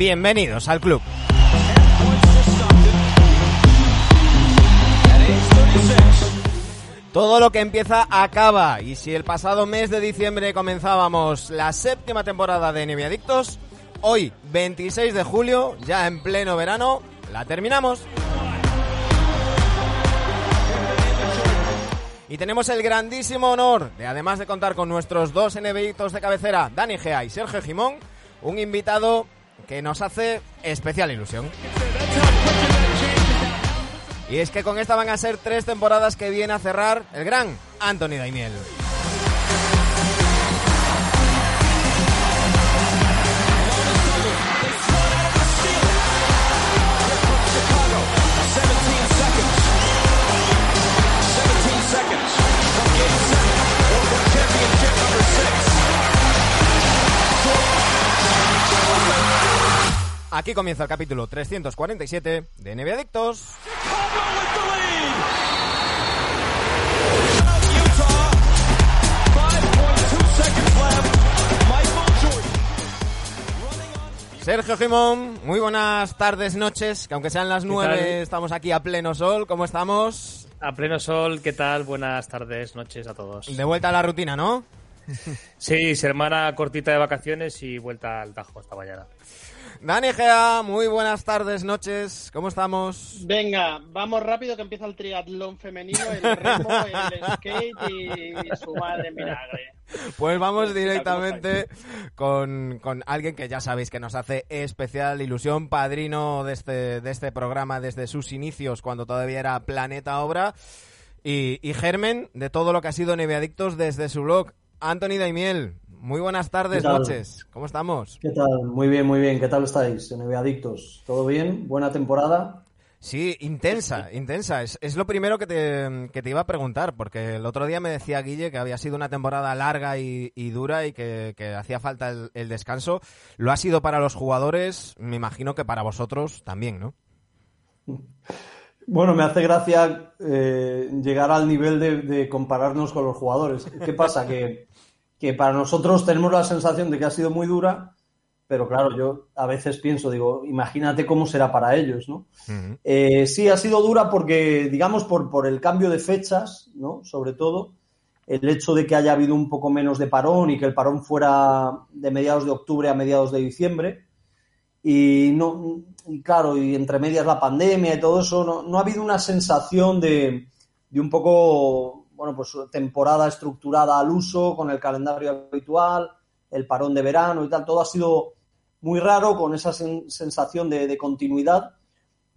bienvenidos al club. Todo lo que empieza acaba y si el pasado mes de diciembre comenzábamos la séptima temporada de Neviadictos, hoy 26 de julio, ya en pleno verano, la terminamos. Y tenemos el grandísimo honor de, además de contar con nuestros dos NBItos de cabecera, Dani Gea y Sergio Jimón, un invitado que nos hace especial ilusión. Y es que con esta van a ser tres temporadas que viene a cerrar el gran Anthony Daimiel. Aquí comienza el capítulo 347 de NBA Adictos. Sergio Jimón, muy buenas tardes, noches, que aunque sean las nueve, estamos aquí a pleno sol. ¿Cómo estamos? A pleno sol, ¿qué tal? Buenas tardes, noches a todos. De vuelta a la rutina, ¿no? Sí, semana cortita de vacaciones y vuelta al Tajo esta mañana. Dani Gea, muy buenas tardes, noches. ¿Cómo estamos? Venga, vamos rápido que empieza el triatlón femenino, el remo, el skate y su madre milagre. Pues vamos directamente con, con, alguien que ya sabéis que nos hace especial ilusión, padrino de este, de este programa desde sus inicios, cuando todavía era Planeta Obra, y, y germen de todo lo que ha sido Neveadictos desde su blog. Anthony Daimiel, muy buenas tardes, noches. ¿Cómo estamos? ¿Qué tal? Muy bien, muy bien. ¿Qué tal estáis, NBA Adictos? ¿Todo bien? ¿Buena temporada? Sí, intensa, intensa. Es, es lo primero que te, que te, iba a preguntar, porque el otro día me decía Guille que había sido una temporada larga y, y dura y que, que, hacía falta el, el, descanso. Lo ha sido para los jugadores, me imagino que para vosotros también, ¿no? Bueno, me hace gracia eh, llegar al nivel de, de, compararnos con los jugadores. ¿Qué pasa? Que que para nosotros tenemos la sensación de que ha sido muy dura, pero claro, yo a veces pienso, digo, imagínate cómo será para ellos, ¿no? Uh -huh. eh, sí, ha sido dura porque, digamos, por, por el cambio de fechas, ¿no? Sobre todo, el hecho de que haya habido un poco menos de parón y que el parón fuera de mediados de octubre a mediados de diciembre. Y, no, y claro, y entre medias la pandemia y todo eso, no, no ha habido una sensación de, de un poco bueno, pues temporada estructurada al uso, con el calendario habitual, el parón de verano y tal, todo ha sido muy raro, con esa sen sensación de, de, continuidad.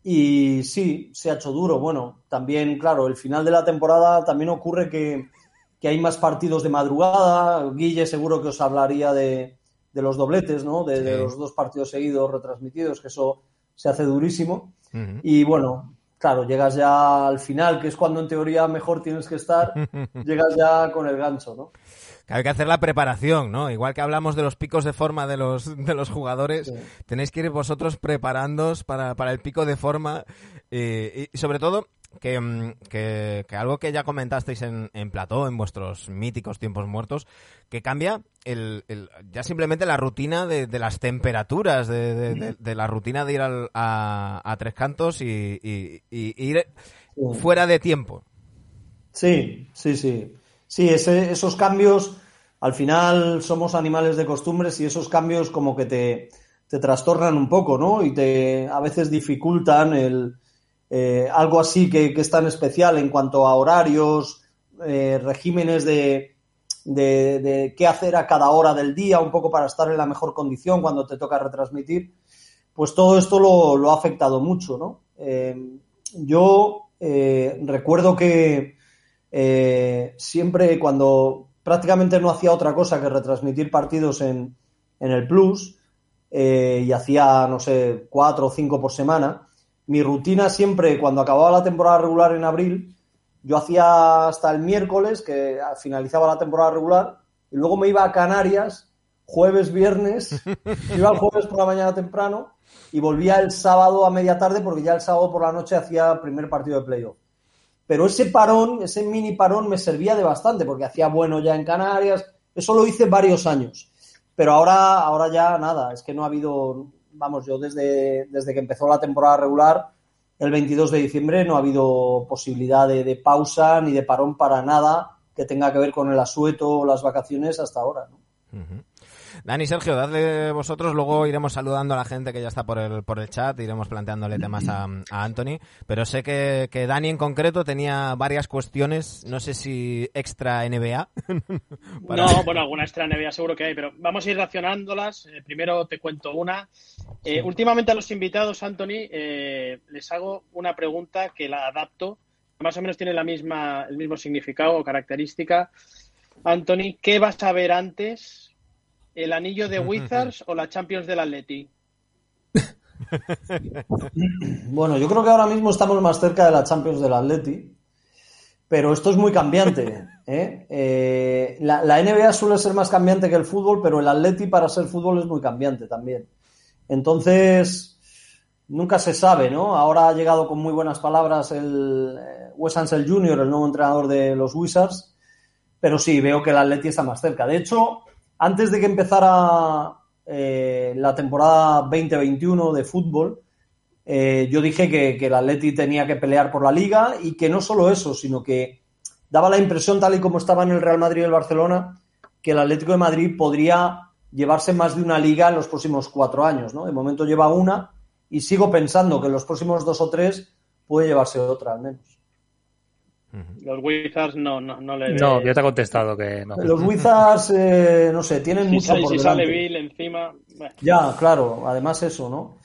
Y sí, se ha hecho duro. Bueno, también, claro, el final de la temporada también ocurre que, que hay más partidos de madrugada. Guille seguro que os hablaría de, de los dobletes, ¿no? De, sí. de, los dos partidos seguidos retransmitidos, que eso se hace durísimo. Uh -huh. Y bueno, claro, llegas ya al final, que es cuando en teoría mejor tienes que estar, llegas ya con el gancho, ¿no? Hay que hacer la preparación, ¿no? Igual que hablamos de los picos de forma de los, de los jugadores, sí. tenéis que ir vosotros preparándoos para, para el pico de forma eh, y sobre todo que, mm, que, que, algo que ya comentasteis en, en Plató, en vuestros míticos tiempos muertos, que cambia el, el ya simplemente la rutina de, de las temperaturas, de, de, de, la rutina de ir al, a, a, tres cantos y, y, y ir sí. fuera de tiempo. Sí, sí, sí. Sí, ese, esos cambios, al final somos animales de costumbres y esos cambios como que te, te trastornan un poco, ¿no? Y te a veces dificultan el, eh, algo así que, que, es tan especial en cuanto a horarios, eh, regímenes de, de, qué hacer a cada hora del día, un poco para estar en la mejor condición cuando te toca retransmitir, pues todo esto lo, lo ha afectado mucho, ¿no? Eh, yo recuerdo que siempre cuando prácticamente no hacía otra cosa que retransmitir partidos en, en el Plus y hacía, no sé, cuatro o cinco por semana, mi rutina siempre, cuando acababa la temporada regular en abril, yo hacía hasta el miércoles, que finalizaba la temporada regular, y luego me iba a Canarias, jueves, viernes, iba el jueves por la mañana temprano y volvía el sábado a media tarde, porque ya el sábado por la noche hacía primer partido de playoff. Pero ese parón, ese mini parón me servía de bastante, porque hacía bueno ya en Canarias, eso lo hice varios años. Pero ahora, ahora ya nada, es que no ha habido vamos, yo desde, desde que empezó la temporada regular, el 22 de diciembre, no ha habido posibilidad de, pausa ni de parón para nada que tenga que ver con el asueto o las vacaciones hasta ahora. ¿no? Dani, Sergio, dadle vosotros, luego iremos saludando a la gente que ya está por el, por el chat, iremos planteándole temas a, Anthony, pero sé que, que, Dani en concreto tenía varias cuestiones, no sé si extra NBA. No, bueno, alguna extra NBA seguro que hay, pero vamos a ir racionándolas. Eh, primero te cuento una. Eh, últimamente a los invitados, Anthony, eh, les hago una pregunta que la adapto, más o menos tiene la misma, el mismo significado o característica. Anthony, ¿qué vas a ver antes ¿El anillo de Wizards o la Champions del Atleti? bueno, yo creo que ahora mismo estamos más cerca de la Champions del Atleti, pero esto es muy cambiante. ¿eh? Eh, la, NBA suele ser más cambiante que el fútbol, pero el Atleti para ser fútbol es muy cambiante también. Entonces, nunca se sabe, ¿no? Ahora ha llegado con muy buenas palabras el eh, Wes Ansel Jr., el nuevo entrenador de los Wizards, pero sí, veo que el Atleti está más cerca. De hecho, antes de que empezara eh, la temporada 2021 de fútbol, eh, yo dije que, el Atleti tenía que pelear por la liga y que no solo eso, sino que daba la impresión, tal y como estaba en el Real Madrid y el Barcelona, que el Atlético de Madrid podría llevarse más de una liga en los próximos cuatro años. ¿no? De momento lleva una y sigo pensando que en los próximos dos o tres puede llevarse otra al menos. Los Wizards no, no, no le. No, ya te ha contestado que no. Los Wizards, eh, no sé, tienen mucho por si delante. sale Bill encima. Ya, claro, además eso, ¿no?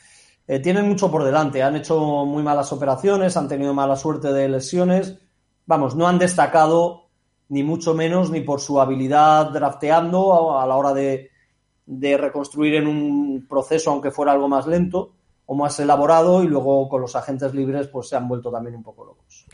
Eh, tienen mucho por delante. Han hecho muy malas operaciones, han tenido mala suerte de lesiones. Vamos, no han destacado ni mucho menos ni por su habilidad drafteando a, la hora de, de reconstruir en un proceso, aunque fuera algo más lento o más elaborado, y luego con los agentes libres, pues se han vuelto también un poco locos.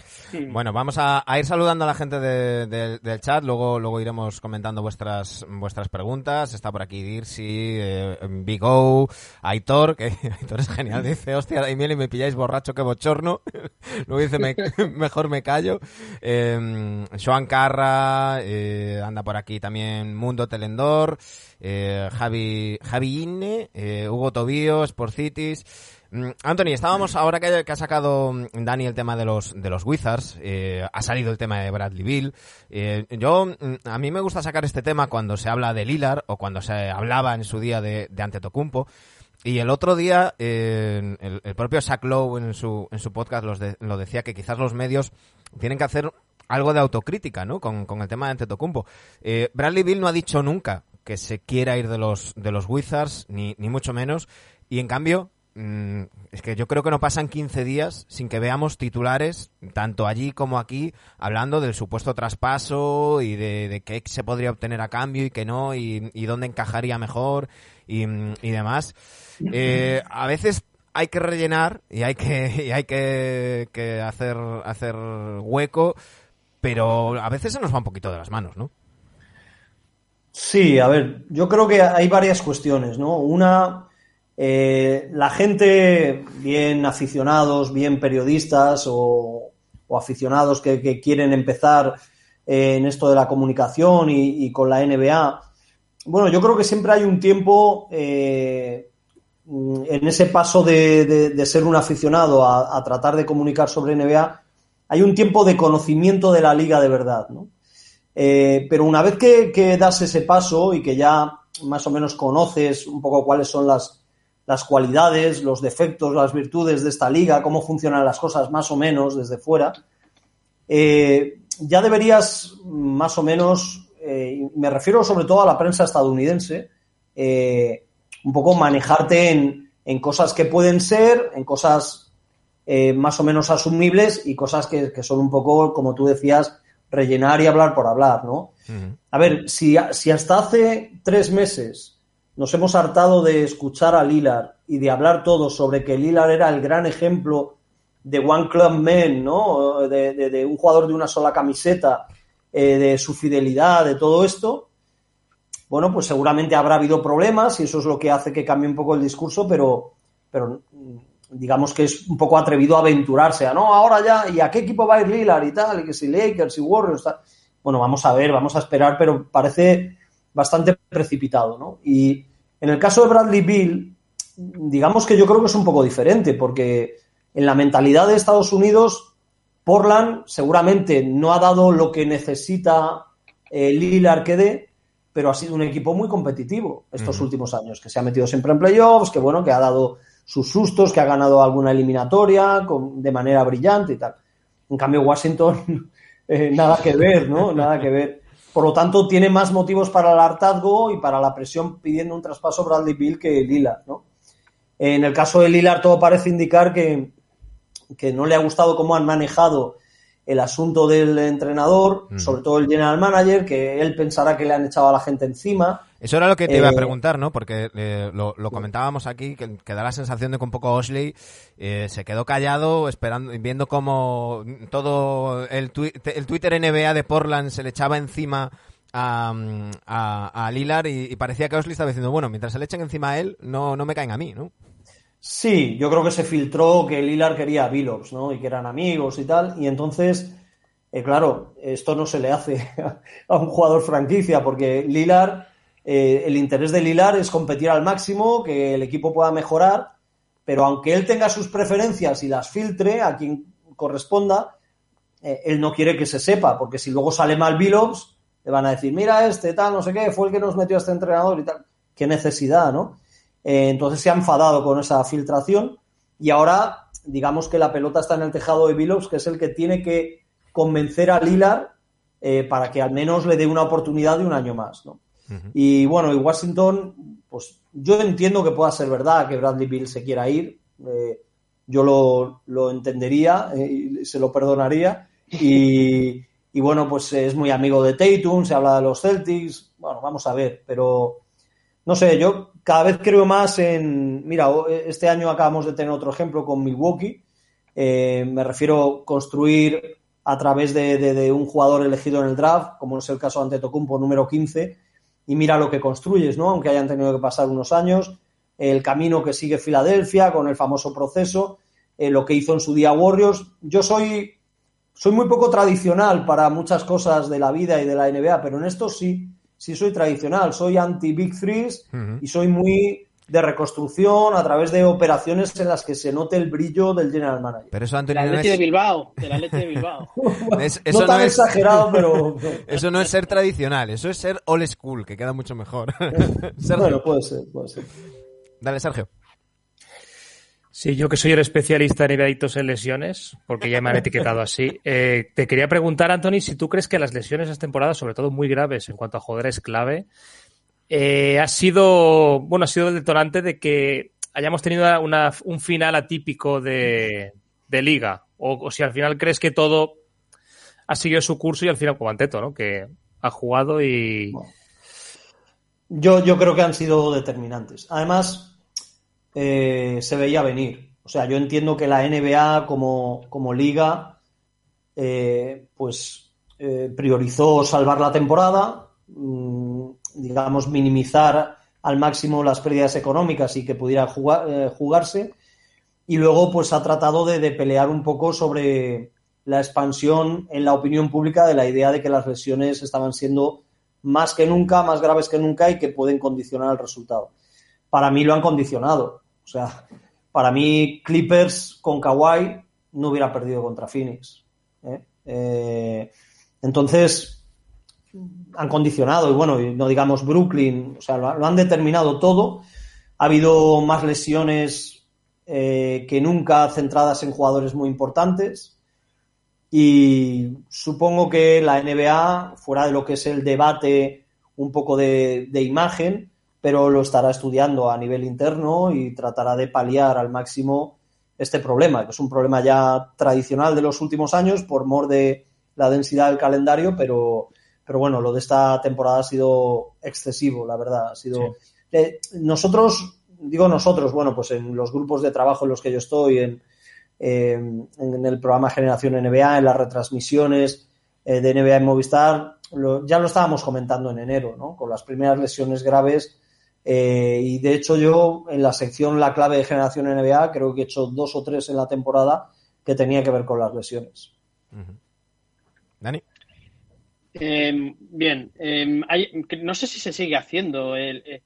Bueno, vamos a, ir saludando a la gente del chat, luego, luego iremos comentando vuestras, vuestras preguntas. Está por aquí Dirsi, eh, Big O, Aitor, que Aitor es genial, dice, hostia, Daimiel, y me pilláis borracho, que bochorno. luego dice, mejor me callo. Eh, Joan Carra, eh, anda por aquí también Mundo Telendor, eh, Javi, Javi Inne, eh, Hugo Tobío, Sporcitis. Mm, Anthony, estábamos ahora que, ha sacado mm, Dani el tema de los de los Wizards, eh, ha salido el tema de Bradley Bill. Eh, yo mm, a mí me gusta sacar este tema cuando se habla de Lilar o cuando se hablaba en su día de, de Antetokounmpo. Y el otro día el, propio Zach Lowe en su en su podcast lo decía que quizás los medios tienen que hacer algo de autocrítica, ¿no? Con, con el tema de Antetokounmpo. Eh, Bradley Bill no ha dicho nunca que se quiera ir de los de los Wizards ni ni mucho menos. Y en cambio, es que yo creo que no pasan 15 días sin que veamos titulares, tanto allí como aquí, hablando del supuesto traspaso y de, qué se podría obtener a cambio y qué no, y, dónde encajaría mejor y, demás. Eh, a veces hay que rellenar y hay que, hay que, hacer, hacer hueco, pero a veces se nos va un poquito de las manos, ¿no? Sí, a ver, yo creo que hay varias cuestiones, ¿no? Una eh, la gente, bien aficionados, bien periodistas o, aficionados que, quieren empezar eh, en esto de la comunicación y, con la NBA, bueno, yo creo que siempre hay un tiempo eh, en ese paso de, ser un aficionado a, tratar de comunicar sobre NBA, hay un tiempo de conocimiento de la liga de verdad, ¿no? pero una vez que das ese paso y que ya más o menos conoces un poco cuáles son las, las cualidades, los defectos, las virtudes de esta liga, cómo funcionan las cosas más o menos desde fuera, eh, ya deberías más o menos, eh, me refiero sobre todo a la prensa estadounidense, eh, un poco manejarte en, en, cosas que pueden ser, en cosas más o menos asumibles y cosas que, son un poco, como tú decías, rellenar y hablar por hablar, ¿no? A ver, si, si hasta hace tres meses nos hemos hartado de escuchar a Lilar y de hablar todos sobre que Lilar era el gran ejemplo de One Club Man, ¿no? De, un jugador de una sola camiseta, eh, de su fidelidad, de todo esto. Bueno, pues seguramente habrá habido problemas y eso es lo que hace que cambie un poco el discurso, pero, pero mm, digamos que es un poco atrevido a aventurarse a, no, ahora ya, ¿y a qué equipo va a ir Lillard y tal? Y que si Lakers y Warriors. Bueno, vamos a ver, vamos a esperar, pero parece bastante precipitado, ¿no? Y en el caso de Bradley Bill, digamos que yo creo que es un poco diferente, porque en la mentalidad de Estados Unidos, Portland seguramente no ha dado lo que necesita el eh, Lillard que dé, pero ha sido un equipo muy competitivo estos últimos años, que se ha metido siempre en playoffs, que bueno, que ha dado sus sustos, que ha ganado alguna eliminatoria de manera brillante y tal. En cambio, Washington, eh, nada que ver, ¿no? Nada que ver. Por lo tanto, tiene más motivos para el hartazgo y para la presión pidiendo un traspaso Bradley Bill que Lillard, ¿no? En el caso de Lillard, todo parece indicar que, que no le ha gustado cómo han manejado el asunto del entrenador, sobre todo el general manager, que él pensará que le han echado a la gente encima. Eso era lo que te iba a eh, preguntar, ¿no? Porque eh, lo, comentábamos aquí, que, da la sensación de que un poco Osley eh, se quedó callado, esperando, viendo cómo todo el, el Twitter NBA de Portland se le echaba encima a, a, Lillard y, parecía que Osley estaba diciendo, bueno, mientras se le echen encima a él, no, no me caen a mí, ¿no? Sí, yo creo que se filtró que Lilar quería a Billups, ¿no? Y que eran amigos y tal. Y entonces, claro, esto no se le hace a un jugador franquicia, porque Lilar, eh, el interés de Lilar es competir al máximo, que el equipo pueda mejorar, pero aunque él tenga sus preferencias y las filtre a quien corresponda, eh, él no quiere que se sepa, porque si luego sale mal Billups, le van a decir, mira este, tal, no sé qué, fue el que nos metió a este entrenador y tal. Qué necesidad, ¿no? Eh, entonces se ha enfadado con esa filtración y ahora digamos que la pelota está en el tejado de Billups, que es el que tiene que convencer a Lilar para que al menos le dé una oportunidad de un año más. ¿no? Y bueno, y Washington, pues yo entiendo que pueda ser verdad que Bradley Bill se quiera ir. Eh, yo lo, lo entendería y se lo perdonaría. Y, y, bueno, pues es muy amigo de Tatum, se habla de los Celtics. Bueno, vamos a ver, pero no sé, yo cada vez creo más en. Mira, este año acabamos de tener otro ejemplo con Milwaukee. Eh, me refiero a construir a través de, un jugador elegido en el draft, como es el caso ante Tocumpo número 15, y mira lo que construyes, ¿no? Aunque hayan tenido que pasar unos años, el camino que sigue Filadelfia con el famoso proceso, eh, lo que hizo en su día Warriors. Yo soy, soy muy poco tradicional para muchas cosas de la vida y de la NBA, pero en esto sí sí soy tradicional, soy anti-Big Threes y soy muy de reconstrucción a través de operaciones en las que se note el brillo del general manager. Pero eso, Antonio, la de Bilbao, de la leche de Bilbao. eso no tan exagerado, pero... eso no es ser tradicional, eso es ser old school, que queda mucho mejor. bueno, puede ser, puede ser. Dale, Sergio. Sí, yo que soy el especialista en evaditos en lesiones, porque ya me han etiquetado así, eh, te quería preguntar, Anthony, si tú crees que las lesiones esta temporada, sobre todo muy graves en cuanto a jugadores clave, eh, ha sido, bueno, ha sido el detonante de que hayamos tenido un final atípico de, liga, o, si al final crees que todo ha seguido su curso y al final como Anteto, ¿no? Que ha jugado y... Yo, yo creo que han sido determinantes. Además, eh, se veía venir. O sea, yo entiendo que la NBA como, liga, eh, pues priorizó salvar la temporada, mm, digamos, minimizar al máximo las pérdidas económicas y que pudiera jugarse. Y luego, pues ha tratado de, de pelear un poco sobre la expansión en la opinión pública de la idea de que las lesiones estaban siendo más que nunca, más graves que nunca y que pueden condicionar el resultado. Para mí lo han condicionado. O sea, para mí Clippers con Kawhi no hubiera perdido contra Phoenix. ¿eh? Eh, entonces, han condicionado, y bueno, no digamos Brooklyn, o sea, lo, han determinado todo. Ha habido más lesiones eh, que nunca centradas en jugadores muy importantes. Y supongo que la NBA, fuera de lo que es el debate un poco de imagen, pero lo estará estudiando a nivel interno y tratará de paliar al máximo este problema, que es un problema ya tradicional de los últimos años por mor de la densidad del calendario, pero, pero bueno, lo de esta temporada ha sido excesivo, la verdad. Ha sido. Eh, nosotros, digo nosotros, bueno, pues en los grupos de trabajo en los que yo estoy, en, en el programa Generación NBA, en las retransmisiones eh, de NBA en Movistar, ya lo estábamos comentando en enero, ¿no? Con las primeras lesiones graves eh, y de hecho yo en la sección La clave de generación NBA creo que he hecho dos o tres en la temporada que tenía que ver con las lesiones. Dani. Em, bien, em, no sé si se sigue haciendo. El, eh,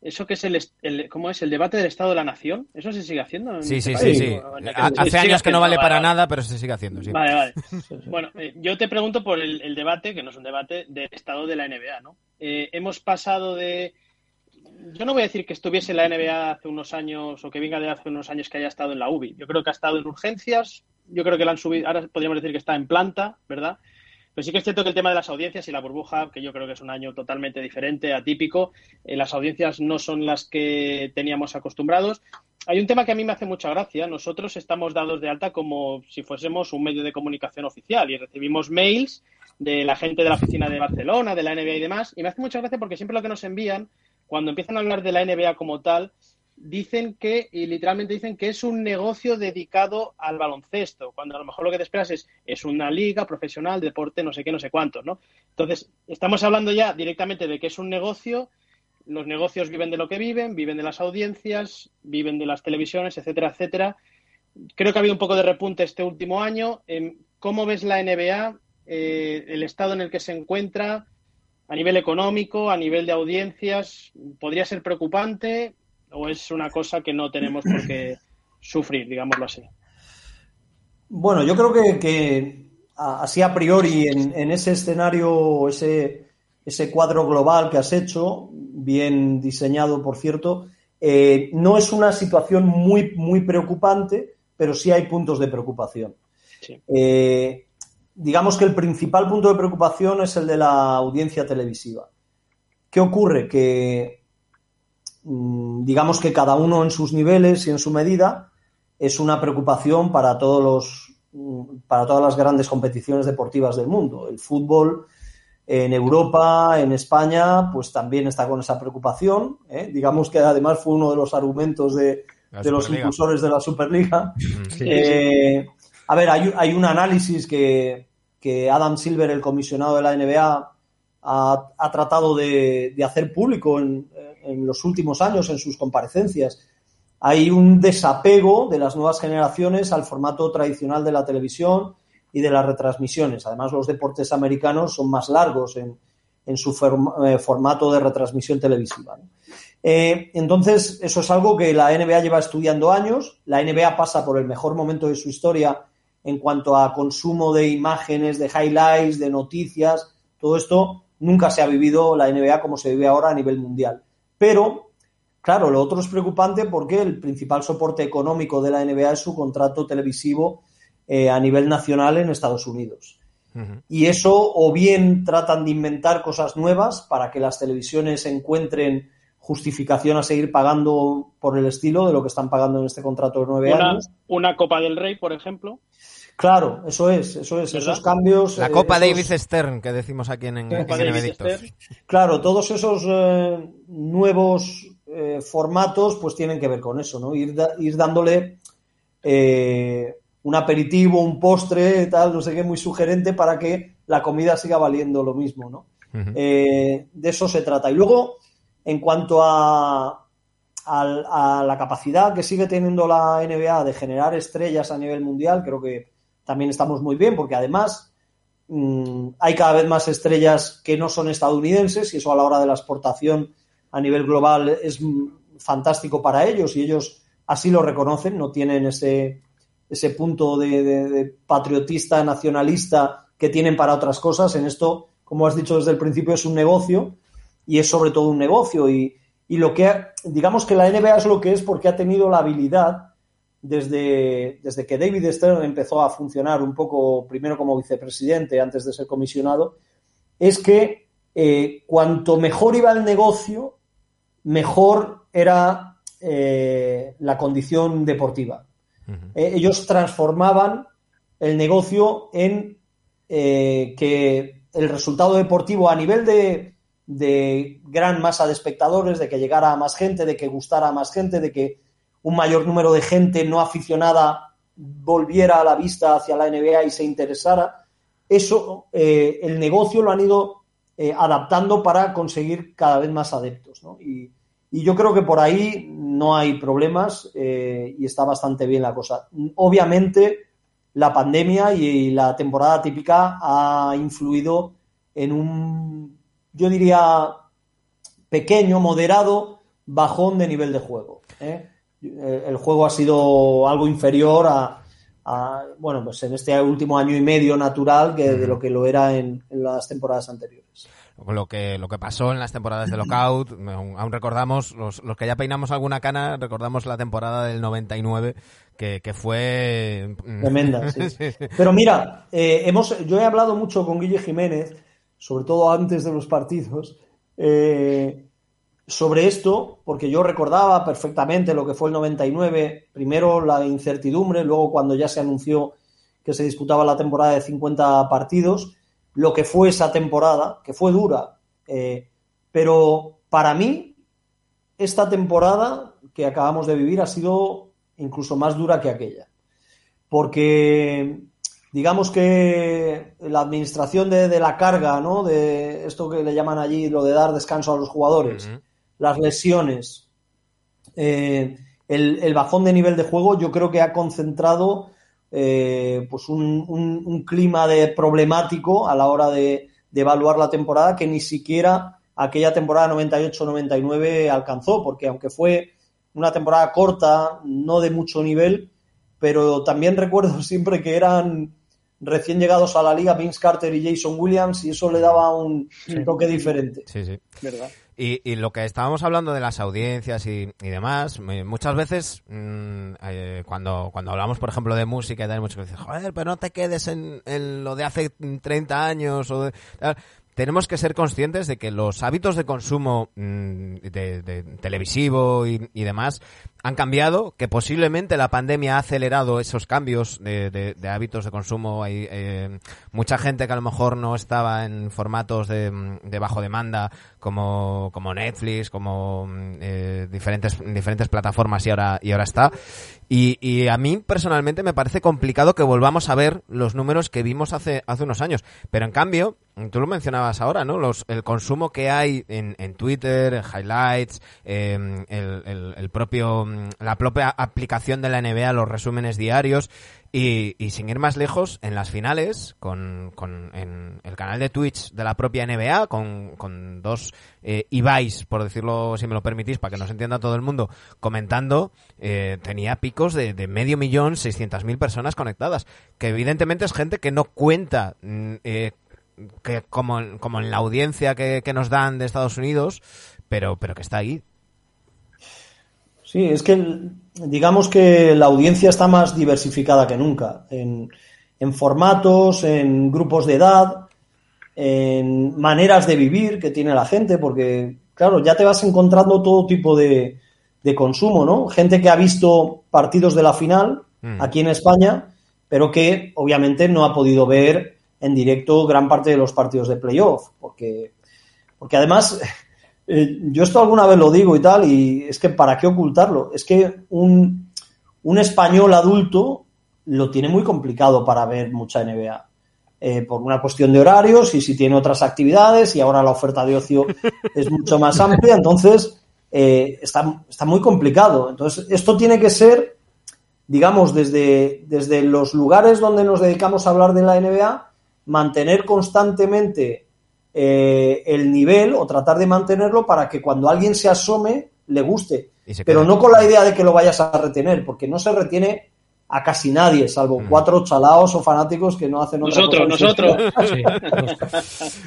eso que es el, ¿cómo es? El debate del Estado de la Nación. ¿Eso se sigue haciendo? Sí, sí, sí, sí. Hace años que no vale para nada, pero se sigue haciendo, sí. Vale, vale. Bueno, eh, yo te pregunto por el, debate, que no es un debate, del Estado de la NBA, ¿no? Eh, hemos pasado de... Yo no voy a decir que estuviese en la NBA hace unos años o que venga de hace unos años que haya estado en la UBI. Yo creo que ha estado en urgencias, yo creo que la han subido, ahora podríamos decir que está en planta, ¿verdad? Pero sí que es cierto que el tema de las audiencias y la burbuja, que yo creo que es un año totalmente diferente, atípico, eh, las audiencias no son las que teníamos acostumbrados. Hay un tema que a mí me hace mucha gracia. Nosotros estamos dados de alta como si fuésemos un medio de comunicación oficial y recibimos mails de la gente de la oficina de Barcelona, de la NBA y demás. Y me hace mucha gracia porque siempre lo que nos envían, cuando empiezan a hablar de la NBA como tal, dicen que, y literalmente dicen que es un negocio dedicado al baloncesto, cuando a lo mejor lo que te esperas es, es una liga profesional, deporte, no sé qué, no sé cuántos, ¿no? Entonces, estamos hablando ya directamente de que es un negocio, los negocios viven de lo que viven, viven de las audiencias, viven de las televisiones, etcétera, etcétera. Creo que ha habido un poco de repunte este último año. ¿Cómo ves la NBA, eh, el estado en el que se encuentra? a nivel económico, a nivel de audiencias, podría ser preocupante o es una cosa que no tenemos por qué sufrir, digámoslo así? Bueno, yo creo que, así a priori en, ese escenario, ese, ese cuadro global que has hecho, bien diseñado, por cierto, eh, no es una situación muy, muy preocupante, pero sí hay puntos de preocupación. Eh, digamos que el principal punto de preocupación es el de la audiencia televisiva. ¿Qué ocurre? Que digamos que cada uno en sus niveles y en su medida es una preocupación para todos los mm, para todas las grandes competiciones deportivas del mundo. El fútbol en Europa, en España, pues también está con esa preocupación. ¿eh? Digamos que además fue uno de los argumentos de, los impulsores de la Superliga. Mm, eh, a ver, hay, un análisis que, Adam Silver, el comisionado de la NBA, ha, tratado de, de, hacer público en, en los últimos años en sus comparecencias. Hay un desapego de las nuevas generaciones al formato tradicional de la televisión y de las retransmisiones. Además, los deportes americanos son más largos en, su eh, formato de retransmisión televisiva. Eh, entonces, eso es algo que la NBA lleva estudiando años. La NBA pasa por el mejor momento de su historia en cuanto a consumo de imágenes, de highlights, de noticias. Todo esto nunca se ha vivido la NBA como se vive ahora a nivel mundial. Pero, claro, lo otro es preocupante porque el principal soporte económico de la NBA es su contrato televisivo eh, a nivel nacional en Estados Unidos. Y eso o bien tratan de inventar cosas nuevas para que las televisiones encuentren justificación a seguir pagando por el estilo de lo que están pagando en este contrato de nueve años. Una Copa del Rey, por ejemplo. Claro, eso es, eso es, esos cambios. La Copa eh, Davis Stern que decimos aquí en, en, Claro, todos esos eh, nuevos eh, formatos pues tienen que ver con eso, ¿no? Ir, ir dándole un aperitivo, un postre, tal, no sé qué, muy sugerente para que la comida siga valiendo lo mismo, ¿no? de eso se trata. Y luego, en cuanto a, a la capacidad que sigue teniendo la NBA de generar estrellas a nivel mundial, creo que también estamos muy bien porque además mm, hay cada vez más estrellas que no son estadounidenses y eso a la hora de la exportación a nivel global es fantástico para ellos y ellos así lo reconocen, no tienen ese, ese punto de, patriotista, nacionalista que tienen para otras cosas. En esto, como has dicho desde el principio, es un negocio y es sobre todo un negocio y, y lo que, digamos que la NBA es lo que es porque ha tenido la habilidad desde, desde que David Stern empezó a funcionar un poco, primero como vicepresidente, antes de ser comisionado, es que eh, cuanto mejor iba el negocio, mejor era eh, la condición deportiva. Eh, ellos transformaban el negocio en que el resultado deportivo a nivel de, de gran masa de espectadores, de que llegara a más gente, de que gustara a más gente, de que un mayor número de gente no aficionada volviera a la vista hacia la NBA y se interesara. Eso, eh, el negocio lo han ido eh, adaptando para conseguir cada vez más adeptos. Y, yo creo que por ahí no hay problemas eh, y está bastante bien la cosa. Obviamente, la pandemia y la temporada típica ha influido en un, yo diría, pequeño, moderado bajón de nivel de juego. ¿eh? El juego ha sido algo inferior a, bueno, pues en este último año y medio natural que de lo que lo era en, las temporadas anteriores. Lo que, lo que pasó en las temporadas de Lockout, aún recordamos, los, los que ya peinamos alguna cana, recordamos la temporada del 99, que, que fue... Mm, Tremenda, sí. Pero mira, eh, hemos, yo he hablado mucho con Guille Jiménez, sobre todo antes de los partidos, eh, sobre esto, porque yo recordaba perfectamente lo que fue el 99, primero la incertidumbre, luego cuando ya se anunció que se disputaba la temporada de 50 partidos, lo que fue esa temporada, que fue dura, eh, pero para mí esta temporada que acabamos de vivir ha sido incluso más dura que aquella, porque digamos que la administración de, la carga, ¿no? De esto que le llaman allí lo de dar descanso a los jugadores las lesiones, eh, el, bajón de nivel de juego, yo creo que ha concentrado eh, pues un, clima de problemático a la hora de, evaluar la temporada que ni siquiera aquella temporada 98-99 alcanzó, porque aunque fue una temporada corta, no de mucho nivel, pero también recuerdo siempre que eran recién llegados a la liga Vince Carter y Jason Williams y eso le daba un, toque diferente. Sí, sí. ¿Verdad? Y, y, lo que estábamos hablando de las audiencias y, y demás, muchas veces mm, eh, cuando, cuando hablamos, por ejemplo, de música y tal, muchos dicen, joder, pero no te quedes en, lo de hace 30 años o de, tenemos que ser conscientes de que los hábitos de consumo mm, de, televisivo y, demás han cambiado, que posiblemente la pandemia ha acelerado esos cambios de, hábitos de consumo. Hay eh, mucha gente que a lo mejor no estaba en formatos de, bajo demanda como, como Netflix, como mm, eh, diferentes, diferentes plataformas y ahora, y ahora está. Y, y, a mí personalmente me parece complicado que volvamos a ver los números que vimos hace, hace unos años. Pero en cambio, tú lo mencionabas ahora, ¿no? Los, el consumo que hay en, en Twitter, en highlights, el, el, propio, la propia aplicación de la NBA, los resúmenes diarios. Y, y, sin ir más lejos, en las finales, con, con en el canal de Twitch de la propia NBA, con, con dos eh, Ibais, por decirlo, si me lo permitís, para que nos entienda todo el mundo, comentando, eh, tenía picos de, de, medio millón, seiscientas mil personas conectadas, que evidentemente es gente que no cuenta mm, eh, que como, como en la audiencia que, que nos dan de Estados Unidos, pero, pero que está ahí Sí, es que digamos que la audiencia está más diversificada que nunca, en, formatos, en grupos de edad, en maneras de vivir que tiene la gente, porque, claro, ya te vas encontrando todo tipo de, consumo, ¿no? Gente que ha visto partidos de la final mm. aquí en España, pero que obviamente no ha podido ver en directo gran parte de los partidos de playoff, porque, porque además eh, yo esto alguna vez lo digo y tal, y es que ¿para qué ocultarlo? Es que un, un español adulto lo tiene muy complicado para ver mucha NBA. Eh, por una cuestión de horarios y si tiene otras actividades y ahora la oferta de ocio es mucho más amplia, entonces eh, está, está, muy complicado. Entonces, esto tiene que ser, digamos, desde, desde los lugares donde nos dedicamos a hablar de la NBA, mantener constantemente eh, el nivel o tratar de mantenerlo para que cuando alguien se asome le guste. Pero no con la idea de que lo vayas a retener, porque no se retiene a casi nadie, salvo mm. cuatro chalaos o fanáticos que no hacen otra nosotros, Nosotros,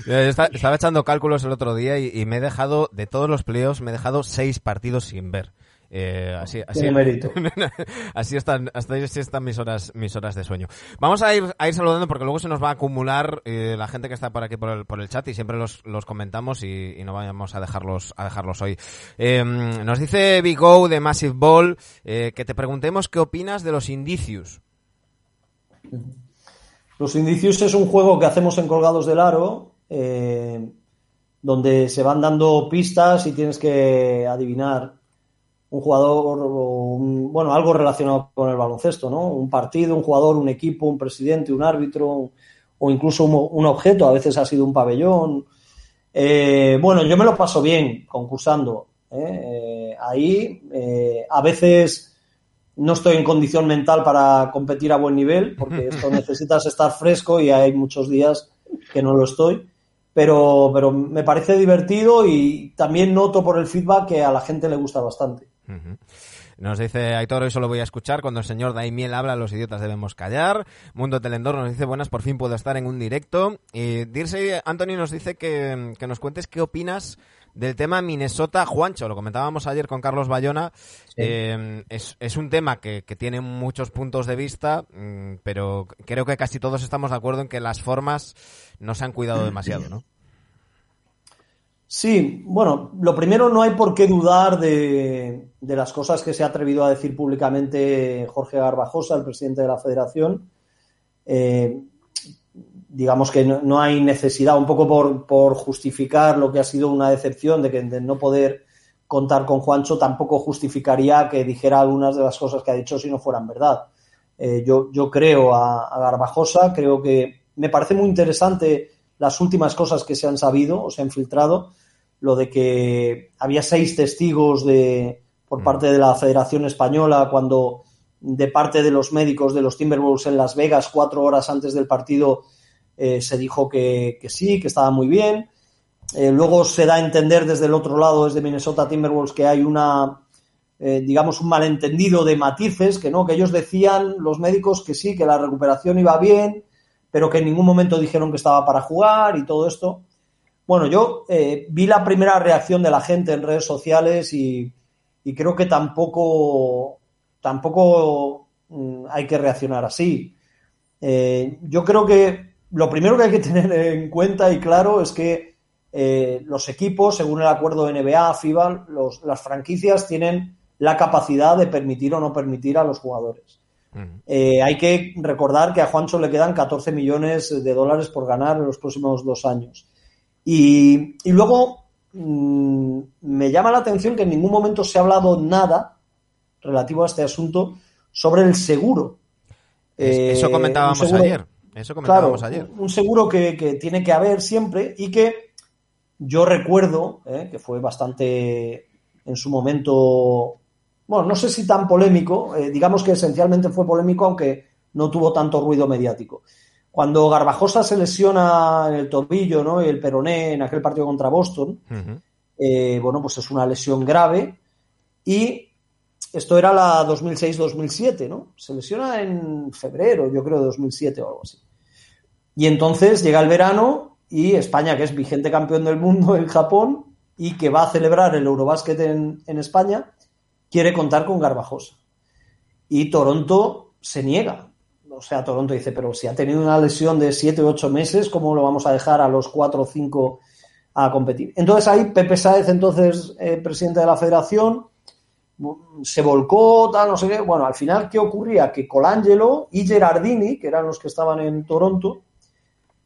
Estaba echando cálculos el otro día y, y, me he dejado, de todos los pleos, me he dejado seis partidos sin ver. Eh, así, así, así están, hasta así están mis horas, mis horas de sueño. Vamos a ir, a ir saludando porque luego se nos va a acumular eh, la gente que está por aquí por el, por el chat y siempre los, los comentamos y, no vayamos a dejarlos, a dejarlos hoy. Em, nos dice Big de Massive Ball eh, que te preguntemos qué opinas de los indicios. Los indicios es un juego que hacemos en Colgados del Aro, donde se van dando pistas y tienes que adivinar un jugador, bueno, algo relacionado con el baloncesto, ¿no? Un partido, un jugador, un equipo, un presidente, un árbitro, o incluso un, objeto, a veces ha sido un pabellón. Eh, bueno, yo me lo paso bien concursando. ¿eh? Eh, ahí, a veces no estoy en condición mental para competir a buen nivel, porque esto necesitas estar fresco y hay muchos días que no lo estoy. pero, pero me parece divertido y también noto por el feedback que a la gente le gusta bastante. Nos dice Aitor, hoy solo voy a escuchar. Cuando el señor Daimiel habla, los idiotas debemos callar. Mundo Telendor nos dice, buenas, por fin puedo estar en un directo. Y Dirce Anthony nos dice que, nos cuentes qué opinas del tema Minnesota-Juancho. Lo comentábamos ayer con Carlos Bayona. Eh, es, un tema que, que, tiene muchos puntos de vista, mm, pero creo que casi todos estamos de acuerdo en que las formas no se han cuidado demasiado, ¿no? Sí, bueno, lo primero no hay por qué dudar de, las cosas que se ha atrevido a decir públicamente Jorge Garbajosa, el presidente de la federación. Eh, digamos que no, hay necesidad, un poco por, justificar lo que ha sido una decepción de, que, no poder contar con Juancho, tampoco justificaría que dijera algunas de las cosas que ha dicho si no fueran verdad. Eh, yo, yo creo a, a Garbajosa, creo que me parece muy interesante las últimas cosas que se han sabido o se han filtrado lo de que había seis testigos de, por mm. parte de la Federación Española cuando de parte de los médicos de los Timberwolves en Las Vegas cuatro horas antes del partido eh, se dijo que, sí, que estaba muy bien. Eh, luego se da a entender desde el otro lado, desde Minnesota Timberwolves, que hay una, eh, digamos, un malentendido de matices, que no, que ellos decían, los médicos, que sí, que la recuperación iba bien, pero que en ningún momento dijeron que estaba para jugar y todo esto. Bueno, yo eh, vi la primera reacción de la gente en redes sociales y, creo que tampoco, tampoco mm, hay que reaccionar así. Eh, yo creo que lo primero que hay que tener en cuenta y claro es que eh, los equipos, según el acuerdo de NBA, FIBA, las franquicias tienen la capacidad de permitir o no permitir a los jugadores. hay que recordar que a Juancho le quedan 14 millones de dólares por ganar en los próximos dos años. Y, luego mm, me llama la atención que en ningún momento se ha hablado nada relativo a este asunto sobre el seguro. eso eh, comentábamos ayer. Eso comentábamos ayer. Un seguro que, tiene que haber siempre y que yo recuerdo eh, que fue bastante en su momento, bueno, no sé si tan polémico, eh, digamos que esencialmente fue polémico, aunque no tuvo tanto ruido mediático. Cuando Garbajosa se lesiona en el tobillo ¿no? el peroné en aquel partido contra Boston, eh, bueno, pues es una lesión grave y esto era la 2006-2007, ¿no? Se lesiona en febrero, yo creo, de 2007 o algo así. Y entonces llega el verano y España, que es vigente campeón del mundo en Japón y que va a celebrar el Eurobásquet en, en España, quiere contar con Garbajosa. Y Toronto se niega o sea, Toronto dice, pero si ha tenido una lesión de 7 o 8 meses, ¿cómo lo vamos a dejar a los 4 o 5 a competir? Entonces ahí Pepe Sáez, entonces eh, presidente de la federación, se volcó, tal, no sé qué. Bueno, al final, ¿qué ocurría? Que Colangelo y Gerardini, que eran los que estaban en Toronto,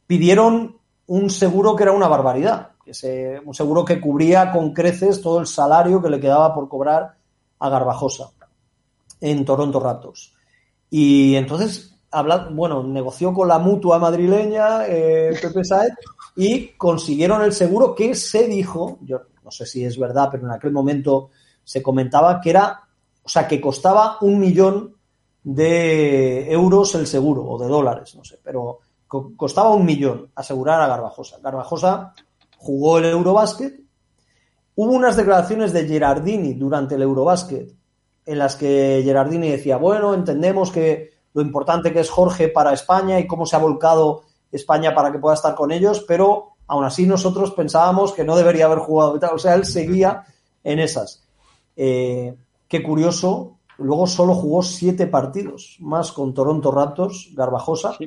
pidieron un seguro que era una barbaridad, que un seguro que cubría con creces todo el salario que le quedaba por cobrar a Garbajosa en Toronto Raptors. Y entonces bueno, negoció con la mutua madrileña, eh, Pepe Saez, y consiguieron el seguro que se dijo, yo no sé si es verdad, pero en aquel momento se comentaba que era, o sea, que costaba un millón de euros el seguro, o de dólares, no sé, pero costaba un millón asegurar a Garbajosa. Garbajosa jugó el Eurobásquet. Hubo unas declaraciones de Gerardini durante el Eurobásquet en las que Gerardini decía, bueno, entendemos que lo importante que es Jorge para España y cómo se ha volcado España para que pueda estar con ellos, pero aún así nosotros pensábamos que no debería haber jugado. O sea, él seguía en esas. Eh, qué curioso, luego solo jugó siete partidos más con Toronto Raptors, Garbajosa.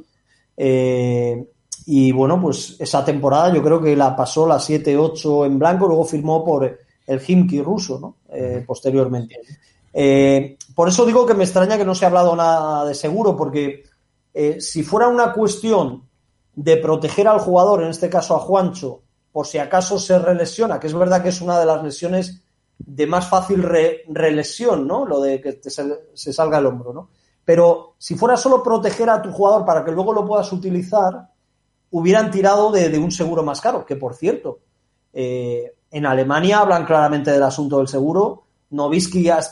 Eh, y bueno, pues esa temporada yo creo que la pasó la 7-8 en blanco, luego firmó por el Himki ruso, ¿no? Eh, posteriormente. Eh, por eso digo que me extraña que no se ha hablado nada de seguro, porque eh, si fuera una cuestión de proteger al jugador, en este caso a Juancho, por si acaso se relesiona, que es verdad que es una de las lesiones de más fácil relesión, ¿no? Lo de que se, salga el hombro, ¿no? Pero si fuera solo proteger a tu jugador para que luego lo puedas utilizar, hubieran tirado de, un seguro más caro, que por cierto, eh, en Alemania hablan claramente del asunto del seguro Novisky ha,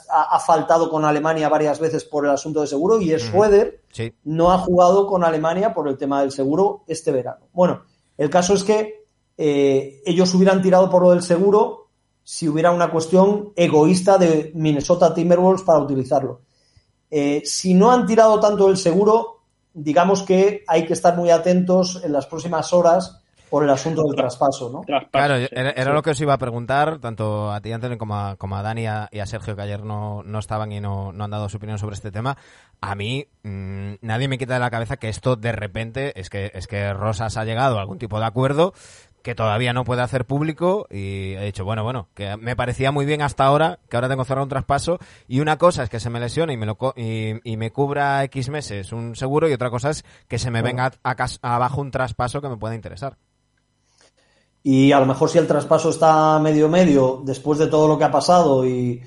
faltado con Alemania varias veces por el asunto de seguro y Schroeder no ha jugado con Alemania por el tema del seguro este verano. Bueno, el caso es que eh, ellos hubieran tirado por lo del seguro si hubiera una cuestión egoísta de Minnesota Timberwolves para utilizarlo. Eh, si no han tirado tanto el seguro, digamos que hay que estar muy atentos en las próximas horas por el asunto del traspaso, ¿no? Claro, era, lo que os iba a preguntar, tanto a ti, Antonio, como a, como a Dani y a, Sergio, que ayer no, no estaban y no, no, han dado su opinión sobre este tema. A mí, mmm, nadie me quita de la cabeza que esto de repente es que, es que Rosas ha llegado a algún tipo de acuerdo que todavía no puede hacer público y he dicho, bueno, bueno, que me parecía muy bien hasta ahora, que ahora tengo cerrado un traspaso y una cosa es que se me lesione y me, lo, y, y me cubra X meses un seguro y otra cosa es que se me venga a, a, abajo un traspaso que me pueda interesar. Y a lo mejor si el traspaso está medio medio, después de todo lo que ha pasado y,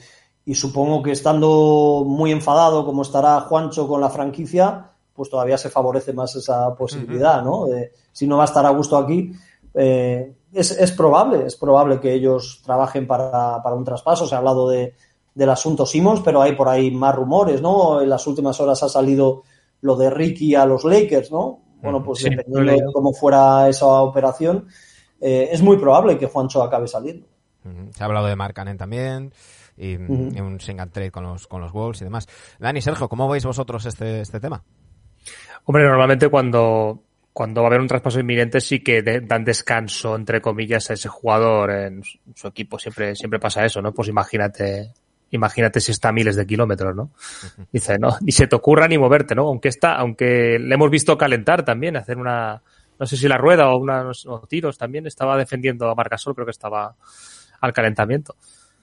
y supongo que estando muy enfadado como estará Juancho con la franquicia, pues todavía se favorece más esa posibilidad, ¿no? De, si no va a estar a gusto aquí, eh, es, es, probable, es probable que ellos trabajen para, para un traspaso. Se ha hablado de, del asunto Simmons, pero hay por ahí más rumores, ¿no? En las últimas horas ha salido lo de Ricky a los Lakers, ¿no? Bueno, pues sí, dependiendo de cómo fuera esa operación, eh, es muy probable que Juancho acabe saliendo. Se ha hablado de Mark Cannon también y, uh -huh. y un single trade con los, con los Wolves y demás. Dani, Sergio, ¿cómo veis vosotros este, este tema? Hombre, normalmente cuando, cuando va a haber un traspaso inminente sí que de, dan descanso, entre comillas, a ese jugador en su equipo. Siempre, siempre pasa eso, ¿no? Pues imagínate, imagínate si está a miles de kilómetros, ¿no? Dice, no, ni se te ocurra ni moverte, ¿no? Aunque está, aunque le hemos visto calentar también, hacer una, no sé si la rueda o unos o tiros también, estaba defendiendo a Marcasol, creo que estaba al calentamiento.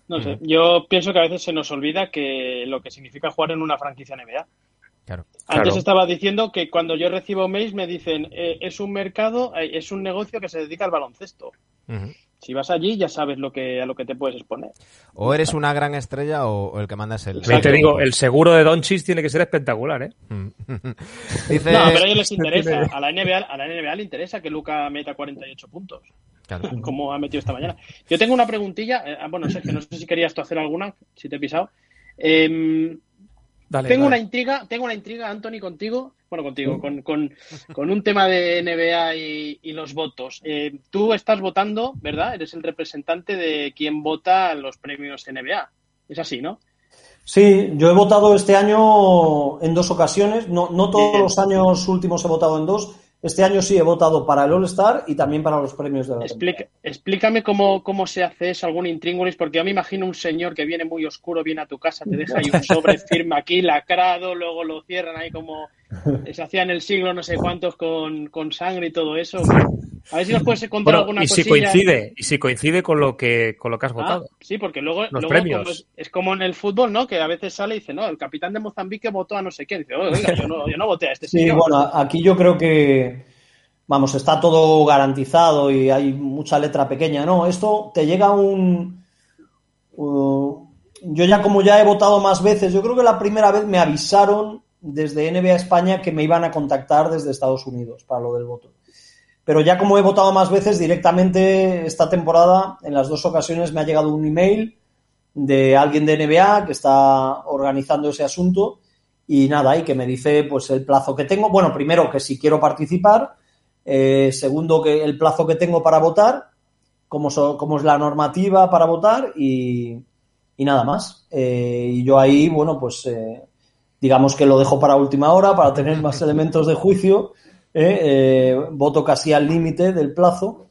No sé, yo pienso que a veces se nos olvida que lo que significa jugar en una franquicia NBA. Claro. Antes Claro. estaba diciendo que cuando yo recibo mails me dicen eh, es un mercado, eh, es un negocio que se dedica al baloncesto. Uh -huh. Si vas allí ya sabes lo que a lo que te puedes exponer. O eres una gran estrella o, o el que manda es el. Exacto. Te digo, el seguro de Donchis tiene que ser espectacular, ¿eh? Dice... No, pero a ellos les interesa. A la NBA, a la NBA le interesa que Luca meta 48 puntos. Claro. Como ha metido esta mañana. Yo tengo una preguntilla. Eh, bueno, Sergio, no sé si querías tú hacer alguna, si te he pisado. Eh, Dale, tengo dale. una intriga, tengo una intriga, Anthony, contigo, bueno, contigo, con, con, con un tema de NBA y, y los votos. Eh, tú estás votando, ¿verdad? Eres el representante de quien vota los premios NBA. Es así, ¿no? Sí, yo he votado este año en dos ocasiones. No, no todos Bien. los años últimos he votado en dos. Este año sí he votado para el All-Star y también para los premios de la Explica, Explícame cómo, cómo se hace eso, algún intríngulis, porque yo me imagino un señor que viene muy oscuro, viene a tu casa, te deja ahí un sobre firma aquí, lacrado, luego lo cierran ahí como se hacía en el siglo no sé cuántos con, con sangre y todo eso. A ver si nos puedes contar bueno, alguna y si cosilla. coincide y si coincide con lo que con lo que has ah, votado. Sí, porque luego, los luego premios. Como es, es, como en el fútbol, ¿no? Que a veces sale y dice, no, el capitán de Mozambique votó a no sé quién. Dice, oiga, yo no, yo no voté a este sí, señor. bueno, aquí yo creo que vamos, está todo garantizado y hay mucha letra pequeña. No, esto te llega un. Uh, yo ya, como ya he votado más veces, yo creo que la primera vez me avisaron desde NBA España que me iban a contactar desde Estados Unidos para lo del voto. Pero ya como he votado más veces directamente esta temporada, en las dos ocasiones me ha llegado un email de alguien de NBA que está organizando ese asunto y nada, y que me dice pues el plazo que tengo. Bueno, primero que si quiero participar, eh, segundo que el plazo que tengo para votar, cómo, es la normativa para votar y, y nada más. Eh, y yo ahí, bueno, pues eh, digamos que lo dejo para última hora para tener más elementos de juicio ¿eh? Eh, voto casi al límite del plazo.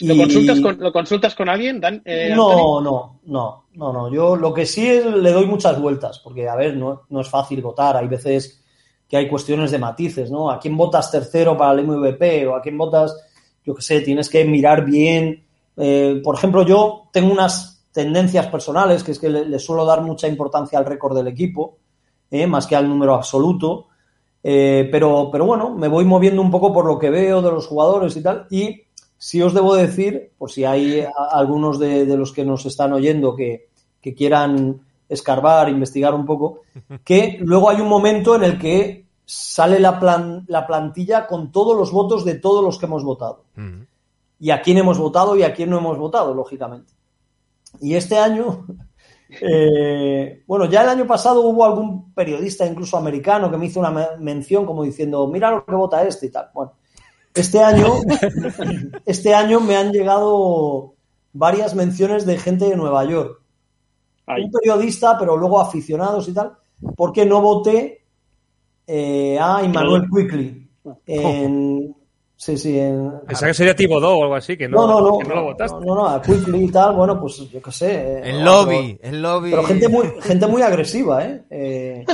Y... ¿Lo, consultas con, ¿Lo consultas con alguien, Dan? Eh, no, no, no, no, no. Yo lo que sí es, le doy muchas vueltas, porque, a ver, no, no es fácil votar. Hay veces que hay cuestiones de matices, ¿no? ¿A quién votas tercero para el MVP? ¿O a quién votas, yo qué sé, tienes que mirar bien? Eh, por ejemplo, yo tengo unas tendencias personales, que es que le, le suelo dar mucha importancia al récord del equipo, eh, más que al número absoluto. Eh, pero, pero bueno, me voy moviendo un poco por lo que veo de los jugadores y tal. Y si os debo decir, por si hay algunos de, de los que nos están oyendo que, que, quieran escarbar, investigar un poco, que luego hay un momento en el que sale la, plan, la plantilla con todos los votos de todos los que hemos votado. Uh -huh. Y a quién hemos votado y a quién no hemos votado, lógicamente. Y este año, eh, bueno, ya el año pasado hubo algún periodista, incluso americano, que me hizo una mención como diciendo, mira lo que vota este y tal. Bueno, Este año, este año me han llegado varias menciones de gente de Nueva York. Un periodista, pero luego aficionados y tal. porque no voté eh, a Immanuel Quickly en, Sí, sí. En... Pensaba que sería Tibodó o algo así, que no, no, no, que no, lo votaste. No, no, a Quickly y tal, bueno, pues yo qué sé. El lobby, el lobby. Pero gente muy, gente muy agresiva, ¿eh? eh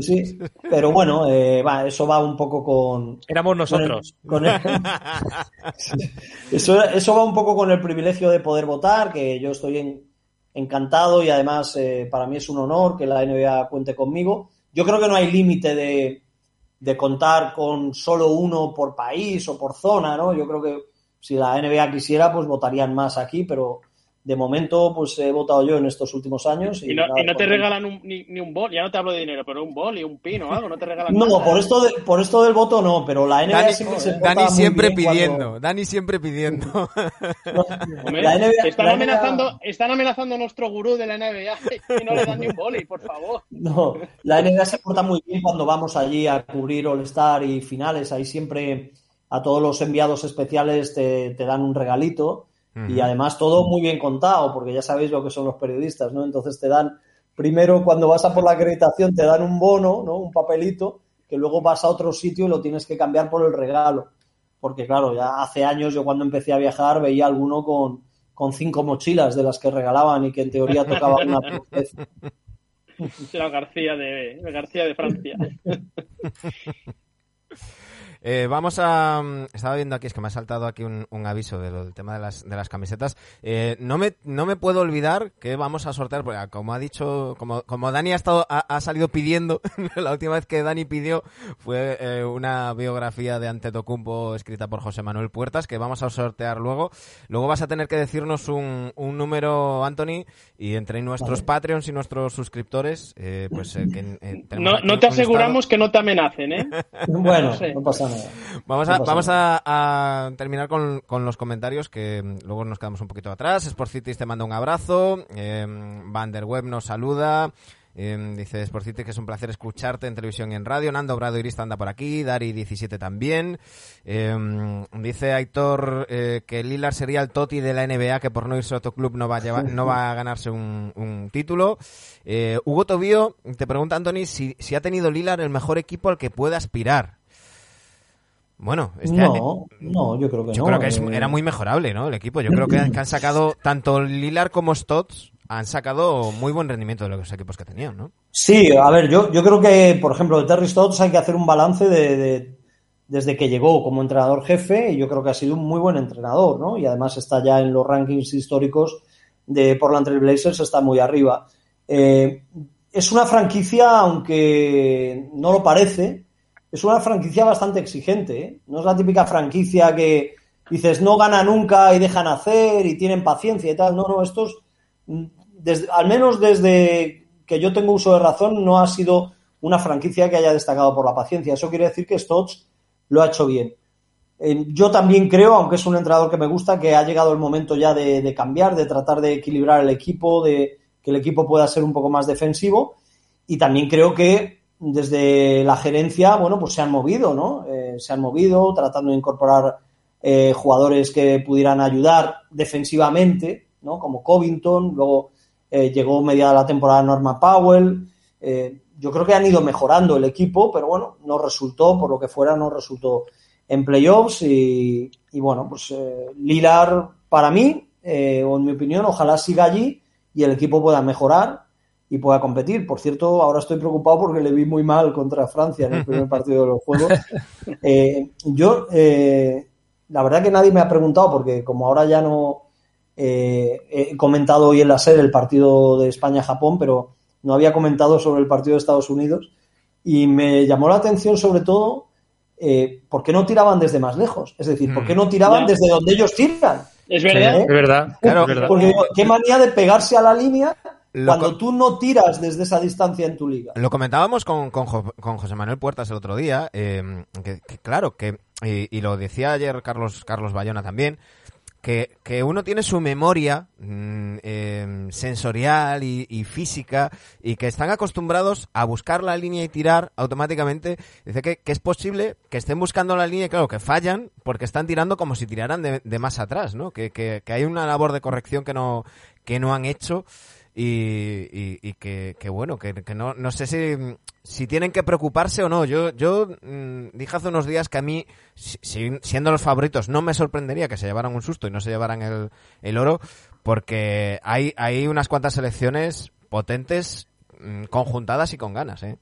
sí, sí. Pero bueno, eh, va, eso va un poco con. Éramos nosotros. Con el, con el... eso, eso va un poco con el privilegio de poder votar, que yo estoy en, encantado y además eh, para mí es un honor que la NBA cuente conmigo. Yo creo que no hay límite de de contar con solo uno por país o por zona, ¿no? Yo creo que si la NBA quisiera, pues votarían más aquí, pero de momento, pues he votado yo en estos últimos años. Y, no, y no te regalan un, ni, ni, un bol, ya no te hablo de dinero, pero un bol y un pino o algo, no te regalan No, nada, por, ¿eh? esto de, por esto del voto no, pero la NBA Dani, siempre se Dani porta muy siempre bien pidiendo, cuando- Dani siempre pidiendo. La NBA están, la amenazando, están amenazando a nuestro gurú de la NBA y no le dan ni un boli, por favor. No, la NBA se porta muy bien cuando vamos allí a cubrir All-Star y finales. Ahí siempre a todos los enviados especiales te, te dan un regalito y además todo muy bien contado, porque ya sabéis lo que son los periodistas, ¿no? Entonces te dan, primero cuando vas a por la acreditación te dan un bono, ¿no? Un papelito, que luego vas a otro sitio y lo tienes que cambiar por el regalo. Porque claro, ya hace años yo cuando empecé a viajar veía alguno con, con cinco mochilas de las que regalaban y que en teoría tocaba una. La García de García de Francia. Eh, vamos a. mm, Estaba viendo aquí, es que me ha saltado aquí un, un aviso de lo- del tema de las, de las camisetas. Eh, no, me, no me puedo olvidar que vamos a sortear, porque ah, como ha dicho, como, como Dani ha, estado, ha, ha salido pidiendo, la última vez que Dani pidió fue eh, una biografía de Antetokounmpo escrita por José Manuel Puertas, que vamos a sortear luego. Luego vas a tener que decirnos un, un número, Anthony, y entre nuestros Patreons y nuestros suscriptores, eh, pues eh, que, eh, No, no te aseguramos que no te amenacen, ¿eh? Bueno, No sé. no pasa nada. Vamos a, vamos a, a terminar con, con los comentarios que mm, luego nos quedamos un poquito atrás. Sport Cities te manda un abrazo. Eh, Van der Web nos saluda. Eh, dice Sport City que es un placer escucharte en televisión y en radio. Nando Brado Irista anda por aquí. Dari17 también. Eh, dice Aitor eh, que Lillard sería el Toti de la NBA que por no irse a otro club no va a, llevar, no va a ganarse un, un título. Eh, Hugo Tobío te pregunta, Anthony, si, si ha tenido Lillard el mejor equipo al que puede aspirar. Bueno, este año- No, no, yo creo que yo no. creo que es- eh, era muy mejorable, ¿no? El equipo. Yo creo que, que han sacado, tanto Lilar como Stotts, han sacado muy buen rendimiento de los equipos que tenían, ¿no? Sí, a ver, yo, yo creo que, por ejemplo, de Terry Stotts hay que hacer un balance de, de- desde que llegó como entrenador jefe y yo creo que ha sido un muy buen entrenador, ¿no? Y además está ya en los rankings históricos de Portland Trail Blazers, está muy arriba. Eh, es una franquicia, aunque no lo parece, es una franquicia bastante exigente, ¿eh? No es la típica franquicia que dices no gana nunca y dejan hacer y tienen paciencia y tal. No, no, estos, mm, desde, al menos desde que yo tengo uso de razón, no ha sido una franquicia que haya destacado por la paciencia. Eso quiere decir que Stotts lo ha hecho bien. Yo también creo, aunque es un entrenador que me gusta, que ha llegado el momento ya de cambiar, de tratar de equilibrar el equipo, de que el equipo pueda ser un poco más defensivo. Y también creo que desde la gerencia, bueno, pues se han movido, ¿no? Eh, se han movido tratando de incorporar eh, jugadores que pudieran ayudar defensivamente, ¿no? Como Covington, luego eh, llegó mediada la temporada Norma Powell. Eh, yo creo que han ido mejorando el equipo, pero bueno, no resultó, por lo que fuera, no resultó en playoffs y, y bueno, pues Lilar para mí, o en mi opinión, ojalá siga allí y el equipo pueda mejorar y pueda competir. Por cierto, ahora estoy preocupado porque le vi muy mal contra Francia en el primer partido de los Juegos. Eh, yo, eh, la verdad que nadie me ha preguntado porque como ahora ya no eh, he comentado hoy en la serie el partido de España-Japón, pero no había comentado sobre el partido de Estados Unidos y me llamó la atención sobre todo eh, por qué no tiraban desde más lejos. Es decir, por qué no tiraban Ya. desde donde ellos tiran. Es verdad. ¿Eh? Es verdad, Claro, es verdad. Porque qué manía de pegarse a la línea Lo cuando tú no tiras desde esa distancia en tu liga. Lo comentábamos con, con, Jo- con José Manuel Puertas el otro día, eh, que, que claro, que y, y lo decía ayer Carlos Carlos Bayona también, que, que uno tiene su memoria mm, eh, em, sensorial y, física y que están acostumbrados a buscar la línea y tirar automáticamente. Dice que, es posible que estén buscando la línea y claro, que fallan porque están tirando como si tiraran de, más atrás, ¿no? Que, que, hay una labor de corrección que no, que no han hecho y, y, que, bueno, que, no, no sé si, si tienen que preocuparse o no. Yo, yo mm, dije hace unos días que a mí, siendo los favoritos, no me sorprendería que se llevaran un susto y no se llevaran el, el oro, porque hay, hay unas cuantas selecciones potentes, mm, conjuntadas y con ganas, ¿eh?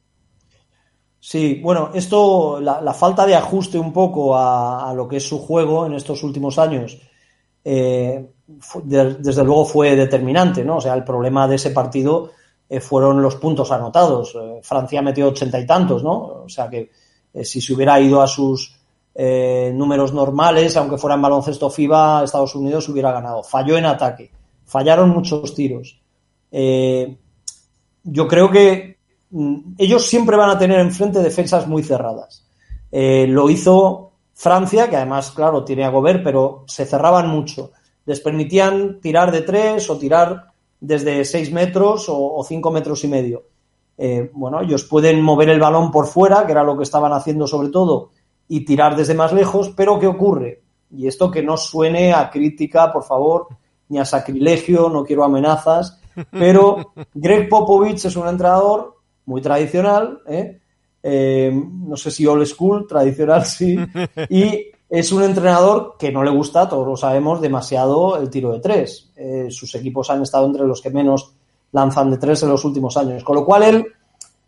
Sí, bueno, esto, la, la falta de ajuste un poco a, a, lo que es su juego en estos últimos años, eh, desde luego fue determinante, ¿no? O sea, el problema de ese partido eh, fueron los puntos anotados. Eh, Francia metió ochenta y tantos, ¿no? O sea que eh, si se hubiera ido a sus números normales, aunque fuera en baloncesto FIBA, Estados Unidos hubiera ganado. Falló en ataque, fallaron muchos tiros. yo creo que mm, ellos siempre van a tener enfrente defensas muy cerradas. lo hizo Francia, que además, claro, tiene a Gobert, pero se cerraban mucho les permitían tirar de tres o tirar desde seis metros o, cinco metros y medio. Eh, bueno, ellos pueden mover el balón por fuera, que era lo que estaban haciendo sobre todo, y tirar desde más lejos, pero ¿qué ocurre? Y esto que no suene a crítica, por favor, ni a sacrilegio, no quiero amenazas, pero Greg Popovich es un entrenador muy tradicional, ¿eh? Eh, no sé si old school, tradicional sí, y es un entrenador que no le gusta, todos lo sabemos, demasiado el tiro de tres. Eh, sus equipos han estado entre los que menos lanzan de tres en los últimos años. Con lo cual él,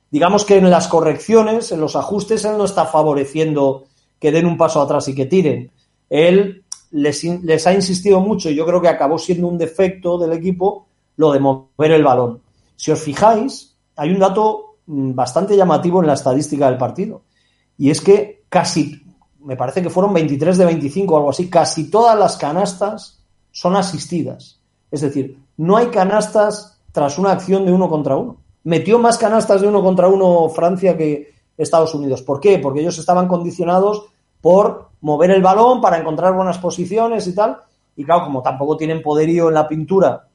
digamos que en las correcciones, en los ajustes, él no está favoreciendo que den un paso atrás y que tiren. Él les, les ha insistido mucho y yo creo que acabó siendo un defecto del equipo lo de mover el balón. Si os fijáis, hay un dato mm, bastante llamativo en la estadística del partido. Y es que casi me parece que fueron 23 de 25 o algo así, casi todas las canastas son asistidas. Es decir, no hay canastas tras una acción de uno contra uno. Metió más canastas de uno contra uno Francia que Estados Unidos. ¿Por qué? Porque ellos estaban condicionados por mover el balón para encontrar buenas posiciones y tal. Y claro, como tampoco tienen poderío en la pintura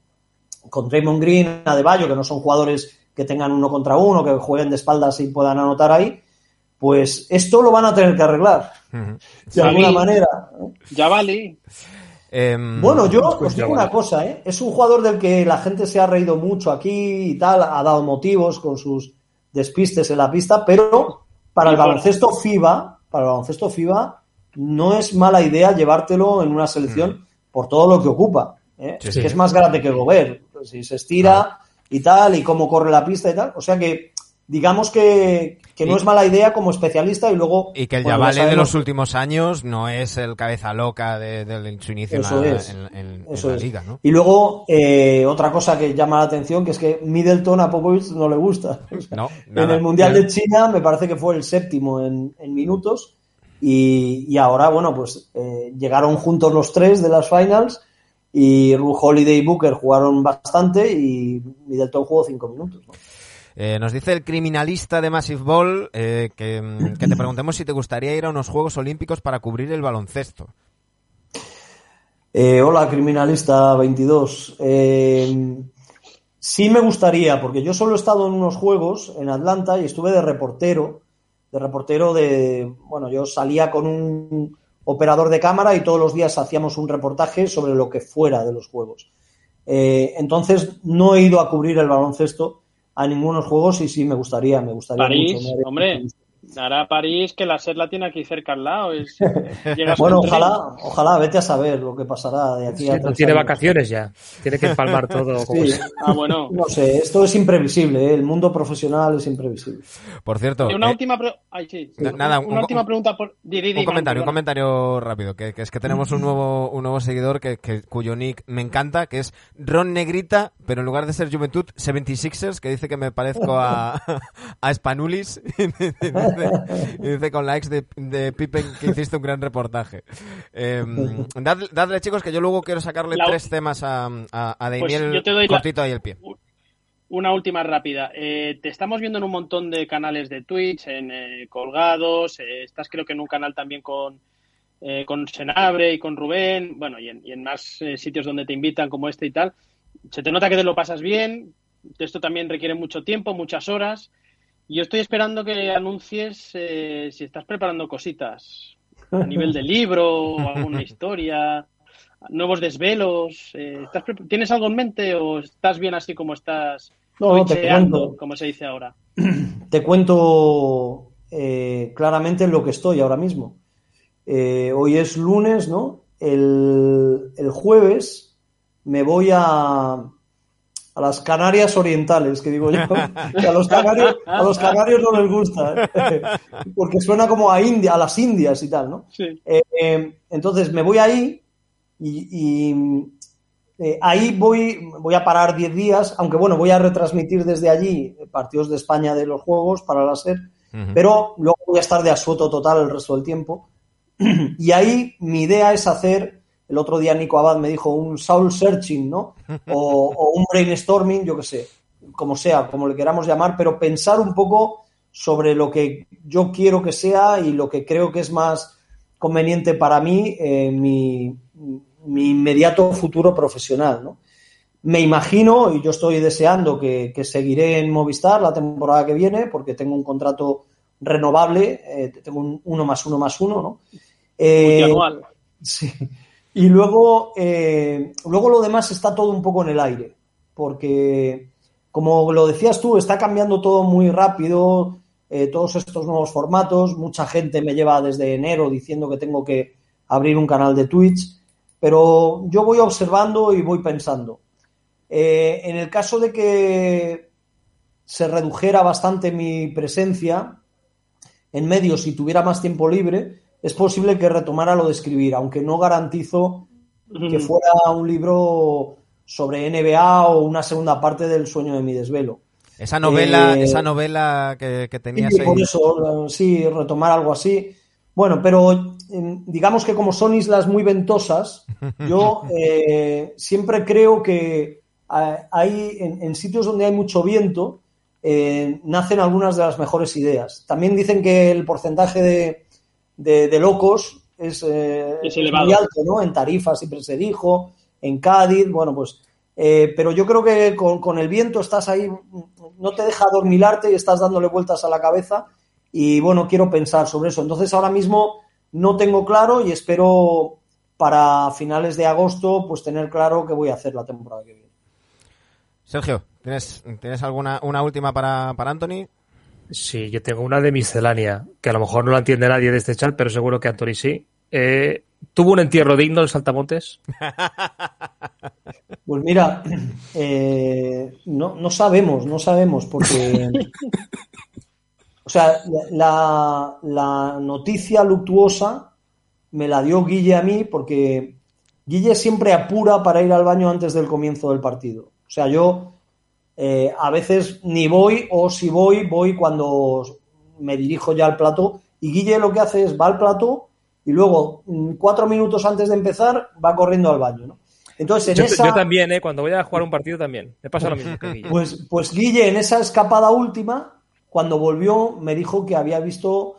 con Draymond Green, Adebayo, que no son jugadores que tengan uno contra uno, que jueguen de espaldas y puedan anotar ahí, pues esto lo van a tener que arreglar. De alguna manera. Ya vale. Em, bueno, yo pues os digo una cosa, ¿eh? es un jugador del que la gente se ha reído mucho aquí y tal, ha dado motivos con sus despistes en la pista, pero para el baloncesto FIBA, para el baloncesto FIBA, no es mala idea llevártelo en una selección por todo lo que ocupa. ¿eh? es que es más grande que Gobert, si se estira y tal, y cómo corre la pista y tal. O sea que digamos que, no es mala idea como especialista y luego... Y que el Yavale de los últimos años no es el cabeza loca de, su inicio en, la, liga, ¿no? Y luego, eh, otra cosa que llama la atención, que es que Middleton a Popovich no le gusta. en el Mundial de China me parece que fue el séptimo en, minutos y, ahora, bueno, pues eh, llegaron juntos los tres de las finals y Ru Holiday y Booker jugaron bastante y Middleton jugó cinco minutos, ¿no? Eh, nos dice el criminalista de Massive Ball eh, que, mm, que, te preguntemos si te gustaría ir a unos Juegos Olímpicos para cubrir el baloncesto. Eh, hola, criminalista 22. sí me gustaría, porque yo solo he estado en unos Juegos en Atlanta y estuve de reportero. De reportero de. Bueno, yo salía con un operador de cámara y todos los días hacíamos un reportaje sobre lo que fuera de los Juegos. entonces no he ido a cubrir el baloncesto a ningunos juegos y sí me gustaría, me gustaría París, hombre, Dará París que la SER la tiene aquí cerca al lado. bueno, ojalá, ojalá, vete a saber lo que pasará de aquí a No tiene vacaciones ya, tiene que empalmar todo. Ah, bueno. No sé, esto es imprevisible, ¿eh? el mundo profesional es imprevisible. Por cierto. una eh, última Nada, una última pregunta. Por... un comentario, un comentario rápido, que, es que tenemos un nuevo, un nuevo seguidor que, cuyo nick me encanta, que es Ron Negrita, pero en lugar de ser Juventud, 76ers, que dice que me parezco a, a Spanulis. Dice con likes de, de Pippen que hiciste un gran reportaje. Em, dadle, chicos, que yo luego quiero sacarle tres temas a, a, a pues Daniel cortito ahí el pie. Una última rápida. Eh, te estamos viendo en un montón de canales de Twitch, en eh, Colgados, eh, estás creo que en un canal también con, con Senabre y con Rubén, bueno, y en, y en más sitios donde te invitan como este y tal. se te nota que te lo pasas bien, esto también requiere mucho tiempo, muchas horas. Yo estoy esperando que anuncies eh, si estás preparando cositas a nivel de libro, alguna historia, nuevos desvelos. Eh, ¿Tienes algo en mente o estás bien así como estás? No, te cuento. como se dice ahora. Te cuento eh, claramente en lo que estoy ahora mismo. hoy es lunes, ¿no? El, el jueves me voy a, a las Canarias orientales, que digo yo, que a los canarios, a los canarios no les gusta, ¿eh? porque suena como a India, a las Indias y tal, ¿no? Eh, entonces me voy ahí y, eh, ahí voy, voy a parar 10 días, aunque bueno, voy a retransmitir desde allí partidos de España de los Juegos para la SER, pero luego voy a estar de asueto total el resto del tiempo. y ahí mi idea es hacer el otro día Nico Abad me dijo un soul searching, ¿no? O, un brainstorming, yo qué sé, como sea, como le queramos llamar, pero pensar un poco sobre lo que yo quiero que sea y lo que creo que es más conveniente para mí en mi, inmediato futuro profesional, ¿no? Me imagino, y yo estoy deseando que, seguiré en Movistar la temporada que viene, porque tengo un contrato renovable, eh, tengo un uno más uno más uno, ¿no? Eh, sí. Y luego, eh, luego lo demás está todo un poco en el aire, porque, como lo decías tú, está cambiando todo muy rápido, eh, todos estos nuevos formatos, mucha gente me lleva desde enero diciendo que tengo que abrir un canal de Twitch, pero yo voy observando y voy pensando. Eh, en el caso de que se redujera bastante mi presencia en medios y tuviera más tiempo libre, es posible que retomara lo de escribir, aunque no garantizo que fuera un libro sobre NBA o una segunda parte del sueño de mi desvelo. Esa novela, eh, esa novela que, que tenías sí, Por eso, sí, retomar algo así. Bueno, pero em, digamos que como son islas muy ventosas, yo eh, siempre creo que hay en, sitios donde hay mucho viento, eh, nacen algunas de las mejores ideas. También dicen que el porcentaje de, de, locos es, eh, muy alto, ¿no? En Tarifa siempre se dijo, en Cádiz, bueno, pues... Eh, pero yo creo que con, el viento estás ahí, no te deja dormilarte y estás dándole vueltas a la cabeza y bueno, quiero pensar sobre eso. Entonces ahora mismo no tengo claro y espero para finales de agosto pues tener claro qué voy a hacer la temporada que viene. Sergio, ¿tienes, ¿tienes alguna una última para, para Anthony? Sí, yo tengo una de miscelánea, que a lo mejor no la entiende nadie de este chat, pero seguro que Anthony sí. Eh, ¿Tuvo un entierro digno el Saltamontes? Pues mira, eh, no, no, sabemos, no sabemos, porque. O sea, la, la, noticia luctuosa me la dio Guille a mí, porque Guille siempre apura para ir al baño antes del comienzo del partido. O sea, yo eh, a veces ni voy o si voy, voy cuando me dirijo ya al plato. Y Guille lo que hace es va al plato y luego, mm, cuatro minutos antes de empezar, va corriendo al baño. ¿no? Entonces, en yo, también, ¿eh? cuando voy a jugar un partido también. Me pasa lo mismo que Guille. Pues, pues Guille, en esa escapada última, cuando volvió, me dijo que había visto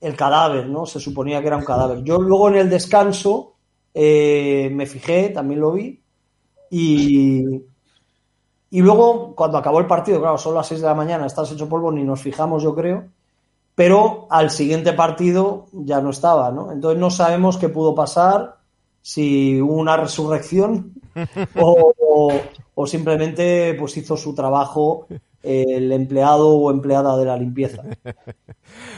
el cadáver, ¿no? Se suponía que era un cadáver. Yo luego en el descanso eh, me fijé, también lo vi, y, y luego, cuando acabó el partido, claro, son las 6 de la mañana, estás hecho polvo, ni nos fijamos, yo creo. Pero al siguiente partido ya no estaba, ¿no? Entonces no sabemos qué pudo pasar, si hubo una resurrección o, o simplemente pues hizo su trabajo el empleado o empleada de la limpieza.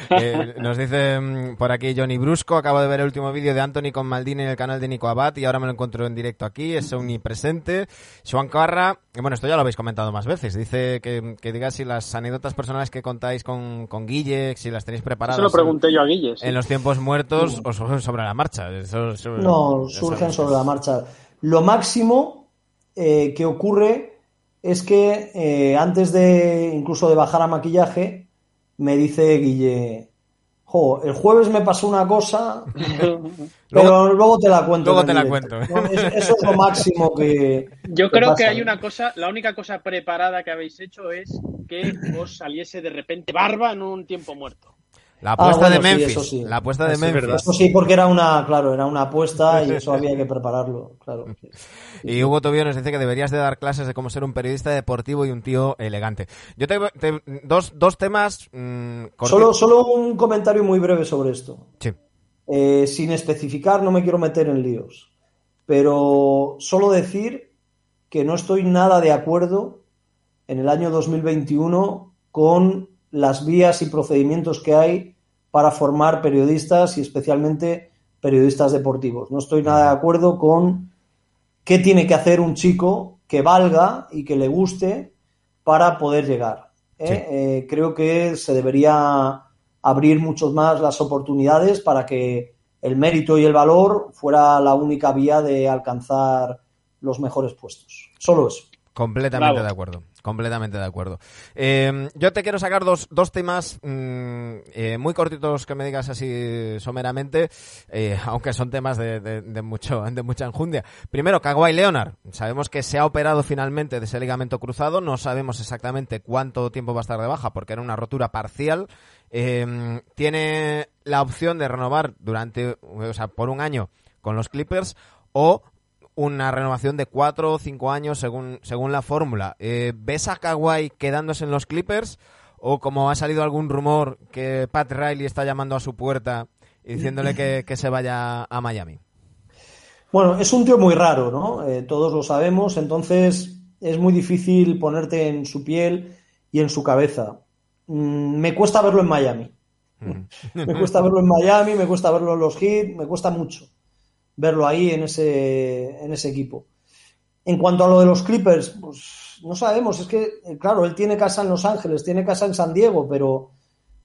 Eh, nos dice mm, por aquí Johnny Brusco, acabo de ver el último vídeo de Anthony con Maldini en el canal de Nico Abad y ahora me lo encuentro en directo aquí, es omnipresente. Juan Carra, bueno, esto ya lo habéis comentado más veces, dice que, que digas si las anécdotas personales que contáis con, con Guille, si las tenéis preparadas. Eso lo pregunté yo a Guille. En los tiempos muertos o surgen sobre la marcha. no, surgen sobre la marcha. Lo máximo eh, que ocurre es que eh, antes de incluso de bajar a maquillaje, me dice Guille, jo, el jueves me pasó una cosa, pero luego, te la cuento. Luego te la cuento. Eso es lo máximo que... Yo creo que hay una cosa, la única cosa preparada que habéis hecho es que os saliese de repente barba en un tiempo muerto. La apuesta de Memphis. La apuesta de Memphis. Eso sí, porque era una, claro, era una apuesta y eso había que prepararlo, claro. Y Hugo Tobio nos dice que deberías de dar clases de cómo ser un periodista deportivo y un tío elegante. Yo te, dos, dos temas. Mm, solo, solo un comentario muy breve sobre esto. Sí. Eh, sin especificar, no me quiero meter en líos. Pero solo decir que no estoy nada de acuerdo en el año 2021 con las vías y procedimientos que hay para formar periodistas y especialmente periodistas deportivos. No estoy nada de acuerdo con qué tiene que hacer un chico que valga y que le guste para poder llegar. ¿eh? Eh, creo que se debería abrir mucho más las oportunidades para que el mérito y el valor fuera la única vía de alcanzar los mejores puestos. Solo eso. Completamente de acuerdo. Completamente de acuerdo. Eh, yo te quiero sacar dos, dos temas mm, eh, muy cortitos que me digas así someramente, eh, aunque son temas de, de, mucho, de mucha enjundia. Primero, Kawhi Leonard. Sabemos que se ha operado finalmente de ese ligamento cruzado. No sabemos exactamente cuánto tiempo va a estar de baja porque era una rotura parcial. tiene la opción de renovar durante, o sea, por un año con los Clippers o una renovación de cuatro o cinco años según, según la fórmula. Eh, ¿Ves a Kawhi quedándose en los Clippers? ¿O como ha salido algún rumor que Pat Riley está llamando a su puerta y diciéndole que, se vaya a Miami? Bueno, es un tío muy raro, ¿no? Eh, todos lo sabemos, entonces es muy difícil ponerte en su piel y en su cabeza. Mm, me cuesta verlo en Miami. Me cuesta verlo en Miami, me cuesta verlo en los Heat, me cuesta mucho verlo ahí en ese, en ese equipo. En cuanto a lo de los Clippers, pues no sabemos, es que, eh, claro, él tiene casa en Los Ángeles, tiene casa en San Diego, pero,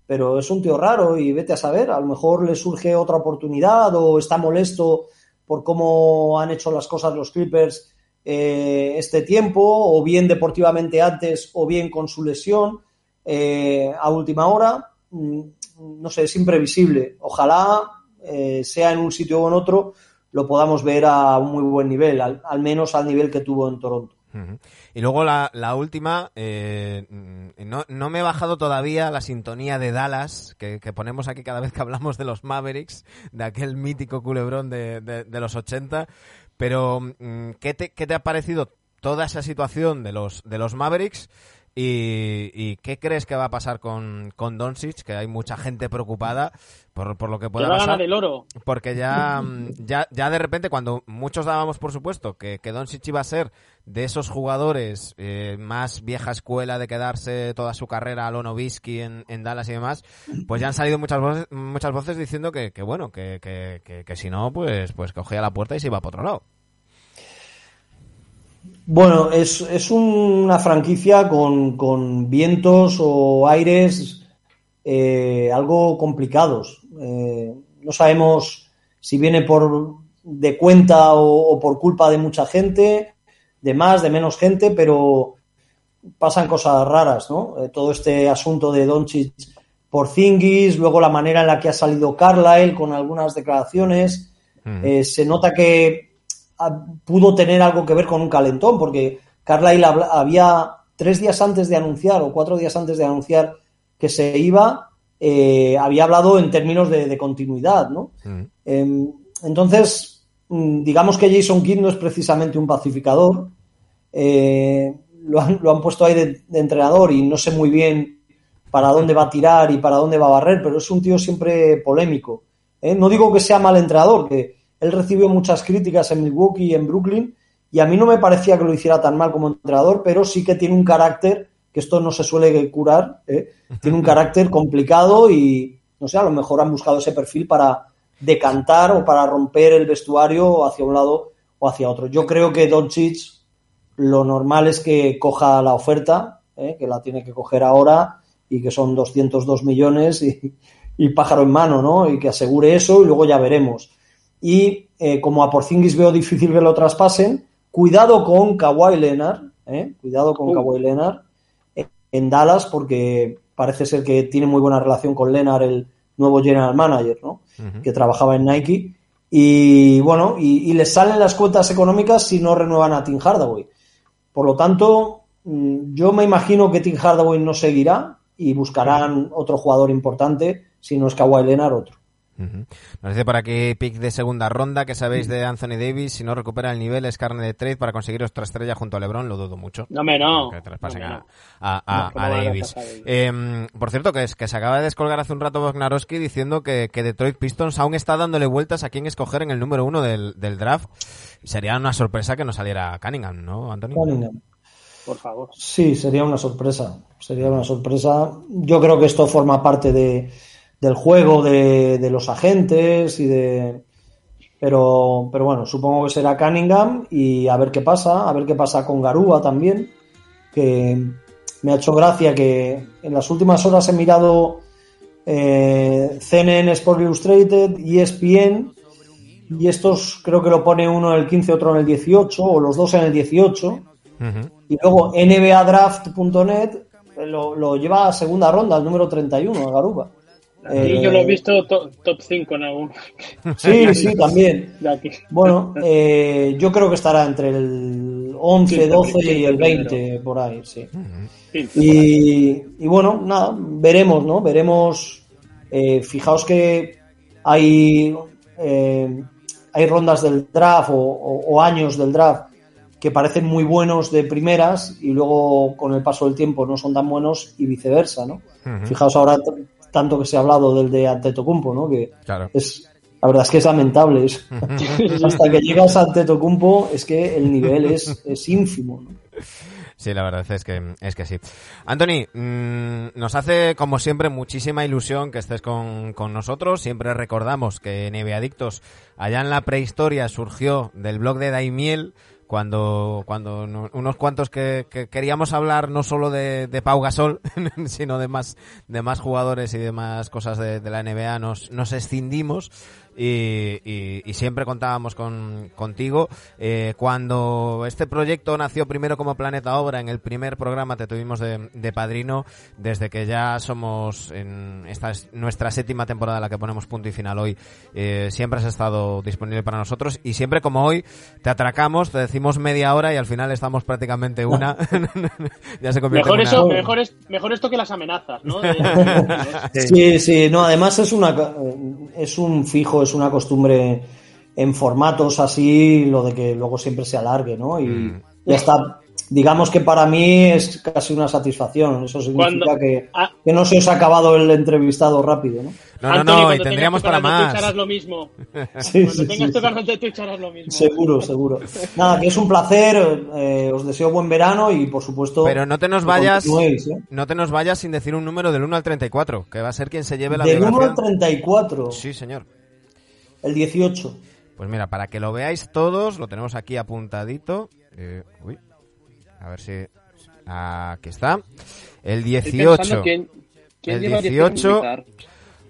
pero es un tío raro y vete a saber, a lo mejor le surge otra oportunidad o está molesto por cómo han hecho las cosas los Clippers eh, este tiempo, o bien deportivamente antes, o bien con su lesión eh, a última hora. Mm, no sé, es imprevisible. Ojalá sea en un sitio o en otro, lo podamos ver a un muy buen nivel, al, menos al nivel que tuvo en Toronto. Y luego la, última, eh, no, no, me he bajado todavía la sintonía de Dallas que, ponemos aquí cada vez que hablamos de los Mavericks, de aquel mítico culebrón de, los 80, pero mm, ¿qué te, ¿qué te, ha parecido toda esa situación de los, de los Mavericks? ¿Y, qué crees que va a pasar con, con Doncic? Que hay mucha gente preocupada por, por lo que pueda pasar. del oro. Porque ya, ya, ya de repente, cuando muchos dábamos por supuesto que, que Doncic iba a ser de esos jugadores eh, más vieja escuela de quedarse toda su carrera a Lonovisky en, en Dallas y demás, pues ya han salido muchas voces, muchas voces diciendo que, que bueno, que, que, que, si no, pues, pues cogía la puerta y se iba para otro lado. Bueno, es, es una franquicia con, con, vientos o aires eh, algo complicados. Eh, no sabemos si viene por de cuenta o, por culpa de mucha gente, de más, de menos gente, pero pasan cosas raras, ¿no? Eh, todo este asunto de Doncic por Zingis, luego la manera en la que ha salido Carlyle con algunas declaraciones. se nota que pudo tener algo que ver con un calentón, porque Carlyle había tres días antes de anunciar o cuatro días antes de anunciar que se iba, eh, había hablado en términos de, continuidad, ¿no? Mm. Em, entonces, mm, digamos que Jason Kidd no es precisamente un pacificador. Eh, lo, han, puesto ahí de, entrenador y no sé muy bien para dónde va a tirar y para dónde va a barrer, pero es un tío siempre polémico. ¿eh? No digo que sea mal entrenador, que él recibió muchas críticas en Milwaukee y en Brooklyn y a mí no me parecía que lo hiciera tan mal como entrenador, pero sí que tiene un carácter, que esto no se suele curar, ¿eh? tiene un carácter complicado y, no sé, a lo mejor han buscado ese perfil para decantar o para romper el vestuario hacia un lado o hacia otro. Yo creo que Doncic lo normal es que coja la oferta, ¿eh? que la tiene que coger ahora y que son 202 millones y, y pájaro en mano, ¿no? Y que asegure eso y luego ya veremos. Y eh, como a Porzingis veo difícil que lo traspasen, cuidado con Kawhi Leonard, ¿eh? cuidado con uh. Kawhi Leonard eh, en Dallas porque parece ser que tiene muy buena relación con Leonard, el nuevo general manager, ¿no? Que trabajaba en Nike. Y bueno, y, les salen las cuentas económicas si no renuevan a Tim Hardaway. Por lo tanto, mm, yo me imagino que Tim Hardaway no seguirá y buscarán otro jugador importante si no es Kawhi Leonard, otro. Nos dice por aquí pick de segunda ronda, que sabéis de Anthony Davis, si no recupera el nivel es carne de trade para conseguir otra estrella junto a LeBron, lo dudo mucho. No, me no. Que traspasen a, Davis. Em, por cierto, que, es, que se acaba de descolgar hace un rato Bognarowski diciendo que, Detroit Pistons aún está dándole vueltas a quién escoger en el número uno del, draft. Sería una sorpresa que no saliera Cunningham, ¿no, Anthony? Cunningham. Por favor. Sí, sería una sorpresa. Sería una sorpresa. Yo creo que esto forma parte de del juego de, los agentes y de... Pero, pero bueno, supongo que será Cunningham y a ver qué pasa, a ver qué pasa con Garúa también, que me ha hecho gracia que en las últimas horas he mirado eh, CNN Sport Illustrated, ESPN, y estos creo que lo pone uno en el 15, otro en el 18, o los dos en el 18, y luego NBAdraft.net lo, lo lleva a segunda ronda, al número 31, a Garuba. Y yo lo he eh, visto top 5 en algún. Sí, sí, también. Bueno, eh, yo creo que estará entre el 11, 12 y el 20, por ahí, sí. Y, y, bueno, nada, veremos, ¿no? Veremos. Eh, fijaos que hay, hay rondas del draft o, años del draft que parecen muy buenos de primeras y luego con el paso del tiempo no son tan buenos y viceversa, ¿no? Fijaos ahora tanto que se ha hablado del de Antetokounmpo, ¿no? Que es la verdad es que es lamentable. hasta que llegas a Antetokounmpo es que el nivel es, es ínfimo, Sí, la verdad es que, es que sí. Anthony, mm, nos hace, como siempre, muchísima ilusión que estés con, con nosotros. Siempre recordamos que NBA Adictos, allá en la prehistoria, surgió del blog de Daimiel, cuando, cuando unos cuantos que, queríamos hablar no solo de, de, Pau Gasol, sino de más, de más jugadores y de más cosas de, de la NBA, nos, nos escindimos y, y, siempre contábamos con, contigo. Eh, cuando este proyecto nació primero como Planeta Obra, en el primer programa te tuvimos de, de padrino, desde que ya somos en esta es nuestra séptima temporada la que ponemos punto y final hoy, eh, siempre has estado disponible para nosotros y siempre como hoy te atracamos, te decimos media hora y al final estamos prácticamente una. ya se convierte mejor eso, mejor, es, mejor esto que las amenazas, ¿no? sí, sí, no, además es una es un fijo es una costumbre en formatos así, lo de que luego siempre se alargue, ¿no? Y mm. ya está. Digamos que para mí es casi una satisfacción. Eso significa que, que, no se os ha acabado el entrevistado rápido, ¿no? No, no, no, y tendríamos para más. Tú lo mismo. sí, cuando tengas tu canal de Twitch harás lo mismo. Seguro, seguro. Nada, que es un placer. Eh, os deseo buen verano y, por supuesto. Pero no te nos vayas. ¿eh? No te nos vayas sin decir un número del 1 al 34, que va a ser quien se lleve la Del 1 al 34. Sí, señor. El 18. Pues mira, para que lo veáis todos, lo tenemos aquí apuntadito. Eh, uy, a ver si. Aquí está. El 18. el 18.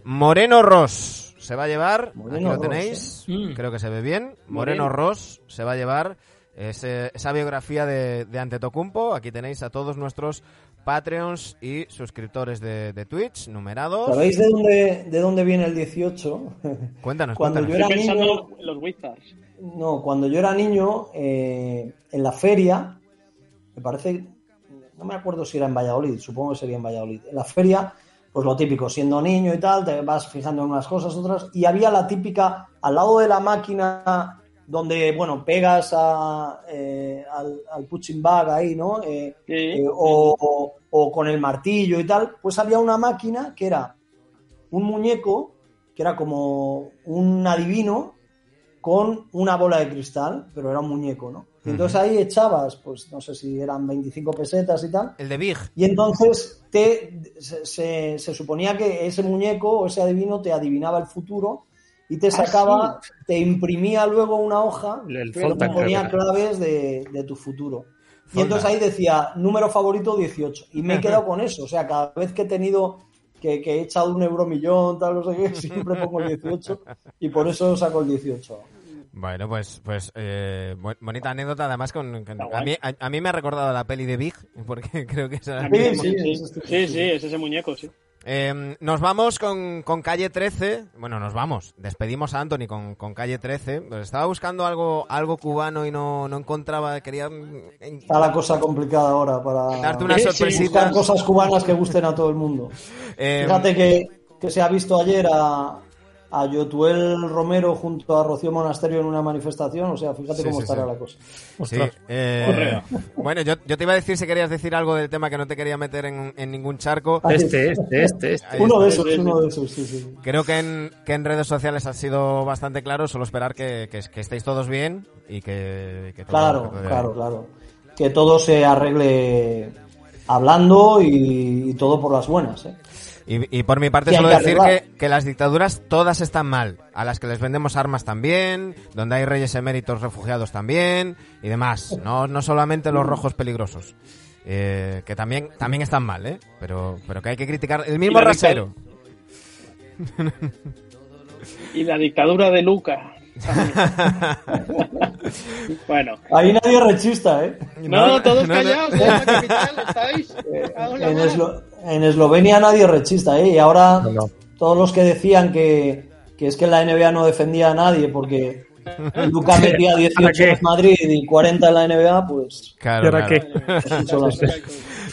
Moreno Ross se va a llevar. aquí lo tenéis. ¿eh? Creo que se ve bien. Moreno, Ross se va a llevar esa biografía de, de Antetokounmpo. Aquí tenéis a todos nuestros Patreons y suscriptores de, de Twitch, numerados. ¿Sabéis de dónde, de dónde viene el 18? Cuéntanos, cuando Yo era niño, los Wizards. No, cuando yo era niño, eh, en la feria, me parece, no me acuerdo si era en Valladolid, supongo que sería en Valladolid. En la feria, pues lo típico, siendo niño y tal, te vas fijando en unas cosas, otras, y había la típica, al lado de la máquina donde, bueno, pegas a, eh, al, al punching bag ahí, ¿no? Eh, eh, o, con el martillo y tal, pues había una máquina que era un muñeco, que era como un adivino con una bola de cristal, pero era un muñeco, ¿no? Y entonces ahí echabas, pues no sé si eran 25 pesetas y tal. El de Big. Y entonces te, se, se suponía que ese muñeco o ese adivino te adivinaba el futuro y te ah, sacaba, te imprimía luego una hoja el que ponía claves de, tu futuro. Y entonces ahí decía, número favorito 18. Y me he quedado con eso. O sea, cada vez que he tenido, que, he echado un euro millón, tal, no sé qué, siempre pongo el 18. Y por eso saco el 18. Bueno, pues, pues eh, bonita anécdota, además con, a, mí, a, mí me ha recordado la peli de Big, porque creo que es sí, sí, sí, sí, es ese muñeco, sí. Em, nos vamos con, con, Calle 13. Bueno, nos vamos. Despedimos a Anthony con, con Calle 13. Pues estaba buscando algo, algo cubano y no, no encontraba. Quería. Está la cosa complicada ahora para. Darte una sorpresita. Cosas cubanas que gusten a todo el mundo. Em, Fíjate que que se ha visto ayer a, a Yotuel Romero junto a Rocío Monasterio en una manifestación. O sea, fíjate Sí, cómo sí, estará sí. la cosa. Sí, eh, bueno, yo, yo te iba a decir si querías decir algo del tema que no te quería meter en, en ningún charco. Ah. Este, este, este, este. Uno de esos, uno de esos, sí, sí. Creo que en, que en redes sociales ha sido bastante claro, solo esperar que, que, que estéis todos bien y que, que todo- Claro, claro, claro. Que todo se arregle hablando y, y todo por las buenas. ¿eh? Y, y por mi parte solo decir que, que las dictaduras todas están mal, a las que les vendemos armas también, donde hay reyes eméritos refugiados también y demás, no, no solamente los rojos peligrosos, eh, que también, también están mal, ¿eh? pero, pero que hay que criticar el mismo rasero. Y la dictadura de Luca. bueno. Ahí nadie rechista, ¿eh? No, no, todos no, no. callados, ¿eh? En la capital estáis. En. Eslo- en Eslovenia nadie rechista, ¿eh? Y ahora No, no. todos los que decían que, que es que la NBA no defendía a nadie porque Luca metía 18 qué? en Madrid y 40 en la NBA, pues... Claro, ¿Y ahora claro. qué? cosas.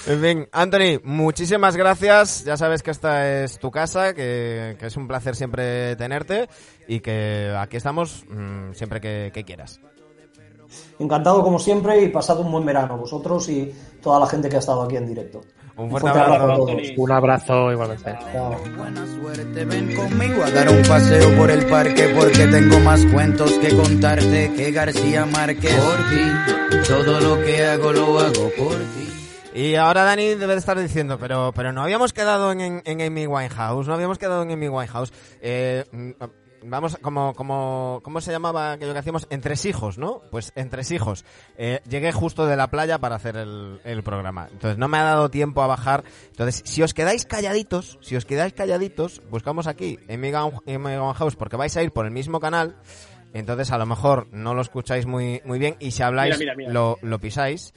En fin, Anthony, muchísimas gracias. Ya sabes que esta es tu casa, que, que es un placer siempre tenerte y que aquí estamos mm, siempre que, que quieras. Encantado como siempre y pasado un buen verano vosotros y toda la gente que ha estado aquí en directo. Un fuerte fuerte abrazo. abrazo a todos. Un abrazo igualmente. Chao. Buena suerte, ven conmigo a dar un paseo por el parque porque tengo más cuentos que contarte que García Márquez. Por ti, todo lo que hago lo hago por ti. Y ahora Dani debe de estar diciendo, pero, pero no habíamos quedado en, en, en Amy Winehouse, no habíamos quedado en Amy Winehouse. Eh, vamos, como, como, ¿cómo se llamaba aquello que hacíamos? Entresijos, ¿no? Pues entresijos. Eh, llegué justo de la playa para hacer el, el programa. Entonces no me ha dado tiempo a bajar. Entonces, si os quedáis calladitos, si os quedáis calladitos, buscamos aquí Amy Gun- Amy Winehouse porque vais a ir por el mismo canal. Entonces a lo mejor no lo escucháis muy, muy bien y si habláis Mira, mira, mira. Lo, lo pisáis.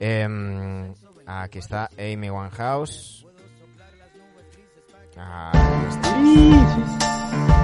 Em, aquí está Amy Winehouse. Ahí está.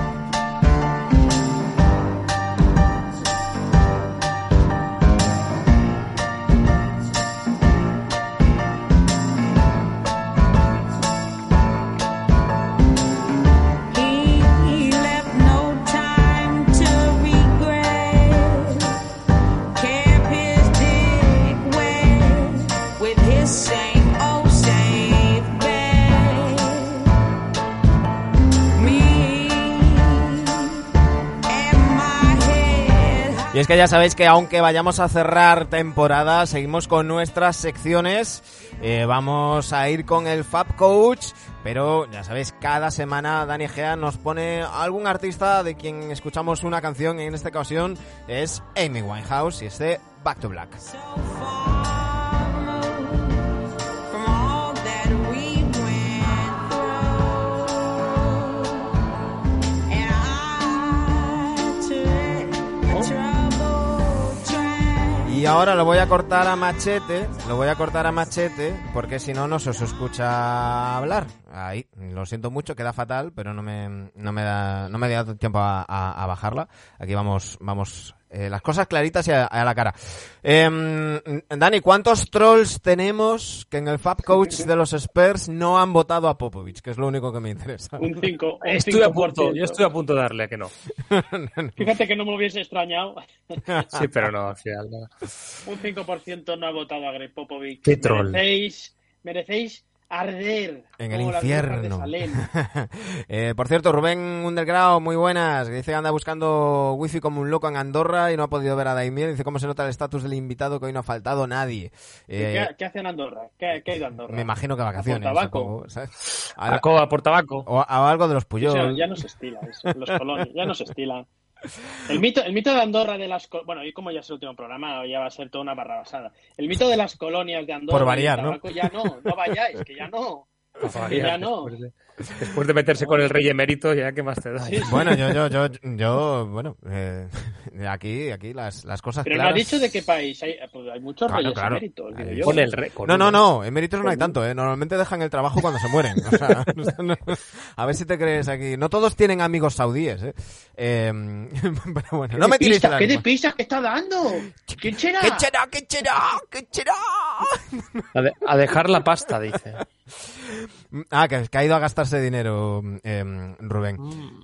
Y es que ya sabéis que aunque vayamos a cerrar temporada, seguimos con nuestras secciones. Eh, vamos a ir con el Fab Coach, pero ya sabéis, cada semana Dani Gea nos pone algún artista de quien escuchamos una canción. En esta ocasión es Amy Winehouse y este Back to Black. Y ahora lo voy a cortar a machete, lo voy a cortar a machete, porque si no, no se os escucha hablar. Ahí, lo siento mucho, queda fatal, pero no me, no me da, no me da tiempo a, a- bajarla. Aquí vamos, vamos, eh, las cosas claritas y a, a la cara. Em, Dani, ¿cuántos trolls tenemos que en el Fab Coach de los Spurs no han votado a Popovich? Que es lo único que me interesa. Un 5. Estoy a punto, yo estoy a punto de darle a que no. Fíjate que no me hubiese extrañado. Sí, pero no, al final no. Un 5% no ha votado a Greg Popovich. Qué troll. Merecéis, merecéis arder. En el infierno. Salem. Eh, por cierto, Rubén Undergrau, muy buenas. Dice que anda buscando wifi como un loco en Andorra y no ha podido ver a Daimiel. Dice cómo se nota el estatus del invitado que hoy no ha faltado nadie. Eh, ¿Qué, qué hace en Andorra? ¿Qué, qué ha ido a Andorra? me imagino que vacaciones. ¿A por tabaco? supongo, ¿sabes? A- Tabaco por tabaco. o, o algo de los O sea, ya no se estila eso, los colonios, ya no se estila. El mito, el mito de Andorra de las bueno, y como ya es el último programa, ya va a ser toda una barra basada. El mito de las colonias de Andorra Por variar, ¿no? ya no, no vayáis, que ya no. Que ya no. Después de, meterse con el rey emérito, ya qué más te da. Bueno, yo, yo, yo, yo, bueno, eh, aquí, aquí las, las cosas Pero no claras. ha dicho de qué país. Hay, pues hay muchos Claro, reyes claro. eméritos, digo yo. Con el rey. con No, no, no, eméritos no hay tanto, ¿eh? Normalmente dejan el trabajo cuando se mueren. O sea, no- a ver si te crees aquí. No todos tienen amigos saudíes, ¿eh? Eh, pero bueno, ¿Qué no me pistas? el ¿Qué de pistas que está dando? ¿Quién será? ¿Qué será? ¿Qué será? ¿Qué será? A, de- a dejar la pasta, dice. Ah, que, que ha ido a gastarse dinero em, Rubén.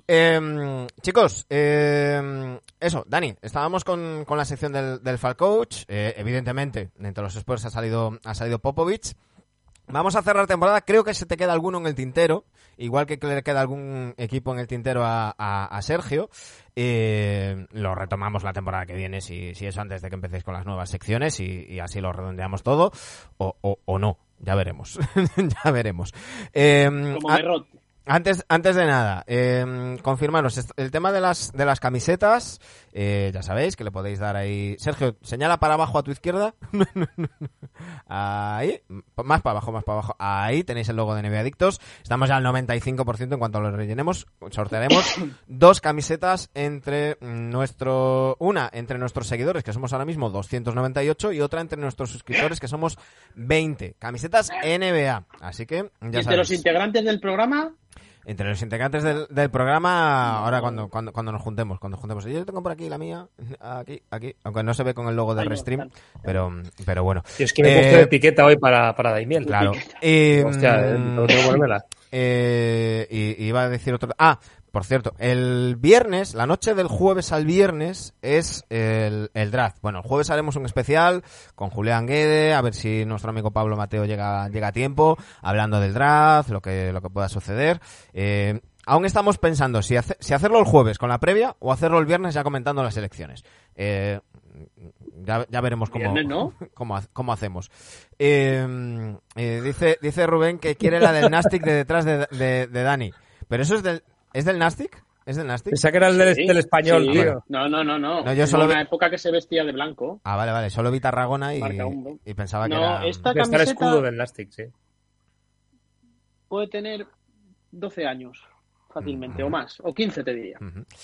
Em, chicos, em, eso, Dani, estábamos con, con la sección del, del Fall Coach. Eh, evidentemente, entre los Spurs ha salido, ha salido Popovich. Vamos a cerrar temporada. Creo que se te queda alguno en el tintero. Igual que le queda algún equipo en el tintero a, a- a Sergio. Eh, lo retomamos la temporada que viene, si, si eso antes de que empecéis con las nuevas secciones y, y así lo redondeamos todo. O, o- o no. Ya veremos. ya veremos. Em, Como a- antes, antes de nada, eh, confirmaros el tema de las, de las camisetas. Eh, ya sabéis que le podéis dar ahí. Sergio, señala para abajo a tu izquierda. ahí, más para abajo, más para abajo. Ahí tenéis el logo de NBA Adictos. Estamos ya al 95% en cuanto lo rellenemos. Sortearemos dos camisetas entre nuestro. Una entre nuestros seguidores, que somos ahora mismo 298, y otra entre nuestros suscriptores, que somos 20. Camisetas NBA. Así que ¿Y ya entre los sabéis. integrantes del programa? Entre los integrantes del, del programa, ahora cuando, cuando, cuando nos juntemos, cuando nos juntemos. Yo tengo por aquí la mía, aquí, aquí, aunque no se ve con el logo de Restream, pero, pero bueno. Y es que me he Eh, puesto de etiqueta hoy para, para Daimiel. Claro. Y, Hostia, eh, tengo que ponérmela. eh, y, y iba a decir otro. Ah, por cierto, el viernes, la noche del jueves al viernes es el, el draft. Bueno, el jueves haremos un especial con Julián Guede, a ver si nuestro amigo Pablo Mateo llega, llega a tiempo, hablando del draft, lo que, lo que pueda suceder. Eh, aún estamos pensando si, hace- si hacerlo el jueves con la previa o hacerlo el viernes ya comentando las elecciones. Eh, ya, ya veremos cómo, Viernes, ¿no? cómo, cómo hacemos. Eh, eh, dice, dice Rubén que quiere la del Nastic de detrás de, de- de Dani. Pero eso es del, ¿es del Nastic? ¿Es del Nastic? Pensaba que era el del, Sí, del español, sí. tío. No, no, no, no. No, yo En solo una ve- época que se vestía de blanco. Ah, vale, vale. Solo vi Tarragona y, y pensaba que No, era... esta Está el camiseta escudo del Nastic, sí. puede tener 12 años fácilmente, o más, o 15 te diría.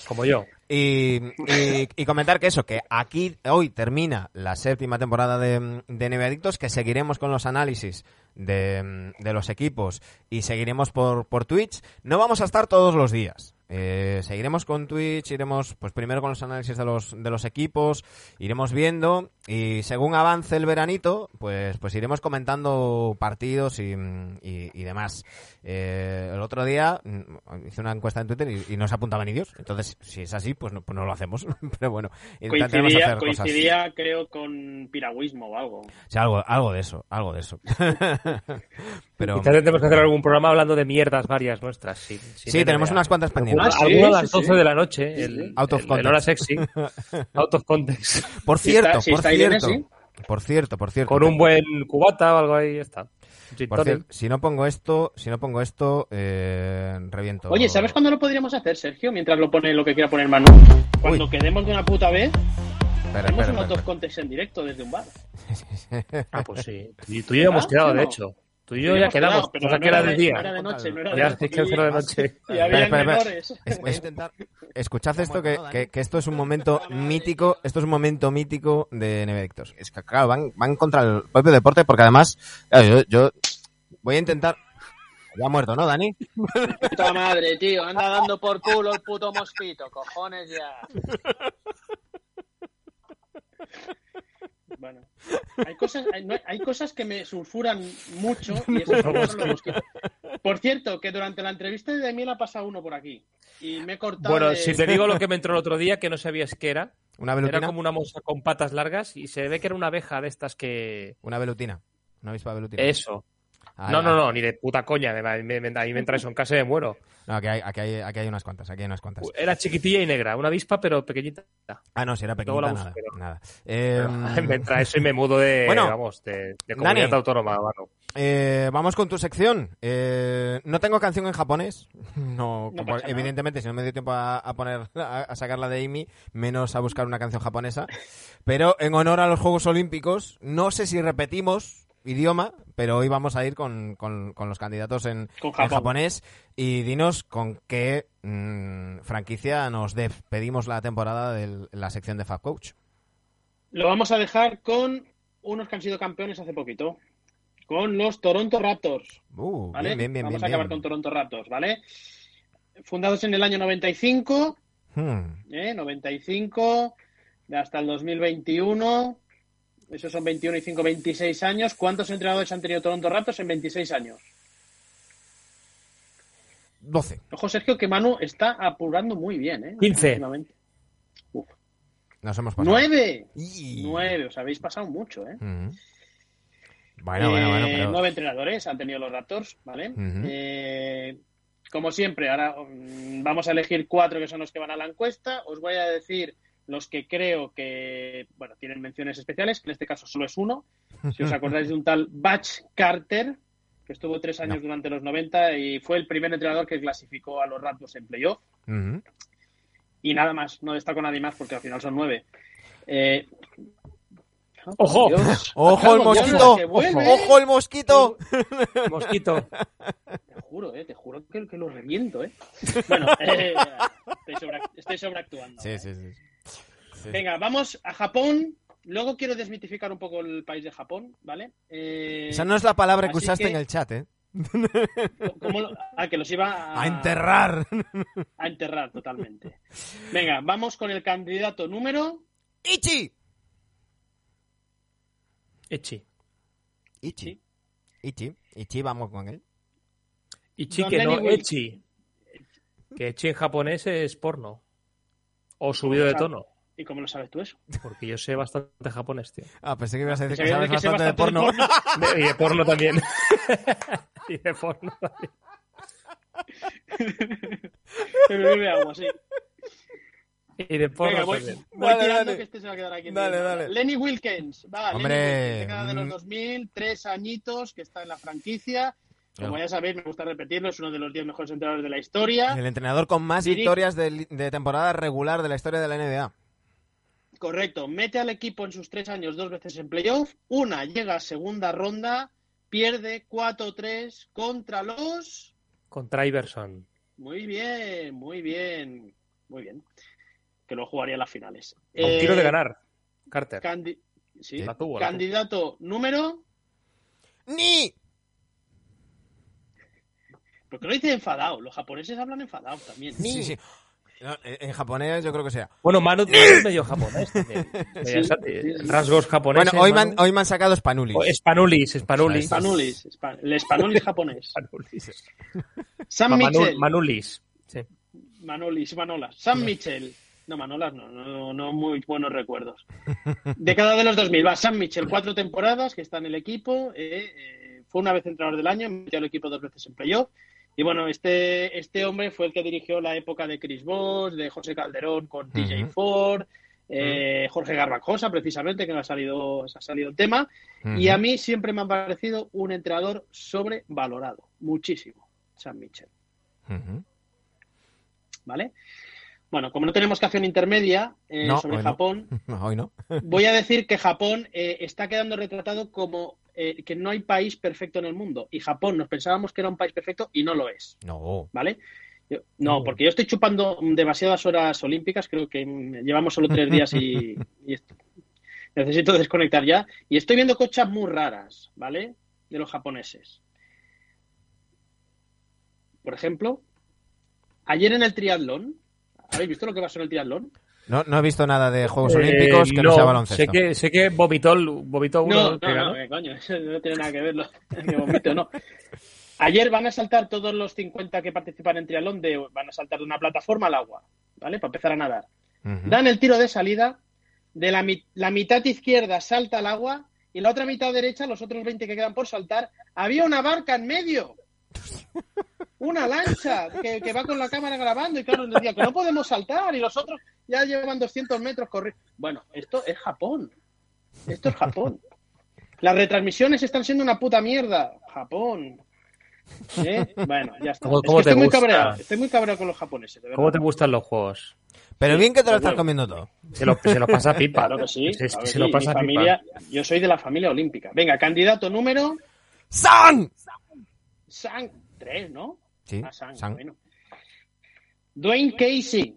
Como yo. Y, y- y comentar que eso, que aquí hoy termina la séptima temporada de, de NBA Adictos, que seguiremos con los análisis de, de los equipos y seguiremos por, por Twitch. No vamos a estar todos los días. Eh, seguiremos con Twitch, iremos pues primero con los análisis de los, de los equipos, iremos viendo y según avance el veranito, pues, pues iremos comentando partidos y, y- y demás. Eh, el otro día mm, hice una encuesta en Twitter y, y no se apuntaban ni Dios. Entonces, si es así, pues no, pues no lo hacemos. Pero bueno, intentaremos Coincidía, hacer cosas. coincidía creo, con piragüismo o algo. Sí, algo, algo de eso, algo de eso. Pero Quizás tendremos que hacer algún programa hablando de mierdas varias nuestras. Sí, sí, tenemos unas cuantas pendientes. Ah, sí, a sí, las sí. 12 de la noche. El. Out of el- el context. hora sexy. Out of context. Por Si cierto, está- si por está Por cierto, por cierto. Con un buen cubata o algo ahí, está. Por cierto, si no pongo esto, si no pongo esto, eh, reviento. Oye, ¿sabes cuándo lo podríamos hacer, Sergio? Mientras lo pone lo que quiera poner Manu. Cuando quedemos de una puta vez, Espera, hacemos espera, un out espera, of context en directo desde un bar. Ah, pues sí. Y tú y yo ya hemos ¿Ah? quedado, ¿Sí o de hecho. Tú y yo ya quedamos. quedado, pero no que era de día. era de noche, no era de Ya es que era de noche. Y había espera, menores. Escuchad esto, que, que, que esto es un momento mítico. Esto es un momento mítico de Nevectos. Es que, claro, van, van contra el propio deporte porque además, claro, yo, yo voy a intentar. Ya ha muerto, ¿no, Dani? Puta madre, tío, anda dando por culo el puto mosquito, cojones ya. Hay cosas, hay, no- hay cosas que me sulfuran mucho y esos son los mosquitos. Por cierto, que durante la entrevista de Demiel ha pasado uno por aquí y me he cortado. Bueno, de- si te digo lo que me entró el otro día, que no sabías qué era. Una Era como una mosca con patas largas y se ve que era una abeja de estas que... Una velutina. ¿No habéis velutina? Eso. No, no, no, ni de puta coña. Me, me, me- ahí me entra eso en casa y me muero. No, aquí hay, aquí, hay, aquí hay unas cuantas, aquí hay unas cuantas. Era chiquitilla y negra, una avispa pero pequeñita. Ah, no, si era pequeñita, la nada. pero- nada. Eh, me entra eso y me mudo de, Bueno, vamos, de, de comunidad Dani. autónoma, mano. eh, vamos con tu sección. Eh, no tengo canción en japonés. No, No como- evidentemente, si no me dio tiempo a, a poner a, a sacarla de Amy, menos a buscar una canción japonesa. Pero en honor a los Juegos Olímpicos, no sé si repetimos idioma, pero hoy vamos a ir con, con- con los candidatos en, Con en Japón. japonés y dinos con qué mm, franquicia nos despedimos la temporada de la sección de Fab Coach. Lo vamos a dejar con unos que han sido campeones hace poquito. Con los Toronto Raptors. Uh, ¿vale? bien, bien, bien, Vamos a acabar con Toronto Raptors, ¿vale? Fundados en el año 95, Hmm. ¿eh? 95 hasta el 2021. Esos son 21 y 5, 26 años. ¿Cuántos entrenadores han tenido Toronto Raptors en 26 años? 12. Ojo, Sergio, que Manu está apurando muy bien, ¿eh? 15. Últimamente. Uf. Nos hemos pasado. ¡Nueve! Y- Nueve, os habéis pasado mucho, ¿eh? Bueno, bueno, bueno, Eh, pero... Nueve entrenadores han tenido los Raptors, ¿vale? Eh, como siempre, ahora mm, vamos a elegir cuatro que son los que van a la encuesta. Os voy a decir los que creo que, bueno, tienen menciones especiales, que en este caso solo es uno. Si os acordáis de un tal Batch Carter, que estuvo tres años No. durante los 90 y fue el primer entrenador que clasificó a los Raptors en playoff. Y nada más, no destaco nadie más porque al final son nueve. Eh, ¡Ojo! Dios. ¡Ojo el mosquito! ¡Ojo el mosquito! Mosquito. Te juro, eh, te juro que, que lo reviento, eh. Bueno, eh, estoy, sobre- estoy sobreactuando. Sí, sí, sí. Sí. Venga, vamos a Japón. Luego quiero desmitificar un poco el país de Japón, ¿vale? Eh, Esa no es la palabra que usaste que- en el chat, ¿eh? ¿cómo lo- ah, que los iba a, A enterrar. a enterrar totalmente. Venga, vamos con el candidato número. ¡Ichi! Echi. Ichi. Ichi. Ichi, vamos con él. Ichi que no, Echi. Que Echi en japonés es porno. O subido de tono. ¿Y cómo lo sabes tú eso? Porque yo sé bastante japonés, tío. Ah, pensé que ibas a decir que sabes que sé bastante de bastante porno. De- y de porno también. y de porno también. Bebe agua, sí. Y de porno Venga, voy, también. voy Dale, tirando dale. que este se va a quedar aquí. en Dale, dale. Lenny Wilkins. Va, Hombre, Lenny Wilkins, década de los mm. 2000, tres añitos que está en la franquicia. Como Claro. ya sabéis, me gusta repetirlo, es uno de los 10 mejores entrenadores de la historia. El entrenador con más victorias de temporada regular de la historia de la NBA. Correcto, mete al equipo en sus tres años dos veces en playoff. Una llega a segunda ronda, pierde 4-3 contra los. Contra Iverson. Muy bien, muy bien, muy bien. Que lo jugaría en las finales. A un tiro Eh, de ganar. Carter. candi- sí. La tuvo, la Candidato número. ¡Ni! ¿Por qué lo dice enfadado? Los japoneses hablan enfadados también. Sí, sí. No, eh, en japonés yo creo que sea. Bueno, Manu, es medio japonés también. Sí, sí. Rasgos japoneses. Bueno, hoy me, han, Manu. hoy me han sacado Spanulis. O Spanulis, Spanulis. Spanulis, spa- el Spanulis japonés. Spanulis. Sam Manu- Mitchell. Manulis. Sí. Manolis, Manolas. Sam Mitchell. No, Manolas no, no, no muy buenos recuerdos. Década de los 2000, va Sam Mitchell, cuatro temporadas que está en el equipo. eh, eh, fue una vez entrenador del año, metió al equipo dos veces en playoff. Y bueno, este, este hombre fue el que dirigió la época de Chris Bosh, de José Calderón con TJ Ujú. Ford, eh, Jorge Garbajosa, precisamente, que no ha salido, ha salido el tema. Y a mí siempre me ha parecido un entrenador sobrevalorado, muchísimo, Sam Mitchell. Ujú. ¿vale? Bueno, como no tenemos canción intermedia eh, No, sobre hoy no. Japón, Hoy voy a decir que Japón eh, está quedando retratado como eh, que no hay país perfecto en el mundo. Y Japón nos pensábamos que era un país perfecto y no lo es, No. ¿vale? Yo- no, porque yo estoy chupando demasiadas horas olímpicas, creo que mm, llevamos solo tres días y, necesito desconectar ya. Y estoy viendo cochas muy raras, ¿vale? De los japoneses. Por ejemplo, ayer en el triatlón, ¿habéis visto lo que pasó en el triatlón? No, no he visto nada de Juegos Eh, Olímpicos que no, sea baloncesto. Sé que, sé que vomitó, vomitó uno. No, no, que no, que coño, eso no tiene nada que ver, lo- que vomito, no. Ayer van a saltar todos los 50 que participan en triatlón, de, van a saltar de una plataforma al agua, ¿vale? Para empezar a nadar. Dan el tiro de salida, de la, la mitad izquierda salta al agua y la otra mitad derecha, los otros 20 que quedan por saltar, había una barca en medio. Una lancha que, que va con la cámara grabando y claro, nos decía que no podemos saltar y los otros ya llevan 200 metros corriendo. Bueno, esto es Japón. Esto es Japón. Las retransmisiones están siendo una puta mierda. Japón. ¿Eh? Bueno, ya está. ¿Cómo- Es cómo que te estoy muy cabreado. Estoy muy cabreado con los japoneses, de verdad. ¿Cómo te gustan los juegos? Pero bien que te lo estás Bueno. comiendo todo. Se lo, se lo pasa pipa. Claro que sí. Se lo pasa Mi pipa. yo soy de la familia olímpica. Venga, candidato número ¡San! Sang 3, ¿no? Sí, Ah, Sang, San. bueno. Dwayne Casey.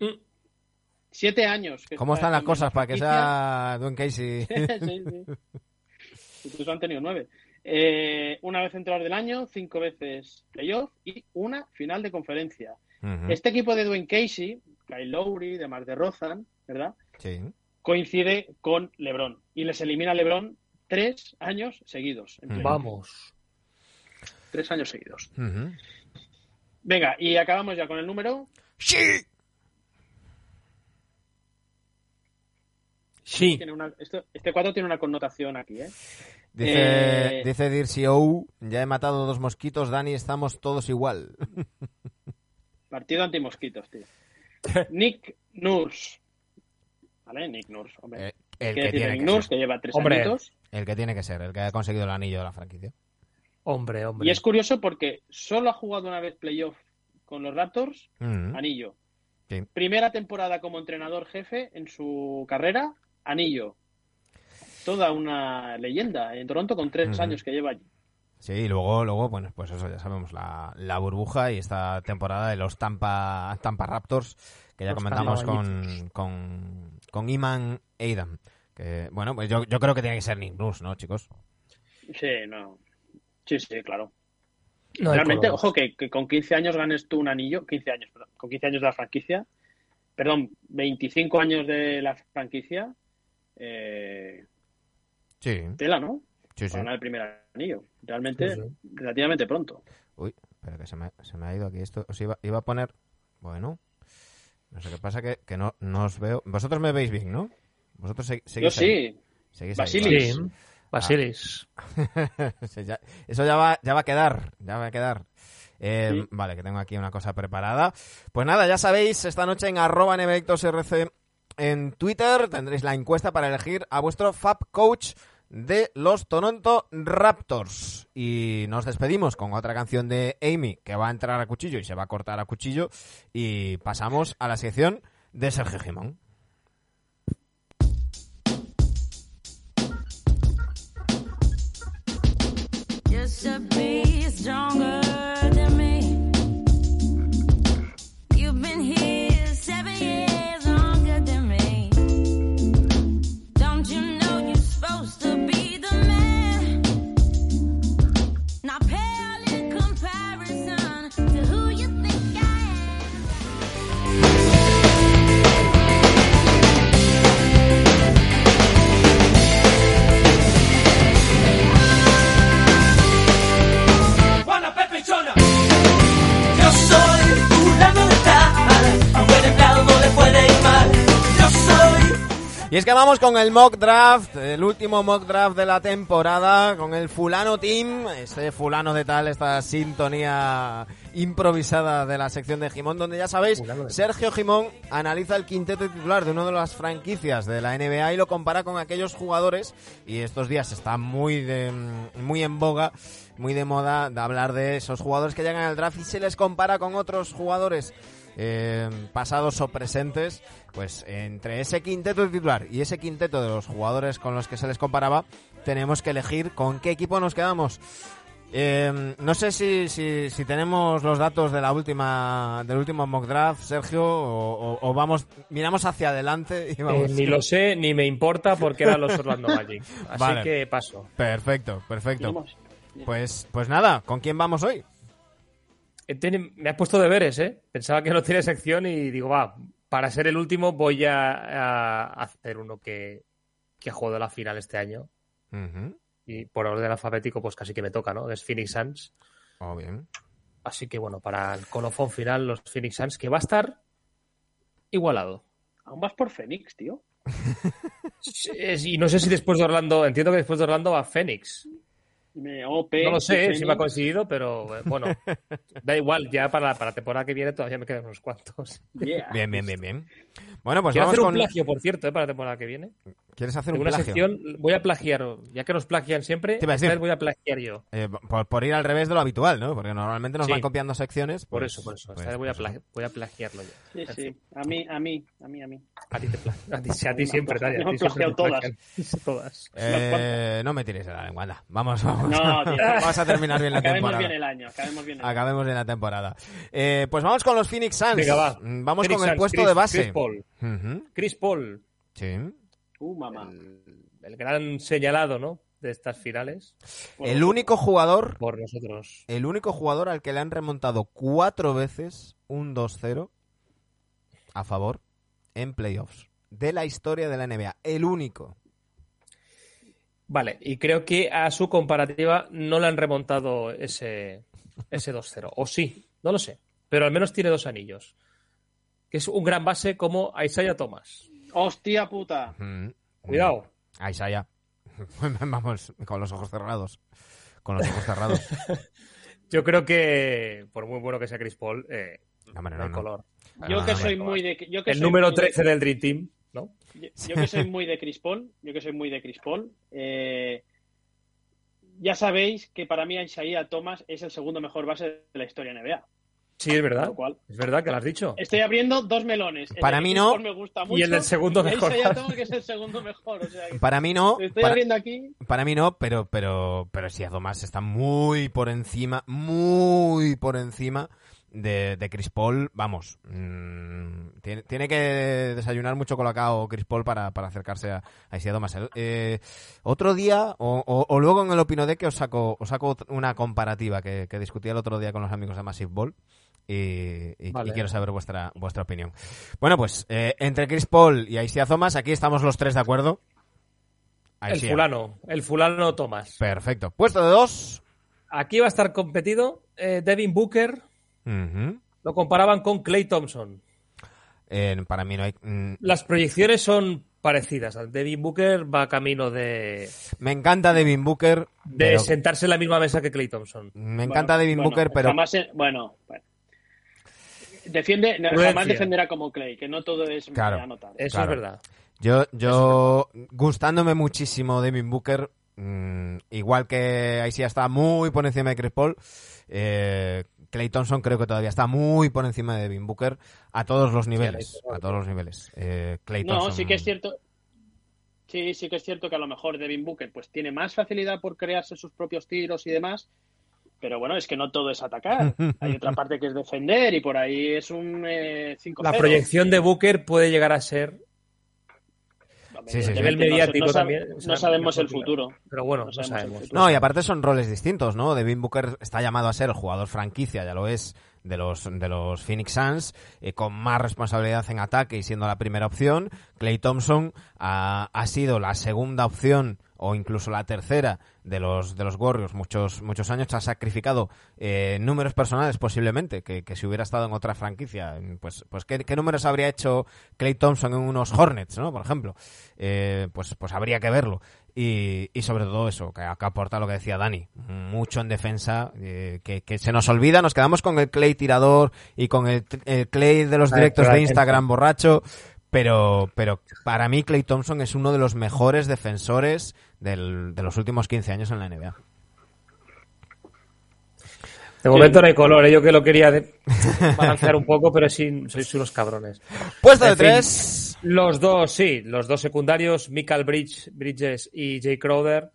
Mm. Siete años. que ¿Cómo está están las la cosas para que sea Dwayne Casey? sí, sí. Incluso han tenido nueve. Eh, una vez entrenador del año, cinco veces playoff y una final de conferencia. Este equipo de Dwayne Casey, Kyle Lowry, de Mar de Rozan, ¿verdad? Sí. coincide con LeBron y les elimina LeBron tres años seguidos. Vamos. Tres años seguidos. Venga, y acabamos ya con el número. ¡Sí! Sí. Tiene una- esto- este 4 tiene una connotación aquí, ¿eh? Dice, Eh, dice Dircy O, ya he matado dos mosquitos, Dani, estamos todos igual. Partido anti-mosquitos, tío. Nick Nurse. ¿Vale? Nick Nurse, hombre. Eh, el, ¿Qué que tiene Nick que Nurse, ser, que lleva tres Hombre. añitos. el que tiene que ser, el que ha conseguido el anillo de la franquicia. Hombre, hombre. Y es curioso porque solo ha jugado una vez playoff con los Raptors, Mm. anillo. Sí. Primera temporada como entrenador jefe en su carrera, anillo. Toda una leyenda en Toronto con tres Ujú. años que lleva allí. Sí, y luego, luego, bueno, pues eso ya sabemos, la, la burbuja y esta temporada de los Tampa, Tampa Raptors, que ya Los comentamos con, con, con Iman Adam. Que, bueno, pues yo, yo creo que tiene que ser Nick Nurse, ¿no, chicos? Sí, no. Sí, sí, claro. No Realmente, ojo, que, que con 15 años ganes tú un anillo, 15 años, perdón, con 15 años de la franquicia, perdón, 25 años de la franquicia, eh, Sí, tela, ¿no? sí, sí. Para ganar el primer anillo. Realmente, Sí, relativamente pronto. Uy, espera que se me, se me ha ido aquí esto. Os iba, iba a poner... Bueno, no sé qué pasa, que, que no, no os veo. Vosotros me veis bien, ¿no? Vosotros se- Yo seguís ahí. sí. Seguís ahí, Basilis. Basilis. Ya- eso ya va, ya va a quedar, ya va a quedar. Eh, Sí. Vale, que tengo aquí una cosa preparada. Pues nada, ya sabéis, esta noche en arroba RC en Twitter tendréis la encuesta para elegir a vuestro Fab Coach de los Toronto Raptors. Y nos despedimos con otra canción de Amy que va a entrar a cuchillo y se va a cortar a cuchillo. Y pasamos a la sección de Sergio Gimón. Stronger than me. You've been here Y es que vamos con el mock draft, el último mock draft de la temporada, con el fulano team, ese fulano de tal, esta sintonía improvisada de la sección de Gimón, donde ya sabéis. Sergio Gimón analiza el quinteto titular de una de las franquicias de la NBA y lo compara con aquellos jugadores, y estos días está muy, de, muy en boga, muy de moda de hablar de esos jugadores que llegan al draft y se les compara con otros jugadores eh, pasados o presentes, pues entre ese quinteto titular y ese quinteto de los jugadores con los que se les comparaba, tenemos que elegir con qué equipo nos quedamos. Eh, no sé si, si, si tenemos los datos de la última del último mock draft, Sergio, o, o- o vamos miramos hacia adelante y vamos. Eh, ni lo sé ni me importa porque eran los Orlando Magic. Así Vale. que paso. Perfecto, perfecto. Vamos. Pues, pues nada, ¿con quién vamos hoy? Me has puesto deberes, ¿eh? Pensaba que no tiene sección y digo, va, para ser el último voy a, a hacer uno que, que ha jugado la final este año. Y por orden alfabético, pues casi que me toca, ¿no? Es Phoenix Suns. Oh, bien. Así que bueno, para el colofón final, los Phoenix Suns, que va a estar igualado. Aún vas por Fénix, tío. Y no sé si después de Orlando, entiendo que después de Orlando va Phoenix. OP, No lo sé si me ha coincidido, pero eh, bueno, da igual, ya para, para la temporada que viene todavía me quedan unos cuantos. Yeah. Bien, bien, bien, bien. Bueno, pues Quiero vamos hacer un con. plagio, por cierto, eh, para la temporada que viene. ¿Quieres hacer un una plagio? sección, voy a plagiar, ya que nos plagian siempre, Te iba a esta decir. vez voy a plagiar yo. Eh, por, por ir al revés de lo habitual, ¿no? Porque normalmente nos Sí. van copiando secciones. Por pues- eso, por eso. pues- Esta vez voy a, pues plagi- voy a plagiarlo yo. Sí, sí. A mí, a mí, a mí, a mí. a ti te plagian. A ti, sí, a ti siempre, Tania, a plagiado- plagian. todas. Eh, no me tires de la lengua, anda. Vamos, vamos. No, tío. vamos a terminar bien la Acabemos temporada. bien el año, acabemos bien el año. Acabemos bien la temporada. Eh, pues vamos con los Phoenix Suns. Venga, va. Mm, Vamos Phoenix con el Suns, puesto Chris- de base. Chris Paul. Chris Paul, Sí. Uh, mamá. el gran señalado, ¿no? De estas finales El único jugador, por nosotros. el único jugador al que le han remontado cuatro veces un 2-0 a favor en playoffs. de la historia de la NBA. El único. Vale, y creo que a su comparativa no le han remontado ese, ese 2-0. O sí, no lo sé. Pero al menos tiene dos anillos. Que es un gran base como Isaiah Thomas. Hostia puta. Mm. Cuidado. Ahí está ya. Vamos, con los ojos cerrados. Con los ojos cerrados. Yo creo que, por muy bueno que sea Chris Paul, eh, No, hombre, no no, hay no. color. Yo no, que no, soy no. muy de. Yo que El soy número muy de- 13 del Dream Team, ¿no? Yo, yo que soy muy de Chris Paul, yo que soy muy de Chris Paul, eh, ya sabéis que para mí Isaiah Thomas es el segundo mejor base de la historia NBA. Sí, es verdad. Es verdad que lo has dicho. estoy abriendo dos melones. El Para mí no. Paul me gusta mucho, Y el del segundo mejor que es el segundo mejor. O sea, que Para mí no. estoy Para, abriendo aquí. para mí no, pero, pero, pero sí, Thomas está muy por encima, muy por encima de, de Chris Paul. Vamos, mm, tiene, tiene que desayunar mucho colacao Chris Paul para, para acercarse a, a Thomas. Eh, otro día, o, o- o luego en el Opino de que os saco, os saco una comparativa que, que discutí el otro día con los amigos de Massive Ball. Y, y- Vale. y quiero saber vuestra vuestra opinión. Bueno, pues eh, entre Chris Paul y Isaiah Thomas, aquí estamos los tres de acuerdo. El fulano, el fulano Thomas. Perfecto. Puesto de dos. Aquí va a estar competido eh, Devin Booker. Lo comparaban con Clay Thompson. Eh, para mí no hay. mm, Las proyecciones son parecidas. Devin Booker va camino de, Me encanta Devin Booker. de pero- sentarse en la misma mesa que Clay Thompson. me encanta Bueno, Devin bueno, Booker, pero. Jamás, eh, bueno, bueno. Defiende, Prudencia. jamás defenderá como Clay, que no todo es Claro. anotar. Eso Claro. es verdad. Yo, yo gustándome muchísimo Devin Booker, mm, igual que ahí sí está muy por encima de Chris Paul, eh, Clay Thompson creo que todavía está muy por encima de Devin Booker a todos los niveles, Clay a todos los niveles. Eh, Klay No, Thompson- sí que es cierto. Sí, sí que es cierto que a lo mejor Devin Booker pues tiene más facilidad por crearse sus propios tiros y demás. Pero bueno, es que no todo es atacar. Hay otra parte que es defender y por ahí es un eh, 5 La proyección de Booker puede llegar a ser, Sí, sí, sí. a nivel mediático no también. o sea, no sabemos el futuro. Pero bueno, No sabemos. No, y aparte son roles distintos, ¿no? Devin Booker está llamado a ser el jugador franquicia, ya lo es, de los, de los Phoenix Suns, eh, con más responsabilidad en ataque y siendo la primera opción. Clay Thompson ha, ha sido la segunda opción o incluso la tercera de los de los Warriors muchos muchos años. Ha sacrificado eh, números personales posiblemente que, que si hubiera estado en otra franquicia pues pues ¿qué, qué números habría hecho Clay Thompson en unos Hornets no por ejemplo. Eh, pues pues habría que verlo y, y sobre todo eso, que acá aporta lo que decía Dani, mucho en defensa, eh, que, que se nos olvida, nos quedamos con el Clay tirador y con el, el Clay de los Ah, directos de. Instagram borracho, pero, pero para mí Clay Thompson es uno de los mejores defensores del- de los últimos 15 años en la NBA. De momento no hay color, ¿eh? yo que lo quería de- balancear un poco, pero sí, sois unos cabrones. Puesto de tres. Los dos, sí, los dos secundarios, Michael Bridge, Bridges y Jay Crowder,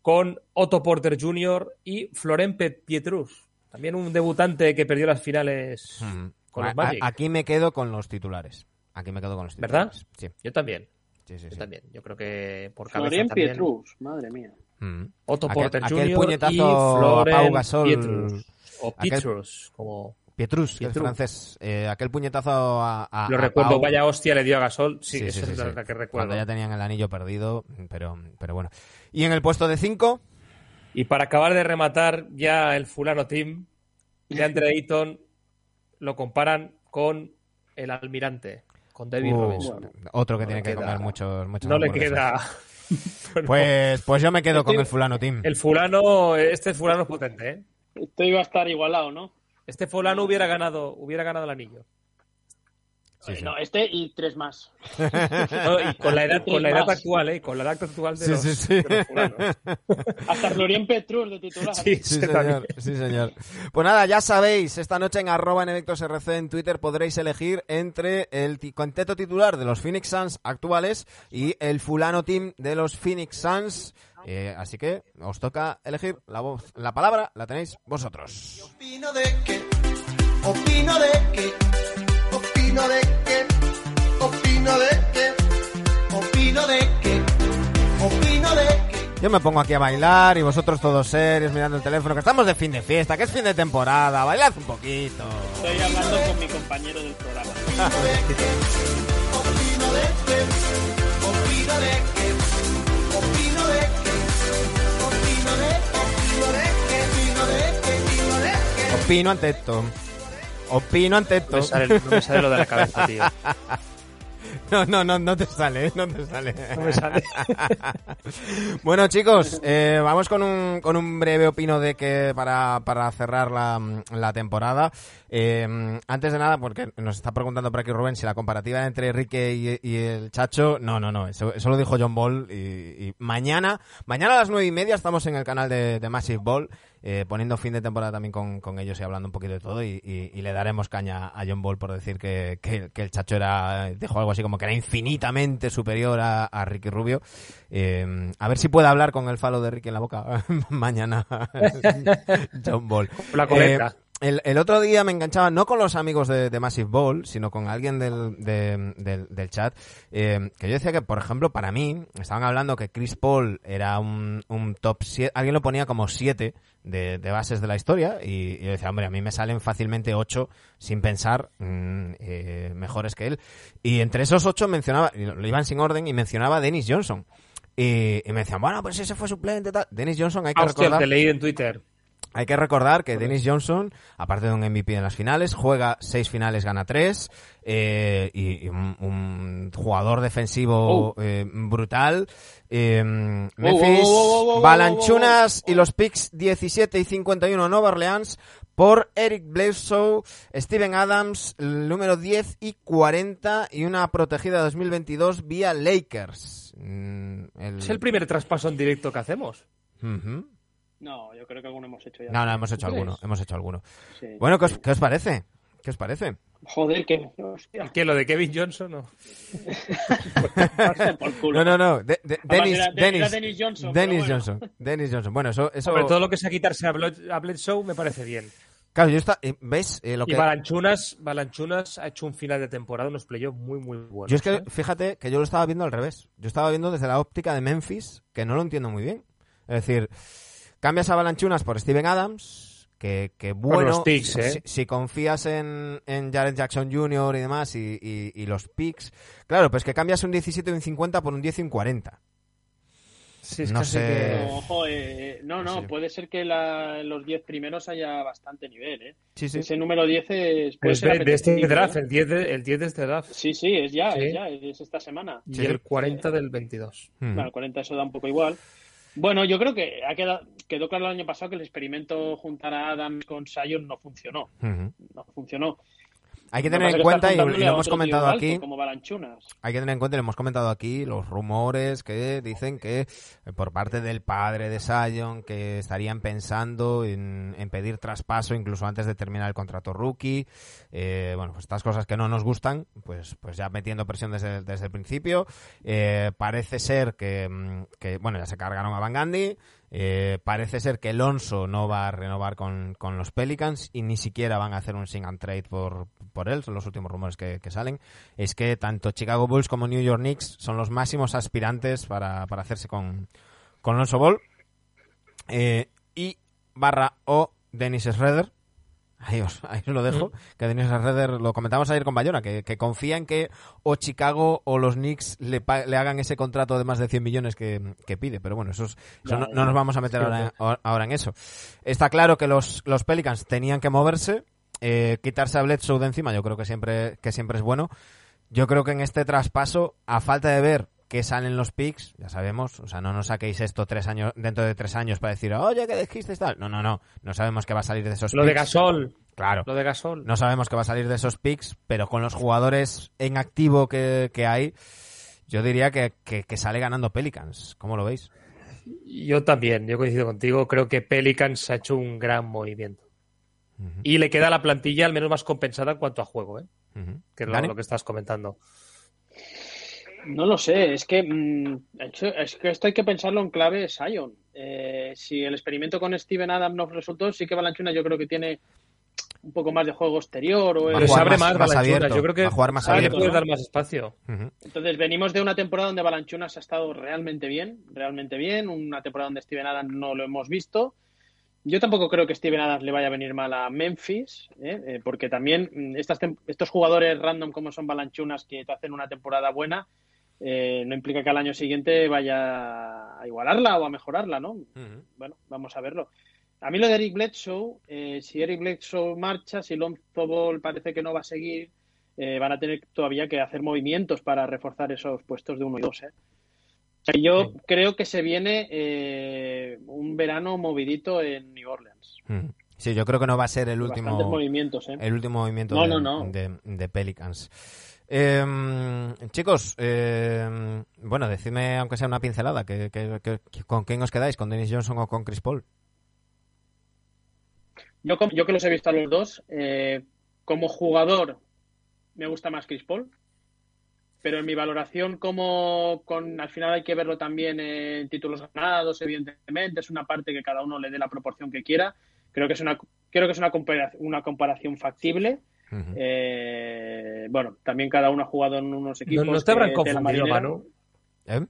con Otto Porter Jr. y Florent Pietrus, también un debutante que perdió las finales Mm. con los Magic. a- aquí me quedo con los titulares. Aquí me quedo con los titulares. ¿Verdad? Sí, Yo también, sí, sí. yo sí. también. Yo creo que por cabeza también. Pietrus, madre mía. Mm. Otto Aquel- Porter aquel Jr. puñetazo y Florent Pau Gasol. Pietrus. O Aquel- Pietrus, como Pietrus, que es Pietrus. francés. Eh, aquel puñetazo a, a- lo a recuerdo, Pau. vaya hostia le dio a Gasol. Sí, Sí, esa sí, sí, es la sí. la que recuerdo. Cuando ya tenían el anillo perdido, pero, pero bueno. Y en el puesto de 5, Y para acabar de rematar ya el fulano team, de Andre Ayton lo comparan con el almirante, con David Robinson. otro que No tiene que queda- comer muchos, muchos No le queda. Bueno, Pues, pues yo me quedo con el fulano team. El fulano, este fulano es potente, ¿eh? Esto iba a estar igualado, ¿no? Este fulano hubiera ganado, hubiera ganado el anillo. Sí, sí. No, este y tres más. No, y con la edad, con la edad actual, ¿eh? Con la edad actual de Sí, los, sí, sí. de los fulanos. Hasta Florian Petrus de titular. Sí, señor. Sí, señor. Pues nada, ya sabéis, esta noche en arroba en RC en Twitter podréis elegir entre el quinteto titular de los Phoenix Suns actuales y el fulano team de los Phoenix Suns. Eh, así que os toca elegir la voz, la palabra la tenéis vosotros. Opino de que, opino de que, opino de que, opino de que, opino de que, opino de que. Yo me pongo aquí a bailar y vosotros todos serios mirando el teléfono, que estamos de fin de fiesta, que es fin de temporada, bailad un poquito. Estoy hablando con mi compañero del programa. Opino de qué, opino de qué, opino Opino ante esto. Opino ante No esto. me, sale, no me sale lo de la cabeza, tío. No, no, no, no te sale, ¿eh? no te sale. No me sale. bueno, chicos, eh, vamos con un, con un breve opino de que para, para cerrar la, la temporada. Eh, antes de nada, porque nos está preguntando por aquí Rubén si la comparativa entre Enrique y, y el Chacho. No, no, no, eso, eso lo dijo John Ball. Y, y mañana, mañana a las nueve y media estamos en el canal de, de Massive Ball. Eh, poniendo fin de temporada también con, con ellos y hablando un poquito de todo y, y- y le daremos caña a John Ball por decir que, que- que el Chacho era dijo algo así como que era infinitamente superior a, a Ricky Rubio Eh, a ver si puede hablar con el falo de Ricky en la boca mañana John Ball La. El, el otro día me enganchaba no con los amigos de, de Massive Ball, sino con alguien del, de- del, del chat, eh, que yo decía que, por ejemplo, para mí, estaban hablando que Chris Paul era un, un top 7, alguien lo ponía como 7 de, de bases de la historia, y, y yo decía, hombre, a mí me salen fácilmente 8 sin pensar mm, eh, mejores que él. Y entre esos 8 mencionaba, lo iban sin orden, y mencionaba a Dennis Johnson. Y, y me decían, bueno, pues ese fue suplente tal. Dennis Johnson, hay que Ah, hostia, recordar... te leí en Twitter. Hay que recordar que Dennis Johnson, aparte de un MVP en las finales, juega seis finales, gana tres, eh, y, y un, un jugador defensivo eh, brutal. Eh, Memphis, oh, oh, Balanchunas y los picks 17 y 51 Nueva Orleans por Eric Bledsoe, Steven Adams, el número 10 y 40 y una protegida 2022 vía Lakers. Mm, el- Es el primer traspaso en directo que hacemos. No, yo creo que alguno hemos hecho ya. No, no, hemos hecho alguno, hemos hecho alguno. Sí. Bueno, ¿qué os, qué os parece? ¿Qué os parece? Joder, que. Hostia. ¿Qué? ¿Lo de Kevin Johnson? No. por culo. No, no, no. de- de- Además, Dennis, era- Dennis, Dennis Johnson, Dennis bueno. Johnson. Dennis Johnson. Bueno, eso, eso. Sobre todo lo que sea quitarse a, Bled- a Bledsoe me parece bien. Claro, yo está, eh, ¿ves? Eh, lo Y que, Balanchunas, Balanchunas ha hecho un final de temporada, unos playoffs muy, muy buenos. yo es que, ¿eh? fíjate que yo lo estaba viendo al revés. Yo estaba viendo desde la óptica de Memphis, que no lo entiendo muy bien. Es decir, cambias a Balanchunas por Steven Adams, que, que bueno, los picks, ¿eh? si, si confías en, en Jared Jackson Jr. y demás, y, y- y los picks, claro, pues que cambias un 17 y un 50 por un 10 y un 40. Sí, es no sé. que- No, ojo, eh, no, no, Sí. puede ser que la- los 10 primeros haya bastante nivel, ¿eh? Sí, sí. Ese número 10 es, puede Es ser de, de este draft, ¿eh? el 10 de, el 10 de este draft. Sí, sí, es ya, Sí. es ya, es esta semana. Y el 40 del 22. Ujú. Claro, 40 eso da un poco igual. Bueno, yo creo que ha quedado, quedó claro el año pasado que el experimento juntar a Adams con Sion no funcionó. No funcionó. Hay que tener en que cuenta, y lo, hemos comentado alto, aquí, Como hay que tener en cuenta, y lo hemos comentado aquí, los rumores que dicen que eh, por parte del padre de Sion que estarían pensando en, en pedir traspaso incluso antes de terminar el contrato rookie. Eh, bueno, pues estas cosas que no nos gustan, pues, pues ya metiendo presión desde, desde el principio. Eh, parece ser que, mm, que, bueno, ya se cargaron a Van Gundy. Eh, parece ser que Alonso no va a renovar con, con los Pelicans y ni siquiera van a hacer un sing and trade por, por él, son los últimos rumores que, que salen. Es que tanto Chicago Bulls como New York Knicks son los máximos aspirantes para, para hacerse con, con Alonso Ball. Eh, y barra o Dennis Schroeder. Ahí os, ahí os lo dejo. Que Dennis Schroeder, lo comentamos ayer con Bayona, que, que confía en que o Chicago o los Knicks le, le hagan ese contrato de más de 100 millones que, que pide. Pero bueno, eso, es- eso no, no nos vamos a meter ahora, ahora en eso. Está claro que los, los Pelicans tenían que moverse. eh, quitarse a Bledsoe de encima, yo creo que siempre, que siempre es bueno. Yo creo que en este traspaso, a falta de ver qué salen los picks, ya sabemos, o sea, no nos saquéis esto tres años, dentro de tres años para decir, oye, que dijiste tal. No, no, no, no sabemos qué va a salir de esos Lo de picks. Gasol. Claro. Lo de Gasol. No sabemos qué va a salir de esos picks, pero con los jugadores en activo que, que hay, yo diría que, que- que sale ganando Pelicans. ¿Cómo lo veis? Yo también, yo coincido contigo. Creo que Pelicans ha hecho un gran movimiento. Y le queda a la plantilla al menos más compensada en cuanto a juego, ¿eh? Que es lo que estás comentando. No lo sé, es que, mm, hecho- es que esto hay que pensarlo en clave Sion. Eh, si el experimento con Steven Adams no resultó, sí que Balanchuna yo creo que tiene un poco más de juego exterior. O Pero se abre más- más, abierto, Yo creo que va a jugar más abierto, puede ¿no? dar más espacio. Entonces venimos de una temporada donde Balanchunas ha estado realmente bien, realmente bien, una temporada donde Steven Adams no lo hemos visto Yo tampoco creo que Steven Adams le vaya a venir mal a Memphis, ¿eh? Eh, porque también mm, estas estos jugadores random como son Balanchunas que te hacen una temporada buena, eh, no implica que al año siguiente vaya a igualarla o a mejorarla, ¿no? Bueno, vamos a verlo. A mí lo de Eric Bledsoe, eh, si Eric Bledsoe marcha, si Lonzo Ball parece que no va a seguir, eh, van a tener todavía que hacer movimientos para reforzar esos puestos de uno y dos. ¿eh? O sea, yo Sí. creo que se viene eh, un verano movidito en New Orleans. Sí, yo creo que no va a ser el último, movimientos, ¿eh? el último movimiento No, de, no, no. de- de Pelicans. Eh, chicos, eh, bueno, decidme, aunque sea una pincelada, que, que- ¿con quién os quedáis? ¿Con Dennis Johnson o con Chris Paul? Yo, yo que los he visto a los dos, eh, como jugador me gusta más Chris Paul, pero en mi valoración como con al final hay que verlo también en títulos ganados, evidentemente, es una parte que cada uno le dé la proporción que quiera. Creo que es una creo que es una una comparación factible. Eh, bueno, también cada uno ha jugado en unos ¿No, equipos. no te habrán que- de la confundido, marinera. Manu? ¿Eh?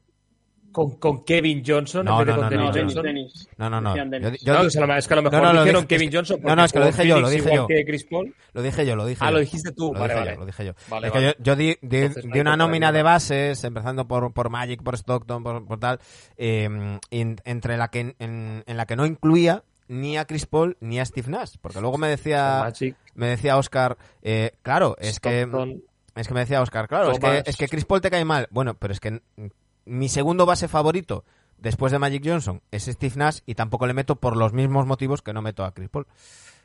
Con, con Kevin Johnson No, en vez de no, con no, Dennis No, Dennis, Johnson. Dennis. No, no, no. Decían Yo, Dennis. yo- No, es, que a lo mejor No, no, lo dijeron dije- Kevin Johnson. no, no, es que lo dije yo, lo dije yo. que Chris Paul. lo dije yo, lo dije Ah, yo. lo dijiste tú. Lo Vale, dije vale. yo, lo dije yo. Vale, Es que vale. yo, yo di, di- Entonces no di hay una nómina de bases, empezando por, por Magic, por Stockton, por, por tal, eh, en- entre la que en, en la que no incluía ni a Chris Paul ni a Steve Nash, porque luego me decía me decía Oscar, eh, claro, es que es que me decía Oscar, claro, es que, es que Chris Paul te cae mal. Bueno, pero es que mi segundo base favorito después de Magic Johnson es Steve Nash y tampoco le meto por los mismos motivos que no meto a Chris Paul.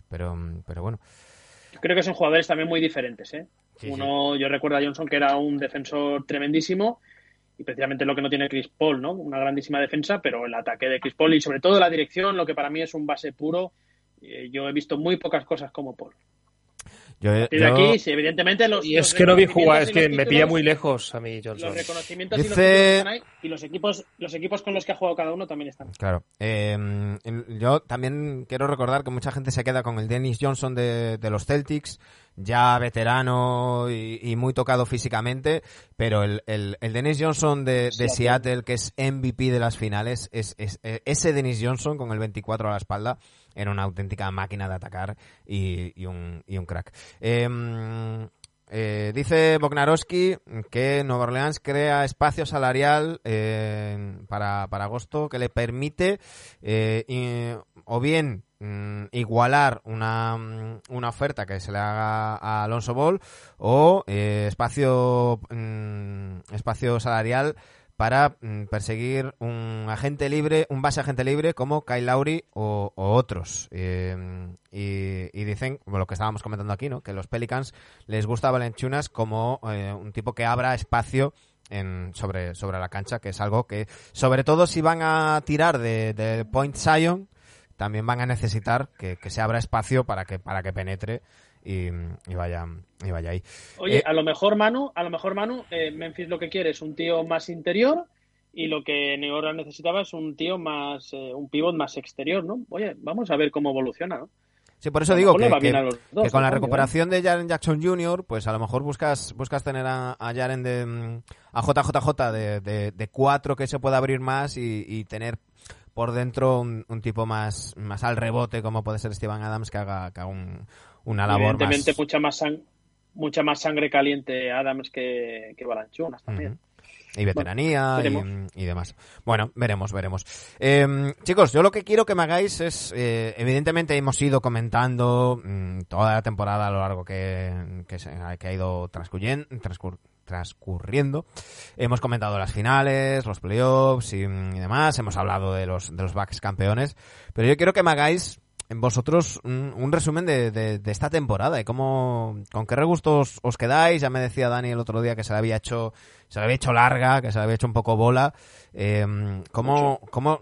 Pero, pero bueno. Creo que son jugadores también muy diferentes. ¿eh? Sí, Uno, yo recuerdo a Johnson que era un defensor tremendísimo y precisamente lo que no tiene Chris Paul, ¿no? Una grandísima defensa, pero el ataque de Chris Paul y sobre todo la dirección, lo que para mí es un base puro. eh, yo he visto muy pocas cosas como Paul. Yo, Y de yo- aquí, sí, evidentemente los. Y los es que no vi jugar, es que me pilla muy lejos a mí Johnson. Los reconocimientos y los están ahí y los equipos, los equipos con los que ha jugado cada uno también están. Claro. Eh, yo también quiero recordar que mucha gente se queda con el Dennis Johnson de, de los Celtics, ya veterano y, y muy tocado físicamente, pero el, el, el Dennis Johnson de, de Seattle. Seattle, que es MVP de las finales, es, es- eh, ese Dennis Johnson con el 24 a la espalda era una auténtica máquina de atacar y, un, y un crack. Eh, eh, dice Bognarowski que Nueva Orleans crea espacio salarial eh, para, para agosto que le permite eh, o bien mm, igualar una, mm, una oferta que se le haga a Alonso Ball o eh, espacio mm, espacio salarial para mm, perseguir un agente libre, un base agente libre como Kyle Lowry o, otros. Eh, y, y dicen, lo que estábamos comentando aquí, ¿no? que los Pelicans les gusta Valenchunas como eh, un tipo que abra espacio en, sobre, sobre la cancha, que es algo que, sobre todo si van a tirar de, de Point Zion, también van a necesitar que, que se abra espacio para que, para que penetre y, y vaya, y vaya ahí. Oye, Eh, a lo mejor Manu, a lo mejor Manu, eh, Memphis lo que quiere es un tío más interior y lo que New Orleans necesitaba es un tío más, eh, un pivot más exterior, ¿no? Oye, vamos a ver cómo evoluciona, ¿no? Sí, por eso digo que, dos, con la recuperación de Jaren Jackson Jr., pues a lo mejor buscas buscas tener a, a Jaren de mm, a JJJ de, de, de cuatro que se pueda abrir más y, y tener por dentro un, un tipo más, más al rebote como puede ser Steven Adams que haga, que haga un- una labor Evidentemente más... mucha más mucha más sangre caliente Adams que, que Balanchunas también. Y veteranía y, veremos. y demás. Bueno, veremos, veremos. Eh, chicos, yo lo que quiero que me hagáis es, eh, evidentemente hemos ido comentando mm, toda la temporada a lo largo que, que, se- que ha ido transcurriendo, transcurriendo. Hemos comentado las finales, los playoffs y, mm, y demás. Hemos hablado de los, de los backs campeones. Pero yo quiero que me hagáis vosotros un, un resumen de, de- de esta temporada y cómo, con qué regusto os, quedáis. Ya me decía Dani el otro día que se le había hecho, se le había hecho larga, que se le había hecho un poco bola. Eh, ¿Cómo, cómo,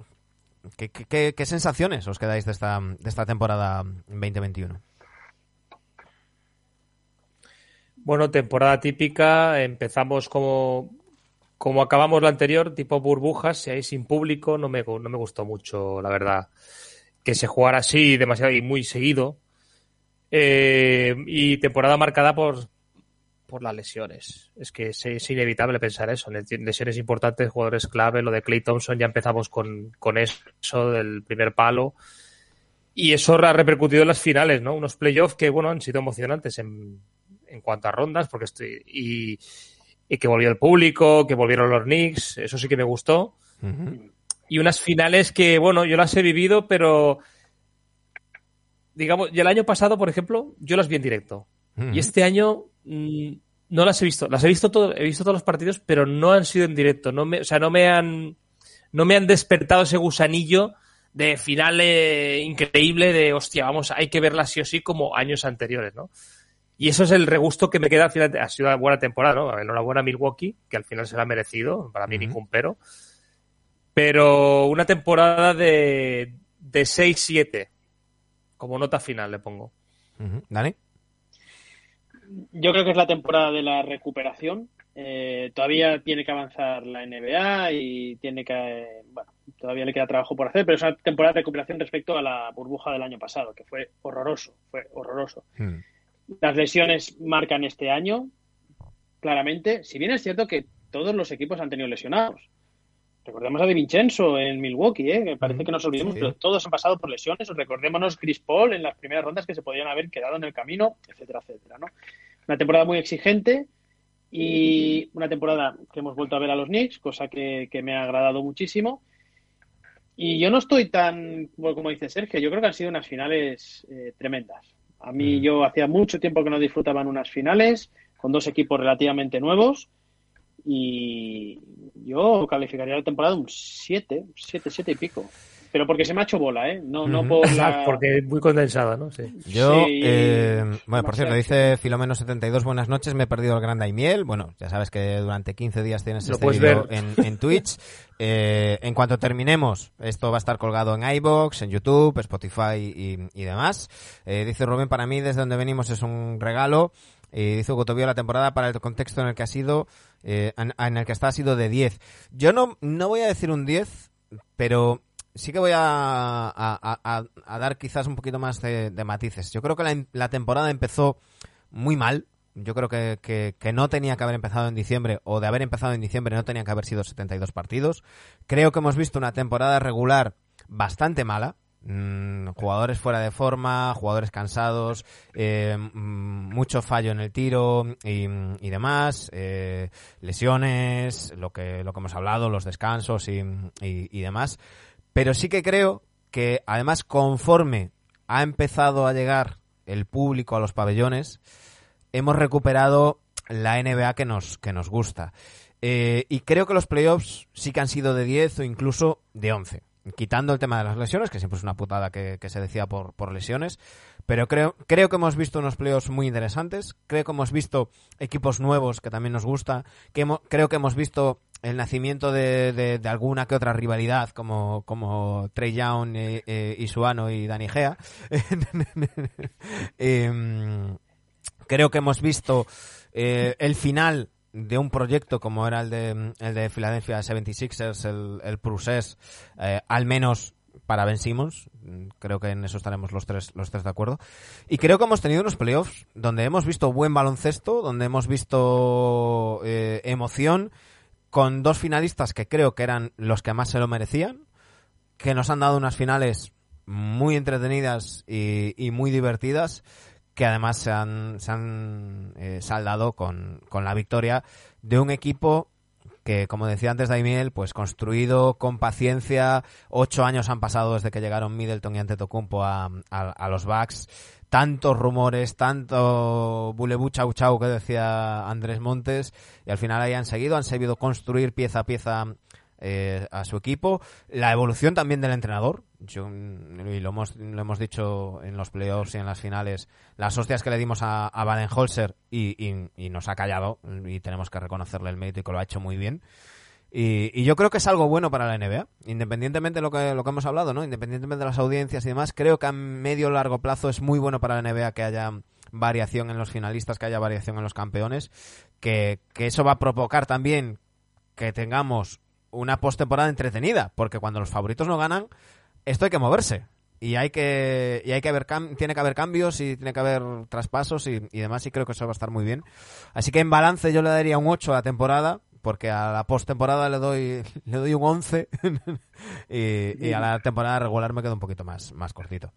qué, qué- qué- qué sensaciones os quedáis de esta, de esta temporada 2021? Bueno, temporada típica, empezamos como, como acabamos la anterior, tipo burbujas, si hay sin público, no me, no me gustó mucho, la verdad, que se jugara así demasiado y muy seguido. Eh, y temporada marcada por, por las lesiones. Es que es, es inevitable pensar eso. Lesiones importantes, jugadores clave, lo de Clay Thompson, ya empezamos con, con eso del primer palo. Y eso ha repercutido en las finales, ¿no? Unos playoffs que, bueno, han sido emocionantes en, en cuanto a rondas, porque estoy. Y, que volvió el público, que volvieron los Knicks, eso sí que me gustó. Y unas finales que, bueno, yo las he vivido, pero. Digamos, y el año pasado, por ejemplo, yo las vi en directo. Y este año mm, no las he visto. Las he visto todo, he visto todos los partidos, pero no han sido en directo. No me, o sea, no me han, no me han despertado ese gusanillo de final eh, increíble de hostia, vamos, hay que verla sí o sí como años anteriores, ¿no? Y eso es el regusto que me queda al final. Ha sido una buena temporada, ¿no? Enhorabuena a Milwaukee, que al final se la ha merecido, para mí ningún pero. Pero una temporada de, de 6-7. Como nota final le pongo. ¿Dani? Yo creo que es la temporada de la recuperación. Eh, todavía tiene que avanzar la NBA y tiene que, eh, bueno, todavía le queda trabajo por hacer, pero es una temporada de recuperación respecto a la burbuja del año pasado, que fue horroroso, fue horroroso. Mm. Las lesiones marcan este año, claramente, si bien es cierto que todos los equipos han tenido lesionados. Recordemos a De Vincenzo en Milwaukee, ¿eh? que parece que nos olvidemos, Sí. pero todos han pasado por lesiones. Recordémonos Chris Paul en las primeras rondas que se podían haber quedado en el camino, etcétera, etcétera. ¿no? Una temporada muy exigente y una temporada que hemos vuelto a ver a los Knicks, cosa que, que me ha agradado muchísimo. Y yo no estoy tan, bueno, como dice Sergio, yo creo que han sido unas finales eh, tremendas. A mí yo hacía mucho tiempo que no disfrutaban unas finales con dos equipos relativamente nuevos y yo calificaría la temporada un 7, 7, 7 y pico. Pero porque se me ha hecho bola, ¿eh? No, no Ujú. por la... Porque es muy condensada, ¿no? Sí. Yo, Sí, eh, bueno, por cierto, dice Filomeno72, buenas noches, me he perdido el Gran Daimiel. Bueno, ya sabes que durante 15 días tienes Lo este puedes vídeo ver. en, en Twitch. Eh, en cuanto terminemos, esto va a estar colgado en iBox, en YouTube, Spotify y, y demás. Eh, dice Rubén, para mí desde donde venimos es un regalo. Y dice Gotovio la temporada para el contexto en el que ha sido, eh, en, el que está ha sido de 10. Yo no, no voy a decir un 10, pero sí que voy a, a- dar quizás un poquito más de, matices. Yo creo que la, temporada empezó muy mal. Yo creo que, que- que no tenía que haber empezado en diciembre, o de haber empezado en diciembre no tenía que haber sido 72 partidos. Creo que hemos visto una temporada regular bastante mala. Mm, jugadores fuera de forma, jugadores cansados, eh, mm, mucho fallo en el tiro y, y demás, eh, lesiones, lo que, lo que hemos hablado, los descansos y, y- y demás. Pero sí que creo que además conforme ha empezado a llegar el público a los pabellones, hemos recuperado la NBA que nos, que nos gusta. Eh, y creo que los playoffs sí que han sido de 10 o incluso de 11. Quitando el tema de las lesiones, que siempre es una putada que, se decía por, lesiones. Pero creo, creo que hemos visto unos playoffs muy interesantes. Creo que hemos visto equipos nuevos que también nos gusta. Creo que hemos visto el nacimiento de, alguna que otra rivalidad, como, como Trey Young, eh, eh, Isuano y Dani Gea. Em, creo que hemos visto eh, el final de un proyecto como era el de, el de Philadelphia 76ers, el, el procés, eh, al menos para Ben Simmons. Mm, Creo que en eso estaremos los tres, los tres de acuerdo. Y creo que hemos tenido unos playoffs donde hemos visto buen baloncesto, donde hemos visto eh, emoción, con dos finalistas que creo que eran los que más se lo merecían, que nos han dado unas finales muy entretenidas y muy divertidas que además se han, se han eh, saldado con, con la victoria de un equipo que, como decía antes Daimiel, pues construido con paciencia. Ocho años han pasado desde que llegaron Middleton y Antetokounmpo a, a, a los Bucks. Tantos rumores, tanto bulebu chau chau que decía Andrés Montes, y al final ahí han seguido, han sabido construir pieza a pieza eh, a su equipo. La evolución también del entrenador. Yo, y lo hemos, lo hemos dicho en los playoffs y en las finales, las hostias que le dimos a, a Baden-Holzer y, nos ha callado y tenemos que reconocerle el mérito y que lo ha hecho muy bien. Y, y yo creo que es algo bueno para la NBA, independientemente de lo que, lo que hemos hablado, ¿no? Independientemente de las audiencias y demás, creo que a medio largo plazo es muy bueno para la NBA que haya variación en los finalistas, que haya variación en los campeones, que, que eso va a provocar también que tengamos una postemporada entretenida, porque cuando los favoritos no ganan, esto hay que moverse. Y hay que, y hay que haber tiene que haber cambios y tiene que haber traspasos y, y demás, y creo que eso va a estar muy bien. Así que en balance yo le daría un 8 a la temporada, porque a la postemporada le doy, le doy un 11 y, y a la temporada regular me quedo un poquito más, más cortito.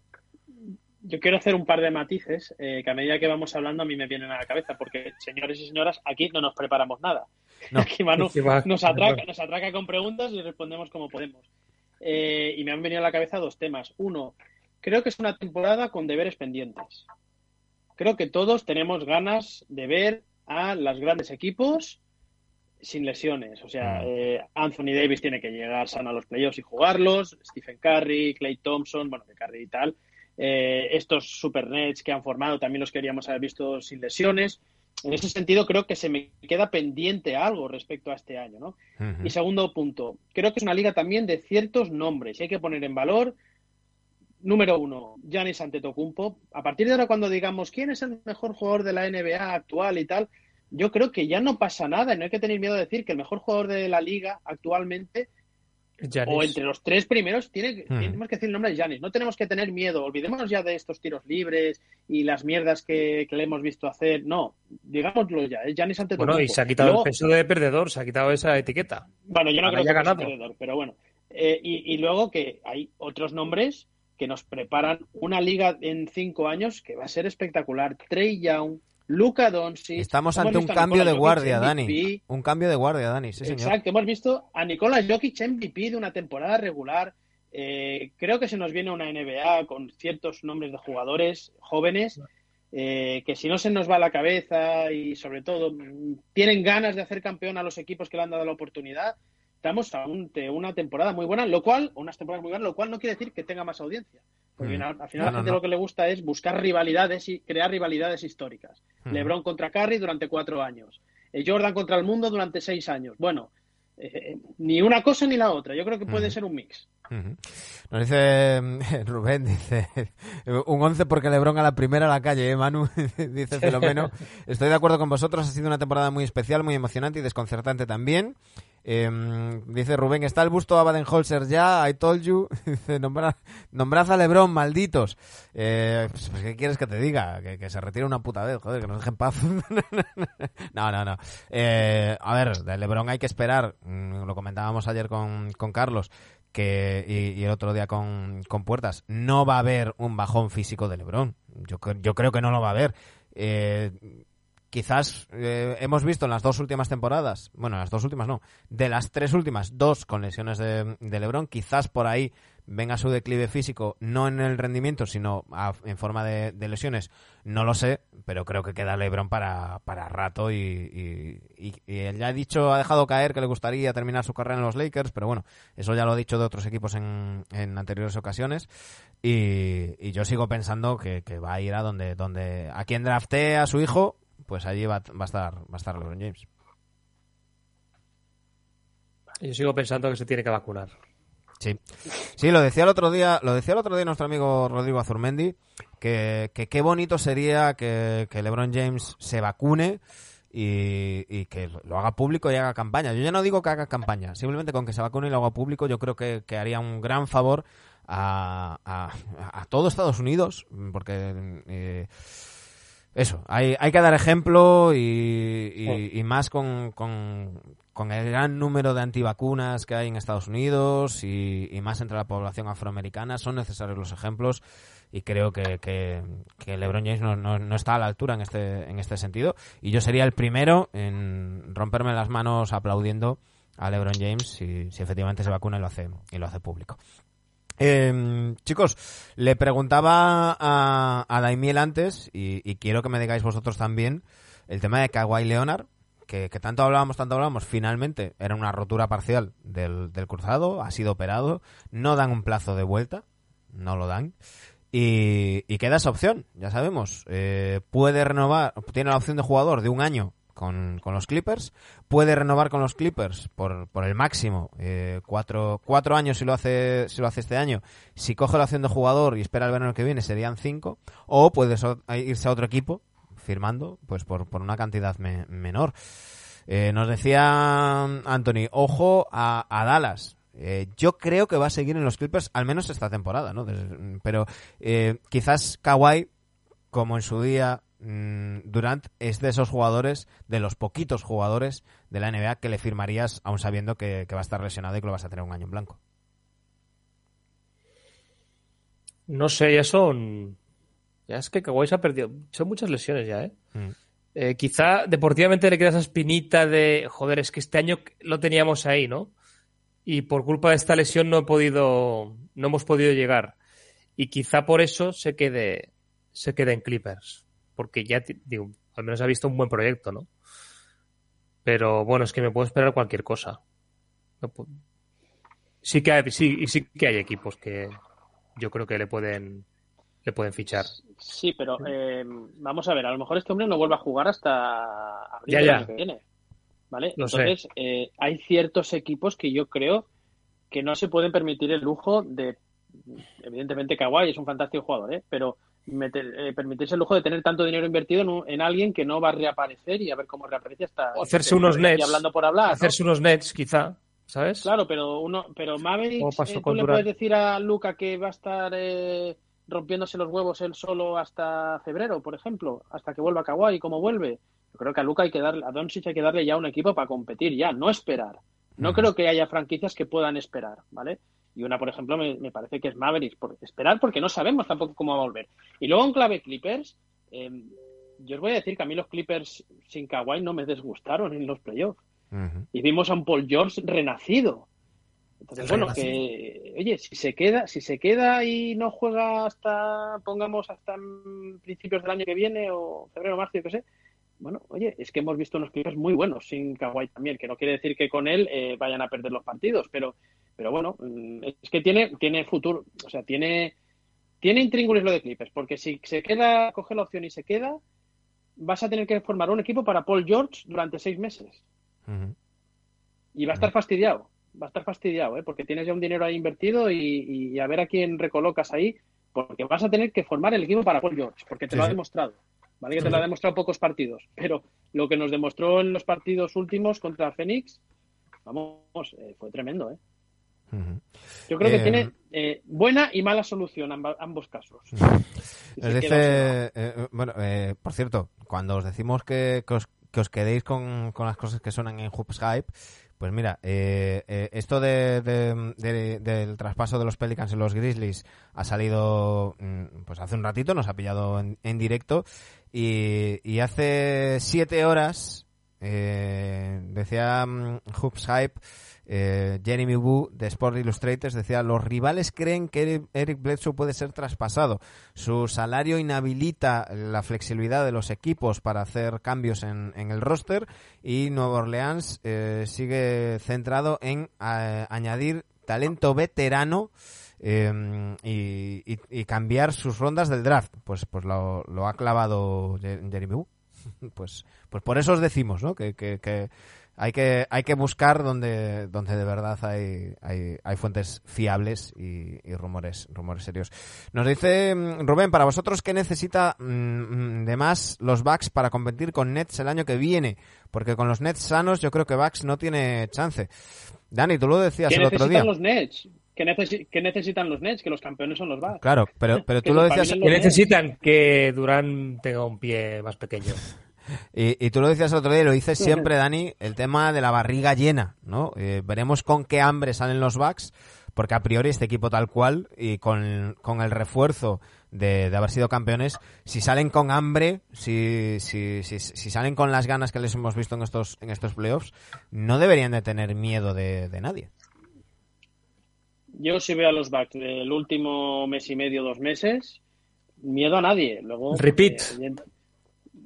Yo quiero hacer un par de matices eh, que a medida que vamos hablando a mí me vienen a la cabeza, porque señores y señoras, aquí no nos preparamos nada. No. Aquí Manu va- nos atraca, nos atraca con preguntas y respondemos como podemos. Eh, y me han venido a la cabeza dos temas. Uno, creo que es una temporada con deberes pendientes. Creo que todos tenemos ganas de ver a los grandes equipos sin lesiones. O sea, Mm. eh, Anthony Davis tiene que llegar sano a los playoffs y jugarlos. Stephen Curry, Clay Thompson, bueno, de Curry y tal. Eh, estos Super Nets que han formado también los queríamos haber visto sin lesiones. En ese sentido, creo que se me queda pendiente algo respecto a este año, ¿no? Y segundo punto, creo que es una liga también de ciertos nombres y hay que poner en valor. Número uno, Giannis Antetokounmpo. A partir de ahora, cuando digamos quién es el mejor jugador de la NBA actual y tal, yo creo que ya no pasa nada y no hay que tener miedo de decir que el mejor jugador de la liga actualmente Giannis. o entre los tres primeros tiene, que- Hmm. tenemos que decir el nombre de Giannis. No tenemos que tener miedo. Olvidémonos ya de estos tiros libres y las mierdas que, que le hemos visto hacer. No, digámoslo ya. Es Giannis Antetokounmpo. Bueno, y se ha quitado Luego- el peso de perdedor, se ha quitado esa etiqueta. bueno, yo no Ahora creo que sea ganado. perdedor, pero bueno. Eh, y, y luego que hay otros nombres que nos preparan una liga en cinco años que va a ser espectacular. Trey Young, Luka Doncic. Estamos ante un a cambio de guardia, Dani. Un cambio de guardia, Dani, sí, señor. Exacto, hemos visto a Nikola Jokic MVP de una temporada regular. Eh, creo que se nos viene una NBA con ciertos nombres de jugadores jóvenes eh, que si no se nos va la cabeza y sobre todo tienen ganas de hacer campeón a los equipos que le han dado la oportunidad, estamos ante una temporada muy buena, lo cual, unas temporadas muy buenas, lo cual no quiere decir que tenga más audiencia. Porque Mm. al, al final No, la gente no. lo que le gusta es buscar rivalidades y crear rivalidades históricas. Mm. LeBron contra Curry durante cuatro años. Eh, Jordan contra el mundo durante seis años. Bueno, eh, eh, ni una cosa ni la otra. Yo creo que puede Ujú. ser un mix. Nos dice mm, Rubén, dice un 11 porque Lebron a la primera a la calle, ¿eh, Manu? dice Filomeno. Estoy de acuerdo con vosotros, ha sido una temporada muy especial, muy emocionante y desconcertante también. Eh, dice Rubén, está el busto a Baden-Holzer ya, I told you. Dice, nombra- nombrad a Lebron, malditos. Eh, pues, pues, ¿qué quieres que te diga? Que, se retire una puta vez, joder, que nos dejen paz. no, no, no. Eh, a ver, de Lebron hay que esperar, mm, lo comentábamos ayer con, con Carlos, que y, el otro día con, con Puertas, no va a haber un bajón físico de Lebron. Yo, yo creo que no lo va a haber. Eh, quizás eh, hemos visto en las dos últimas temporadas, bueno, en las dos últimas no, de las tres últimas, dos con lesiones de, de Lebron, quizás por ahí venga su declive físico, no en el rendimiento, sino a- en forma de, lesiones, no lo sé, pero creo que queda Lebron para, para rato y, y- y- y él ya ha dicho, ha dejado caer que le gustaría terminar su carrera en los Lakers, pero bueno, eso ya lo ha dicho de otros equipos en, anteriores ocasiones. Y, yo sigo pensando que, va a ir a donde, donde a quien draftee a su hijo, pues allí va, va a estar va a estar LeBron James. Yo sigo pensando que se tiene que vacunar. Sí. Sí, lo decía el otro día, lo decía el otro día nuestro amigo Rodrigo Azurmendi, que, que qué bonito sería que, que LeBron James se vacune y, y que lo haga público y haga campaña. Yo ya no digo que haga campaña, simplemente con que se vacune y lo haga público, yo creo que, que haría un gran favor a, a, a todo Estados Unidos, porque eh, eso, hay, hay que dar ejemplo y, y- y más con, con, con el gran número de antivacunas que hay en Estados Unidos y, y más entre la población afroamericana. Son necesarios los ejemplos y creo que, que, que LeBron James no, no- no está a la altura en este, en este sentido. Y yo sería el primero en romperme las manos aplaudiendo a LeBron James si, si efectivamente se vacuna y lo hace, y lo hace público. Eh, chicos, le preguntaba a, a Daimiel antes, y, y quiero que me digáis vosotros también, el tema de Kawhi Leonard, que, que tanto hablábamos, tanto hablábamos, finalmente era una rotura parcial del, del cruzado, ha sido operado, no dan un plazo de vuelta, no lo dan. Y, y queda esa opción, ya sabemos. Eh, puede renovar, tiene la opción de jugador de un año con, con los Clippers, puede renovar con los Clippers por, por el máximo, eh, cuatro, cuatro años si lo hace si lo hace este año. Si coge la opción de jugador y espera el verano que viene serían cinco, o puede so- irse a otro equipo firmando pues por, por una cantidad me- menor. Eh, nos decía Anthony, ojo a, a Dallas. Eh, yo creo que va a seguir en los Clippers al menos esta temporada, ¿no? Des- pero eh, quizás Kawhi, como en su día mm, Durant, es de esos jugadores, de los poquitos jugadores de la NBA que le firmarías aún sabiendo que, que va a estar lesionado y que lo vas a tener un año en blanco. No sé, ya son Ya es que Kawhi se ha perdido. Son muchas lesiones ya, ¿eh? Mm. Eh, quizá deportivamente le queda esa espinita de, joder, es que este año lo teníamos ahí, ¿no? Y por culpa de esta lesión no he podido, no hemos podido llegar. Y quizá por eso se quede, se quede en Clippers. Porque ya, digo, al menos ha visto un buen proyecto, ¿no? Pero bueno, es que me puedo esperar cualquier cosa. No Sí que hay, sí, sí que hay equipos que yo creo que le pueden, le pueden fichar. Sí, pero eh, vamos a ver, a lo mejor este hombre no vuelve a jugar hasta abril Ya, del ya. año que viene. ¿Vale? Entonces, eh, hay ciertos equipos que yo creo que no se pueden permitir el lujo de. Evidentemente, Kawhi es un fantástico jugador, ¿eh? pero meter- eh, permitirse el lujo de tener tanto dinero invertido en, un- en alguien que no va a reaparecer y a ver cómo reaparece hasta. O hacerse unos y nets. hablando por hablar. ¿no? Hacerse unos nets, quizá, ¿sabes? Claro, pero uno, pero Mavericks, eh, tú le Durant. puedes decir a Luca que va a estar eh, rompiéndose los huevos él solo hasta febrero, por ejemplo, hasta que vuelva Kawhi y cómo vuelve. Yo creo que a Luca hay que darle, a Doncic hay que darle ya un equipo para competir ya, no esperar. No creo que haya franquicias que puedan esperar, ¿vale? Y una, por ejemplo, me, me parece que es Mavericks, por esperar porque no sabemos tampoco cómo va a volver. Y luego en clave Clippers, eh, yo os voy a decir que a mí los Clippers sin Kawhi no me desgustaron en los playoffs y vimos a un Paul George renacido. Entonces, bueno, Renacido. que oye, si se queda, si se queda y no juega hasta, pongamos hasta principios del año que viene o febrero, marzo, yo qué sé. Bueno, oye, es que hemos visto unos Clippers muy buenos sin Kawhi también, que no quiere decir que con él eh, vayan a perder los partidos, pero, pero bueno, mm, es que tiene, tiene futuro, o sea, tiene, tiene intríngulis lo de Clippers, porque si se queda, coge la opción y se queda, vas a tener que formar un equipo para Paul George durante seis meses. Y va a estar fastidiado, va a estar fastidiado, ¿eh? porque tienes ya un dinero ahí invertido y, y a ver a quién recolocas ahí, porque vas a tener que formar el equipo para Paul George, porque te Sí, lo ha sí. ¿Vale? Que te lo ha demostrado pocos partidos, pero lo que nos demostró en los partidos últimos contra Phoenix, vamos, eh, fue tremendo, ¿eh? Yo creo que Eh, tiene eh, buena y mala solución amba- ambos casos. Nos queda eh, bueno, por cierto, cuando os decimos que, que os, que os quedéis con, con las cosas que suenan en Hoops Hype, pues mira, eh, eh, esto de, de- de- del traspaso de los Pelicans y los Grizzlies ha salido mm, pues hace un ratito, nos ha pillado en, en directo y, y hace siete horas eh, decía Hoops Hype eh, Jeremy Wu de Sport Illustrated decía los rivales creen que Eric- Bledsoe puede ser traspasado. Su salario inhabilita la flexibilidad de los equipos para hacer cambios en, el roster y Nueva Orleans eh, sigue centrado en añadir talento veterano eh, y, y- cambiar sus rondas del draft pues pues lo, lo ha clavado Je- Jeremy Wu pues pues por eso os decimos ¿no? que, que hay que hay que buscar donde donde de verdad hay hay, hay fuentes fiables y, y rumores rumores serios nos dice mm, Rubén para vosotros qué necesita mm, de más los Bucks para competir con Nets el año que viene porque con los Nets sanos yo creo que Bucks no tiene chance Dani tú lo decías ¿Qué el otro día necesitan los Nets? ¿Qué, qué necesitan los Nets? Que los campeones son los Bucks. claro pero pero Que tú lo decías Nets. necesitan que Durán tenga un pie más pequeño. Y, y tú lo decías el otro día y lo dices siempre, Dani, el tema de la barriga llena, ¿no? Eh, veremos con qué hambre salen los Bucks, porque a priori este equipo tal cual y con, con el refuerzo de, de haber sido campeones, si salen con hambre, si, si, si, si salen con las ganas que les hemos visto en estos, en estos playoffs, no deberían de tener miedo de, de nadie. Yo si veo a los Bucks del último mes y medio, dos meses, miedo a nadie. Luego, Repeat. eh,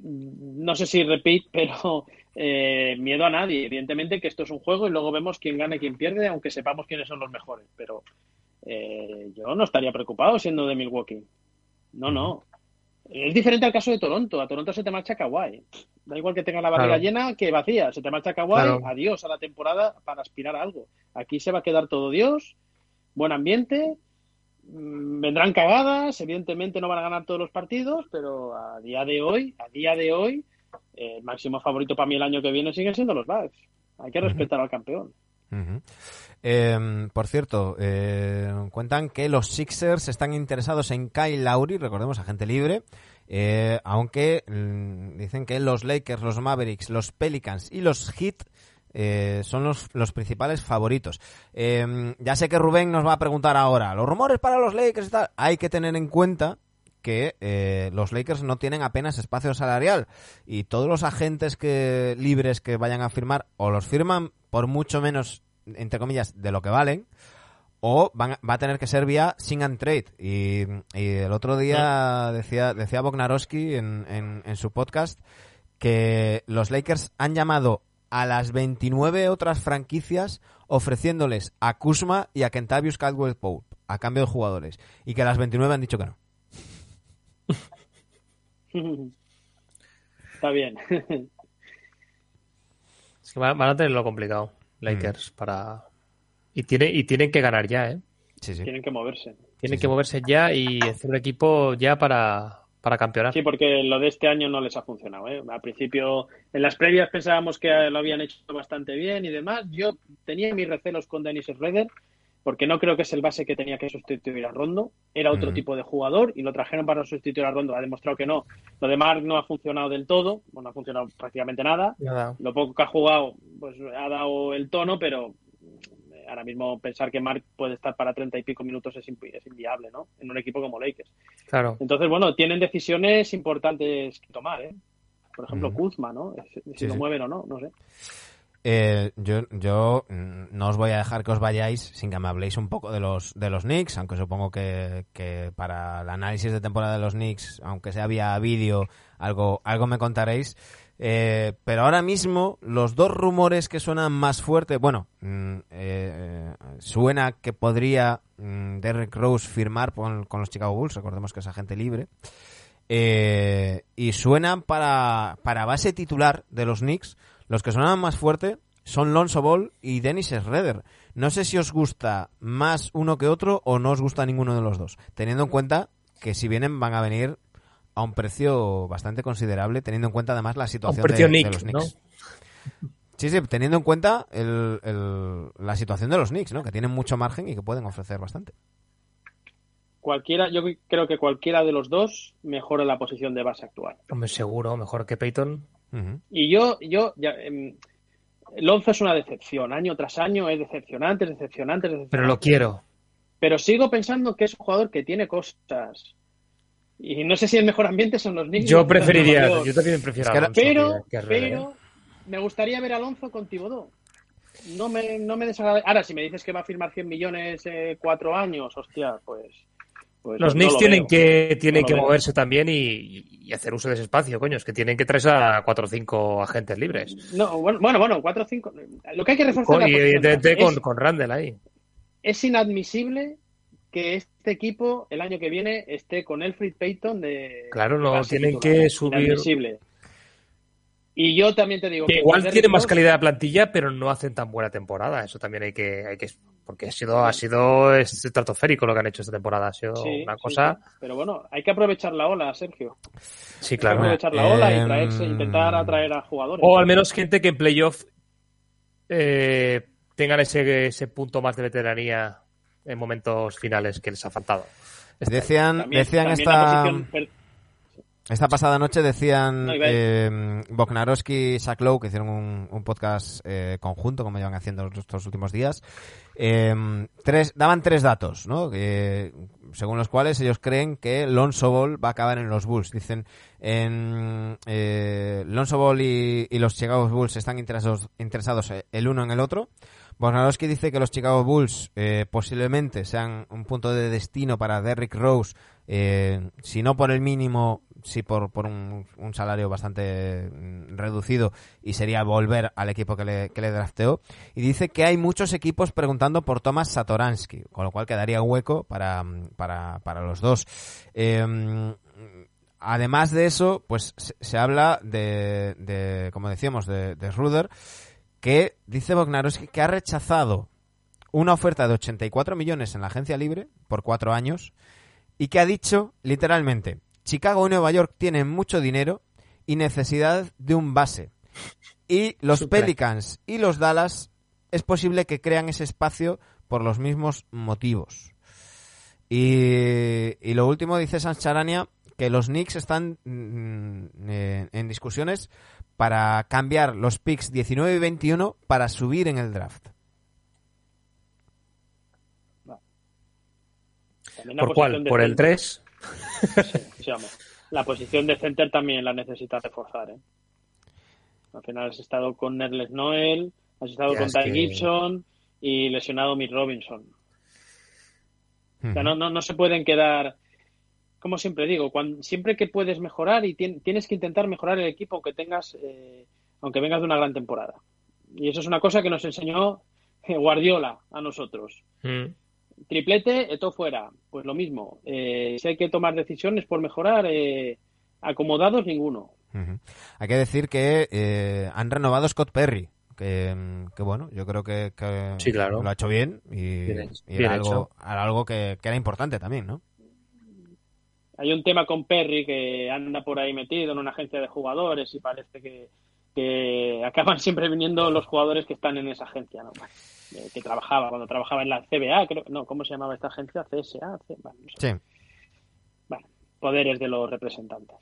no sé si repeat, pero eh, miedo a nadie. Evidentemente que esto es un juego y luego vemos quién gana y quién pierde, aunque sepamos quiénes son los mejores. Pero eh, yo no estaría preocupado siendo de Milwaukee. No, no. Es diferente al caso de Toronto. A Toronto se te marcha Kawhi. Da igual que tenga la barriga Claro. llena que vacía. Se te marcha Kawhi, Claro. adiós a la temporada para aspirar a algo. Aquí se va a quedar todo Dios, buen ambiente, vendrán cagadas, evidentemente no van a ganar todos los partidos, pero a día de hoy, a día de hoy, el máximo favorito para mí el año que viene siguen siendo los Bucks. Hay que respetar al campeón. Eh, por cierto, eh, cuentan que los Sixers están interesados en Kyle Lowry, recordemos, agente libre, eh, aunque mm, dicen que los Lakers, los Mavericks, los Pelicans y los Heat eh, son los, los principales favoritos. Eh, ya sé que Rubén nos va a preguntar ahora, los rumores para los Lakers y tal, hay que tener en cuenta que eh, los Lakers no tienen apenas espacio salarial y todos los agentes que libres que vayan a firmar o los firman por mucho menos, entre comillas, de lo que valen, o van va a tener que ser vía sing and trade. Y, y el otro día decía, decía Bognarowski en, en- en su podcast que los Lakers han llamado a las 29 otras franquicias ofreciéndoles a Kuzma y a Kentavious Caldwell Pope a cambio de jugadores y que las 29 han dicho que no. Está bien. Es que van, a tenerlo complicado, Lakers, para... Y, tiene, y tienen que ganar ya, ¿eh? Sí, sí. Tienen que moverse. Tienen que moverse ya y hacer un equipo ya para, para campeonar. Sí, porque lo de este año no les ha funcionado. ¿eh? Al principio, en las previas pensábamos que lo habían hecho bastante bien y demás. Yo tenía mis recelos con Dennis Schroeder, porque no creo que es el base que tenía que sustituir a Rondo. Era otro tipo de jugador y lo trajeron para sustituir a Rondo. Ha demostrado que no. Lo de Mark no ha funcionado del todo. Bueno, no ha funcionado prácticamente nada. Nada. Lo poco que ha jugado, pues ha dado el tono, pero ahora mismo pensar que Mark puede estar para treinta y pico minutos es, es inviable, ¿no? En un equipo como Lakers. Claro. Entonces, bueno, tienen decisiones importantes que tomar, ¿eh? Por ejemplo. Kuzma, ¿no? Si Sí, lo sí. mueven o no, no sé. Eh, yo, yo mm, no os voy a dejar que os vayáis sin que me habléis un poco de los de los Knicks, aunque supongo que, que para el análisis de temporada de los Knicks, aunque sea vía vídeo, algo, algo me contaréis. Eh, pero ahora mismo los dos rumores que suenan más fuerte, bueno, mm, eh, suena que podría mm, Derrick Rose firmar con, con los Chicago Bulls, recordemos que es agente libre. Eh, y suenan para, para base titular de los Knicks. Los que suenan más fuerte son Lonzo Ball y Dennis Schroeder. No sé si os gusta más uno que otro o no os gusta ninguno de los dos. Teniendo en cuenta que si vienen van a venir a un precio bastante considerable, teniendo en cuenta además la situación de, los ¿no? Knicks. Sí, sí, teniendo en cuenta el- el- la situación de los Knicks, ¿no? Que tienen mucho margen y que pueden ofrecer bastante. Cualquiera, yo creo que cualquiera de los dos mejora la posición de base actual. Hombre, seguro, mejor que Peyton. Y yo, yo, ya, Lonzo es una decepción. Año tras año es decepcionante, es decepcionante, es decepcionante. Pero lo quiero. Pero sigo pensando que es un jugador que tiene cosas. Y no sé si el mejor ambiente son los Knicks. Yo pero preferiría, yo- yo también prefiero Es que Alonso Pero, que- que a Herrera, ¿eh? pero me gustaría ver a Alonso con Tibodó. No me, no me desagrada. Ahora, si me dices que va a firmar 100 millones eh, cuatro años, hostia, pues. pues Los no Knicks lo tienen veo. que, tienen No que veo. moverse también y, y hacer uso de ese espacio, coño. Es que tienen que traerse a cuatro o cinco agentes libres. No, bueno, bueno, bueno, 4 o 5. Lo que hay que reforzar Con- la y de base. con, es, con Randall ahí. es inadmisible que este equipo el año que viene esté con Elfrid Payton de. Claro, no, tienen titular. que subir-. Y yo también te digo Que que igual tienen más calidad de plantilla, pero no hacen tan buena temporada. Eso también hay que, hay que porque ha sido, ha sido estratosférico lo que han hecho esta temporada. Ha sido Sí, una cosa. sí. Pero bueno, hay que aprovechar la ola, Sergio. Sí, Hay que claro. aprovechar la ola y Em, traerse, intentar atraer a jugadores. O al menos gente que en playoff eh, tengan ese, ese punto más de veteranía en momentos finales que les ha faltado. Decían, También- decían también esta, posición esta pasada noche, decían No, eh, Bognarowski y Zach Lowe, que hicieron un, un podcast eh, conjunto, como llevan haciendo estos últimos días, eh, tres, daban tres datos, ¿no? Que, según los cuales ellos creen que Lonzo Ball va a acabar en los Bulls. Dicen, en, eh, Lonzo Ball y, y los Chicago Bulls están interesados, interesados el uno en el otro. Bognarowski dice que los Chicago Bulls eh, posiblemente sean un punto de destino para Derrick Rose, eh, si no por el mínimo, sí por, por un, un salario bastante mm, reducido, y sería volver al equipo que le, que le drafteó. Y dice que hay muchos equipos preguntando por Thomas Satoransky, con lo cual quedaría hueco para, mm, para, para los dos. Eh, además de eso, pues se, se habla de, de, como decíamos, de, de Ruder, que dice Bognarowski que ha rechazado una oferta de 84 millones en la agencia libre por cuatro años y que ha dicho literalmente Chicago y Nueva York tienen mucho dinero y necesidad de un base y los. Pelicans y los Dallas es posible que crean ese espacio por los mismos motivos y, y lo último dice Sancharania que los Knicks están mm, eh, en discusiones para cambiar los picks 19 y 21 para subir en el draft. también la ¿Por cuál? ¿Por el centro. 3? Sí. La posición de center también la necesitas reforzar. ¿eh? Al final has estado con Nerles Noel, has estado Ya, con es Ty que- Gibson y lesionado Mick Robinson. O sea, no, no, no se pueden quedar, como siempre digo, cuando, siempre que puedes mejorar y tien- tienes que intentar mejorar el equipo aunque tengas, eh, aunque vengas de una gran temporada. Y eso es una cosa que nos enseñó eh, Guardiola a nosotros. Mm. Triplete, todo fuera. Pues lo mismo. Eh, si hay que tomar decisiones por mejorar, eh, acomodados ninguno. Hay que decir que eh, han renovado Scott Perry, que, que bueno, yo creo que, que Sí, claro. lo ha hecho bien y, Bien y bien era algo, hecho. era algo que, que era importante también, ¿no? Hay un tema con Perry que anda por ahí metido en una agencia de jugadores y parece que, que acaban siempre viniendo los jugadores que están en esa agencia, ¿no? Eh, que trabajaba, cuando trabajaba en la CBA, creo, no, ¿cómo se llamaba esta agencia? CSA, C- bueno, no sé. Sí. Bueno, poderes de los representantes.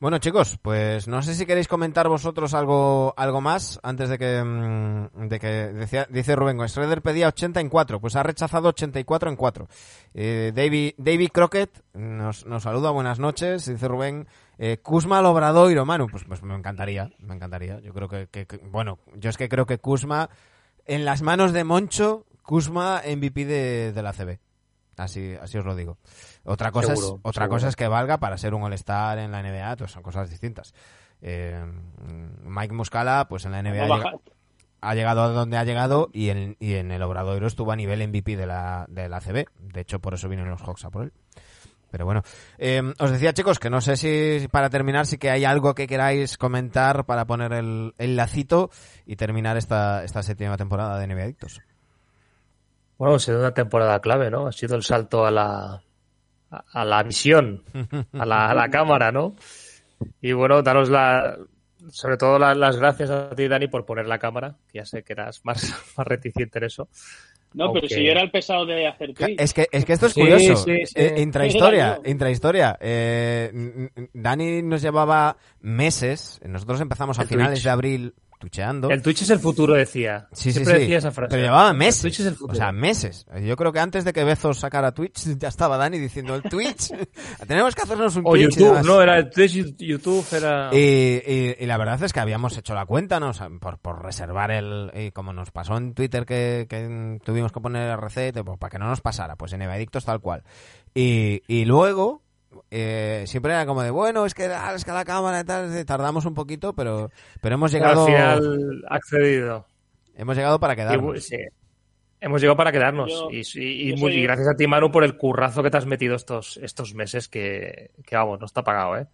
Bueno, chicos, pues no sé si queréis comentar vosotros algo algo más antes de que mm, de que decía, dice Rubén, Schroeder pedía 80 en 4, pues ha rechazado 84 en 4. Eh, David, David Crockett nos, nos saluda, buenas noches, dice Rubén, eh, Kuzma al Obradoiro, Manu, pues, pues me encantaría, me encantaría. Yo creo que, que- que- bueno, yo es que creo que Kuzma en las manos de Moncho, Kuzma MVP de, de la CB. Así, así os lo digo. Otra cosa, es, otra seguro. cosa es que valga para ser un All-Star en la NBA, pues son cosas distintas. Eh, Mike Muscala, pues en la NBA No ha, baja- llega- ha llegado a donde ha llegado y en, y en el Obradoiro estuvo a nivel MVP de la, de la CB. De hecho, por eso vienen los Hawks a por él. Pero bueno, eh, os decía chicos que no sé si para terminar si que hay algo que queráis comentar para poner el, el lacito y terminar esta, esta séptima temporada de NBA Adictos. Bueno, ha sido una temporada clave, ¿no? Ha sido el salto a la, a, la visión, a la, a la cámara, ¿no? Y bueno, daros la, sobre todo la- las gracias a ti, Dani, por poner la cámara, que ya sé que eras más, más reticente en eso. No, pero si yo era el pesado de hacer tweets. Es que, es que esto es Sí, curioso. sí, sí. Eh, intrahistoria, intrahistoria. Eh, Dani nos llevaba meses, nosotros empezamos a El finales Twitch. de abril tucheando. El Twitch es el futuro, decía. Sí, Siempre sí. decía esa frase. Pero llevaba El meses. Twitch es el o sea, meses. Yo creo que antes de que Bezos sacara Twitch, ya estaba Dani diciendo el Twitch. Tenemos que hacernos un o Twitch. y YouTube, no, era el Twitch, YouTube era... Y, y- y la verdad es que habíamos hecho la cuenta, ¿no? O sea, por, por reservar el... Y como nos pasó en Twitter que, que tuvimos que poner RC, pues para que no nos pasara, pues en Evadictos tal cual. Y, y luego, eh, siempre era como de, bueno, es que, ah, es que la cámara y tal, tardamos un poquito, pero, pero hemos llegado... Al final ha accedido. Hemos llegado para quedarnos. sí. Hemos llegado para quedarnos. Yo- y, y- y yo muy- soy- y gracias a ti, Manu, por el currazo que te has metido estos, estos meses, que, que, vamos, no está pagado, ¿eh?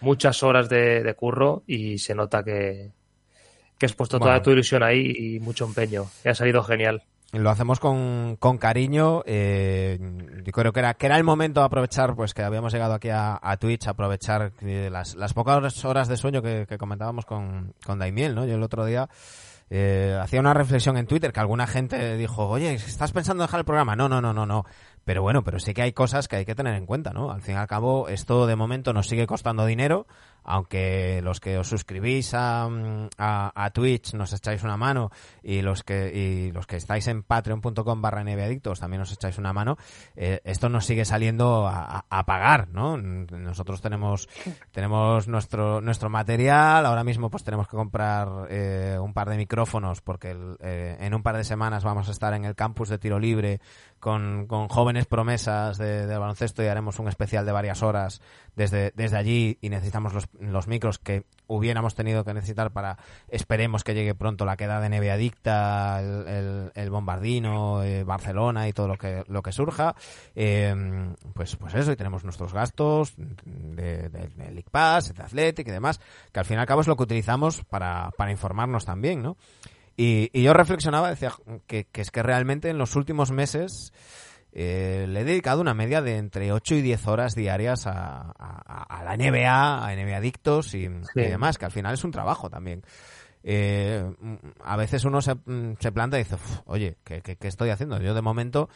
Muchas horas de, de curro y se nota que, que has puesto Bueno. toda tu ilusión ahí y mucho empeño. Y ha salido genial. Lo hacemos con, con cariño. eh, yo creo que era, que era el momento de aprovechar, pues que habíamos llegado aquí a, a Twitch, aprovechar eh, las, las pocas horas de sueño que, que comentábamos con, con Daimiel, ¿no? Yo el otro día eh, hacía una reflexión en Twitter que alguna gente dijo, oye, ¿estás pensando en dejar el programa? No, no, no, no, no. Pero bueno, pero sí que hay cosas que hay que tener en cuenta, ¿no? Al fin y al cabo, esto de momento nos sigue costando dinero, aunque los que os suscribís a, a, Twitch nos echáis una mano y los que y los que estáis en patreon.com barra nbadictos también os echáis una mano, eh, esto nos sigue saliendo a, pagar, ¿no? Nosotros tenemos tenemos nuestro nuestro material, ahora mismo pues tenemos que comprar eh, un par de micrófonos porque el- eh, en un par de semanas vamos a estar en el campus de tiro libre con, con jóvenes promesas de, baloncesto y haremos un especial de varias horas desde, desde allí y necesitamos los, los micros que hubiéramos tenido que necesitar para, esperemos que llegue pronto la queda de Neve Adicta, el, el- el Bombardino, eh, Barcelona y todo lo que, lo que surja. Eh, pues, pues eso, y tenemos nuestros gastos de, de, de League Pass, de Athletic y demás, que al fin y al cabo es lo que utilizamos para, para informarnos también, ¿no? Y, y yo reflexionaba, decía que, que es que realmente en los últimos meses eh, le he dedicado una media de entre 8 y 10 horas diarias a, a- a la NBA, a NBA Adictos y, y demás, que al final es un trabajo también. Eh, a veces uno se, se planta y dice, "Uf, oye, ¿qué, qué, qué estoy haciendo? Yo de momento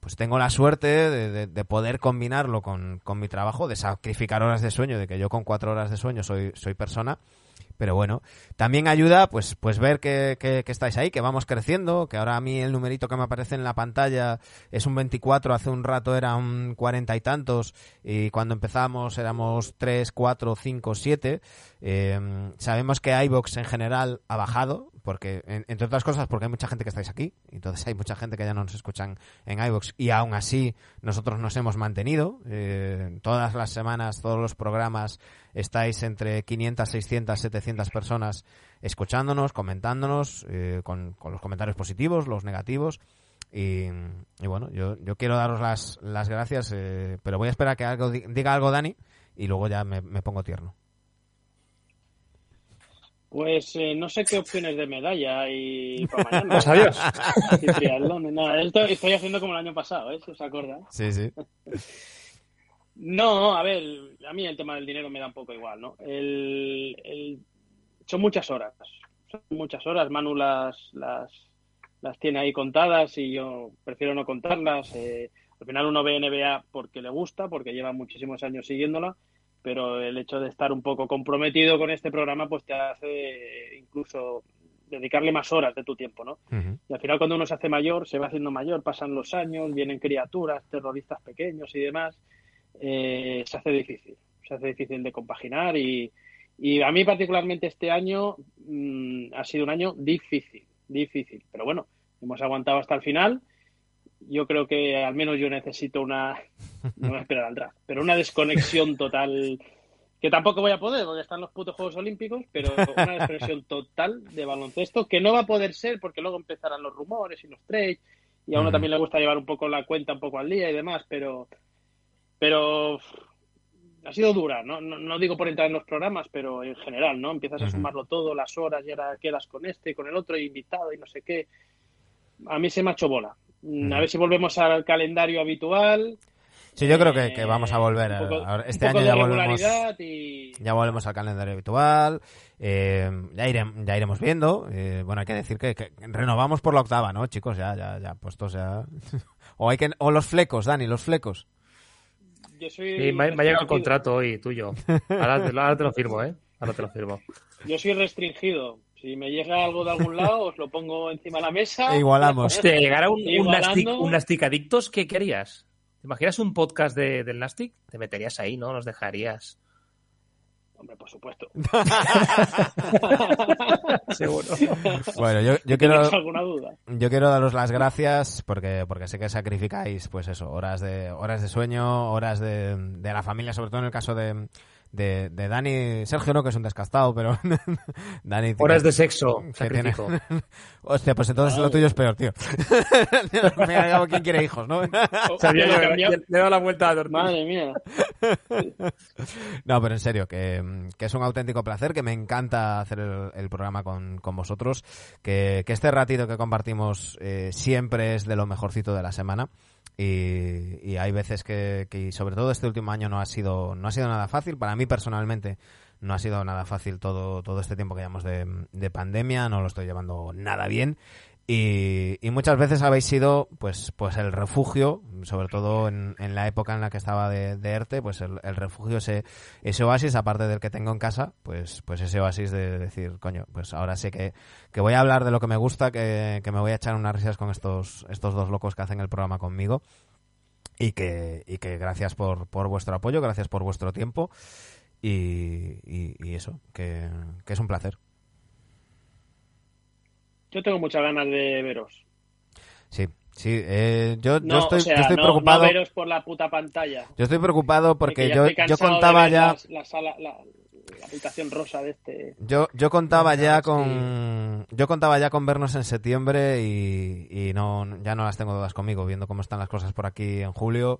pues tengo la suerte de, de- de poder combinarlo con, con mi trabajo, de sacrificar horas de sueño, de que yo con cuatro horas de sueño soy, soy persona, pero bueno, también ayuda pues pues ver que, que, estáis ahí, que vamos creciendo, que ahora a mí el numerito que me aparece en la pantalla es un 24, hace un rato era un 40 y tantos, y cuando empezamos éramos 3, 4, 5, 7. Eh, sabemos que iVox en general ha bajado, porque en- entre otras cosas porque hay mucha gente que estáis aquí, entonces hay mucha gente que ya no nos escuchan en iVox, y aún así nosotros nos hemos mantenido. Eh, todas las semanas, todos los programas estáis entre 500, 600, 700 personas escuchándonos, comentándonos, eh, con, con los comentarios positivos, los negativos. Y, y bueno, yo, yo quiero daros las, las gracias, eh, pero voy a esperar a que algo, di- diga algo Dani y luego ya me, me pongo tierno. Pues eh, no sé qué opciones de medalla hay para mañana. Pues adiós. Y triatlón, nada, esto estoy haciendo como el año pasado, ¿eh? Si os acordáis. Sí, sí. No, a ver, a mí el tema del dinero me da un poco igual, ¿no? El, el- son muchas horas, son muchas horas. Manu las, las, las tiene ahí contadas y yo prefiero no contarlas. Eh, al final uno ve NBA porque le gusta, porque lleva muchísimos años siguiéndola, pero el hecho de estar un poco comprometido con este programa pues te hace incluso dedicarle más horas de tu tiempo, ¿no? Y al final cuando uno se hace mayor, se va haciendo mayor, pasan los años, vienen criaturas, terroristas pequeños y demás, eh, se hace difícil, se hace difícil de compaginar y, y a mí particularmente este año mm, ha sido un año difícil, difícil, pero bueno, hemos aguantado hasta el final. Yo creo que al menos yo necesito una, no voy a esperar al draft, pero una desconexión total, que tampoco voy a poder porque están los putos Juegos Olímpicos, pero una desconexión total de baloncesto que no va a poder ser porque luego empezarán los rumores y los trades y a uno también le gusta llevar un poco la cuenta un poco al día y demás, pero pero ha sido dura, ¿no? No, no digo por entrar en los programas, pero en general, ¿no? Empiezas a sumarlo todo, las horas, y ahora quedas con este, con el otro, y invitado y no sé qué. A mí se me ha hecho bola. Mm. A ver si volvemos al calendario habitual. Sí, yo creo que, Eh, que vamos a volver. a- este año ya volvemos. y... Ya volvemos al calendario habitual. eh, ya, ya iremos viendo. eh, bueno, hay que decir que, que renovamos por la octava, ¿no, chicos? Ya, ya, ya, puestos ya. o, hay que, o los flecos, Dani, los flecos. Yo soy Sí, me, ha- me ha llegado el contrato hoy, tuyo. Ahora te, ahora te lo firmo, ¿eh? Ahora te lo firmo. Yo soy restringido. Si me llega algo de algún lado, os lo pongo encima de la mesa. E igualamos. Si te llegara un, un, Igualando. Nastic, un Nastic Adictos, ¿qué querías? ¿Te imaginas un podcast de, del Nastic? Te meterías ahí, ¿no? Nos dejarías. Hombre, por supuesto. Seguro. Bueno, yo, yo ¿Tienes quiero. alguna duda? Yo quiero daros las gracias porque, porque sé que sacrificáis, pues eso, horas de, horas de sueño, horas de, de la familia, sobre todo en el caso de, de, de Dani. Sergio no, que es un descastado, pero Dani. tiene- Horas de sexo, tiene-. Hostia, pues entonces lo tuyo es peor, tío. Me ha llegado quién quiere hijos, ¿no? Sabía yo, le, le he dado la vuelta a tortilla. Madre mía. No, pero en serio, que, que es un auténtico placer, que me encanta hacer el, el programa con, con vosotros, que, que este ratito que compartimos eh, siempre es de lo mejorcito de la semana. Y, y hay veces que, que, sobre todo este último año no ha sido, no ha sido nada fácil. Para mí personalmente no ha sido nada fácil todo, todo este tiempo que llevamos de pandemia, no lo estoy llevando nada bien. Y, muchas veces habéis sido pues pues el refugio, sobre todo en, la época en la que estaba de, ERTE, pues el, refugio, ese, ese oasis, aparte del que tengo en casa, pues pues ese oasis de decir, coño, pues ahora sé que, que voy a hablar de lo que me gusta, que, que me voy a echar unas risas con estos, estos dos locos que hacen el programa conmigo. Y que, y que gracias por, por vuestro apoyo, gracias por vuestro tiempo. Y, y, y eso, que, que es un placer. Yo tengo muchas ganas de veros. Sí, sí. eh, yo, No, yo estoy, o sea, yo estoy no- preocupado. no veros por la puta pantalla. Yo estoy preocupado porque yo, yo de contaba ver ya. La, sala, la, la habitación rosa de este. Yo, yo contaba ya con yo contaba ya con vernos en septiembre y, y no ya no las tengo todas conmigo viendo cómo están las cosas por aquí en julio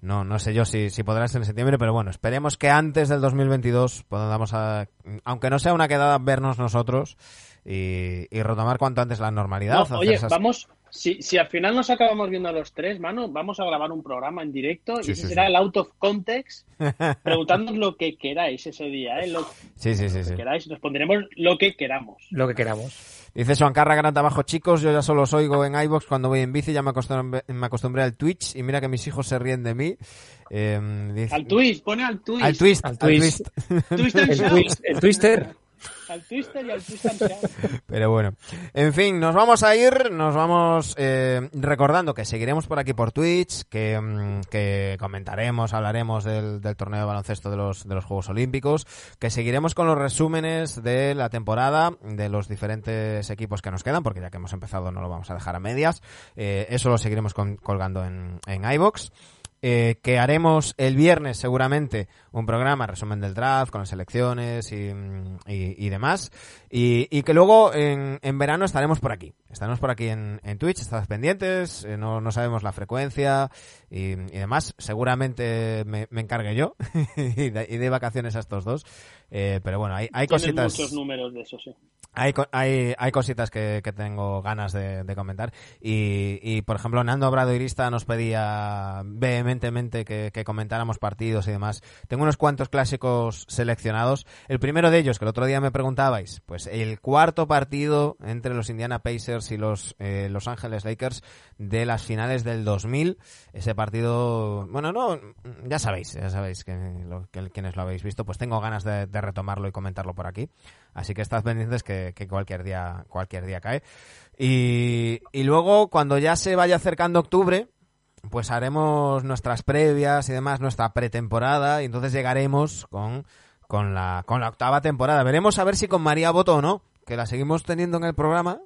no no sé yo si, si podrás en septiembre pero bueno esperemos que antes del 2022 podamos a- aunque no sea una quedada vernos nosotros y, y retomar cuanto antes la normalidad No, oye, esas- vamos. Si, si al final nos acabamos viendo a los tres, mano, vamos a grabar un programa en directo Sí, y ese sí, será sí. el out of context. Preguntadnos lo que queráis ese día, ¿eh? Lo sí sí sí, sí. que queráis. Responderemos lo que queramos. Lo que queramos. Dice Suancarra Gran Abajo, chicos, yo ya solo os oigo en iBox cuando voy en bici, ya me acostumbré, me acostumbré al Twitch y mira que mis hijos se ríen de mí. Eh, dice- Al twist, pone al twist. Al twist, Al al twist. El, twist- el Twister. Al Twister y al Twister. Pero bueno, en fin, nos vamos a ir, nos vamos eh, recordando que seguiremos por aquí por Twitch, que, mm, que comentaremos, hablaremos del, del torneo de baloncesto de los, de los Juegos Olímpicos, que seguiremos con los resúmenes de la temporada de los diferentes equipos que nos quedan, porque ya que hemos empezado no lo vamos a dejar a medias. Eh, eso lo seguiremos con- colgando en, en iVoox. Eh, que haremos el viernes seguramente un programa, resumen del draft con las elecciones y, mm, y- y demás. Y, y que luego en, en verano estaremos por aquí. Estaremos por aquí en, en Twitch, estad pendientes, eh, no, no sabemos la frecuencia y, demás. Seguramente me, me encargue yo y, de, de vacaciones a estos dos. Eh, pero bueno, hay, hay cositas. muchos números de eso, sí. Hay, hay, hay cositas que, que tengo ganas de, de comentar. Y, y, por ejemplo, Nando Obradoirista nos pedía vehementemente que, que comentáramos partidos y demás. Tengo unos cuantos clásicos seleccionados. El primero de ellos, que el otro día me preguntabais, pues el cuarto partido entre los Indiana Pacers y los eh, Los Ángeles Lakers de las finales del 2000. Ese partido, bueno, no, ya sabéis, ya sabéis que, lo, que quienes lo habéis visto, pues tengo ganas de, de retomarlo y comentarlo por aquí. Así que estad pendientes que, cualquier día, cualquier día cae. Y, luego, cuando ya se vaya acercando octubre, pues haremos nuestras previas y demás, nuestra pretemporada, y entonces llegaremos con, con la, con la octava temporada. Veremos a ver si con María voto o no, que la seguimos teniendo en el programa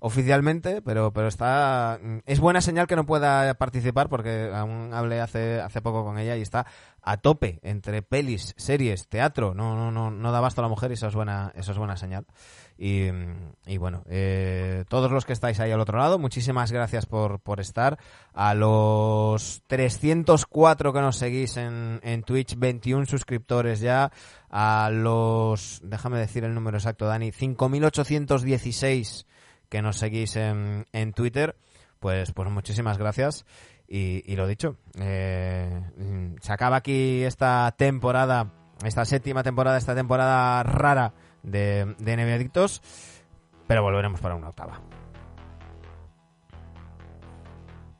oficialmente, pero, pero está, es buena señal que no pueda participar porque aún hablé hace, hace poco con ella y está a tope entre pelis, series, teatro, no, no, no, no da basto a la mujer y eso es buena, eso es buena señal. Y, y bueno, eh, todos los que estáis ahí al otro lado, muchísimas gracias por, por estar. A los 304 que nos seguís en, en Twitch, 21 suscriptores ya. A los, déjame decir el número exacto, Dani, 5816 que nos seguís en, en Twitter, pues, pues muchísimas gracias. Y, y lo dicho, eh, se acaba aquí esta temporada, esta séptima temporada, esta temporada rara de, de NBA Adictos, pero volveremos para una octava.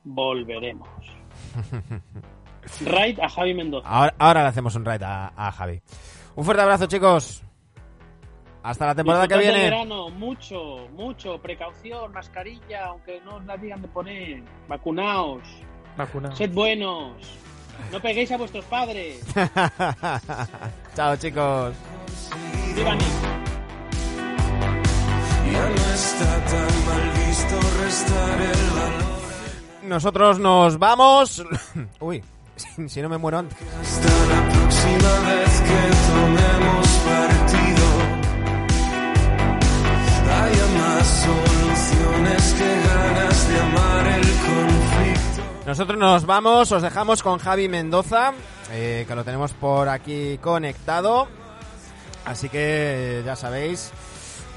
Volveremos. Raid a Javi Mendoza. Ahora, ahora le hacemos un raid a, a Javi. Un fuerte abrazo, chicos. Hasta la temporada que viene. verano, mucho, mucho. Precaución, mascarilla, aunque no os la digan de poner. Vacunaos. Vacuna. Sed buenos. No peguéis a vuestros padres. Chao, chicos. Viva. Ya no está tan mal visto restar el valor Nosotros nos vamos. Uy, si, no me muero antes. hasta la próxima vez que tomemos soluciones que ganas de amar el conflicto. Nosotros nos vamos, os dejamos con Javi Mendoza, eh, que lo tenemos por aquí conectado. Así que ya sabéis.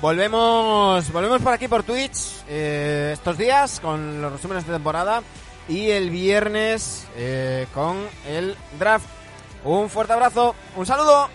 Volvemos, volvemos por aquí por Twitch eh, estos días con los resúmenes de temporada y el viernes eh, con el draft. Un fuerte abrazo, un saludo.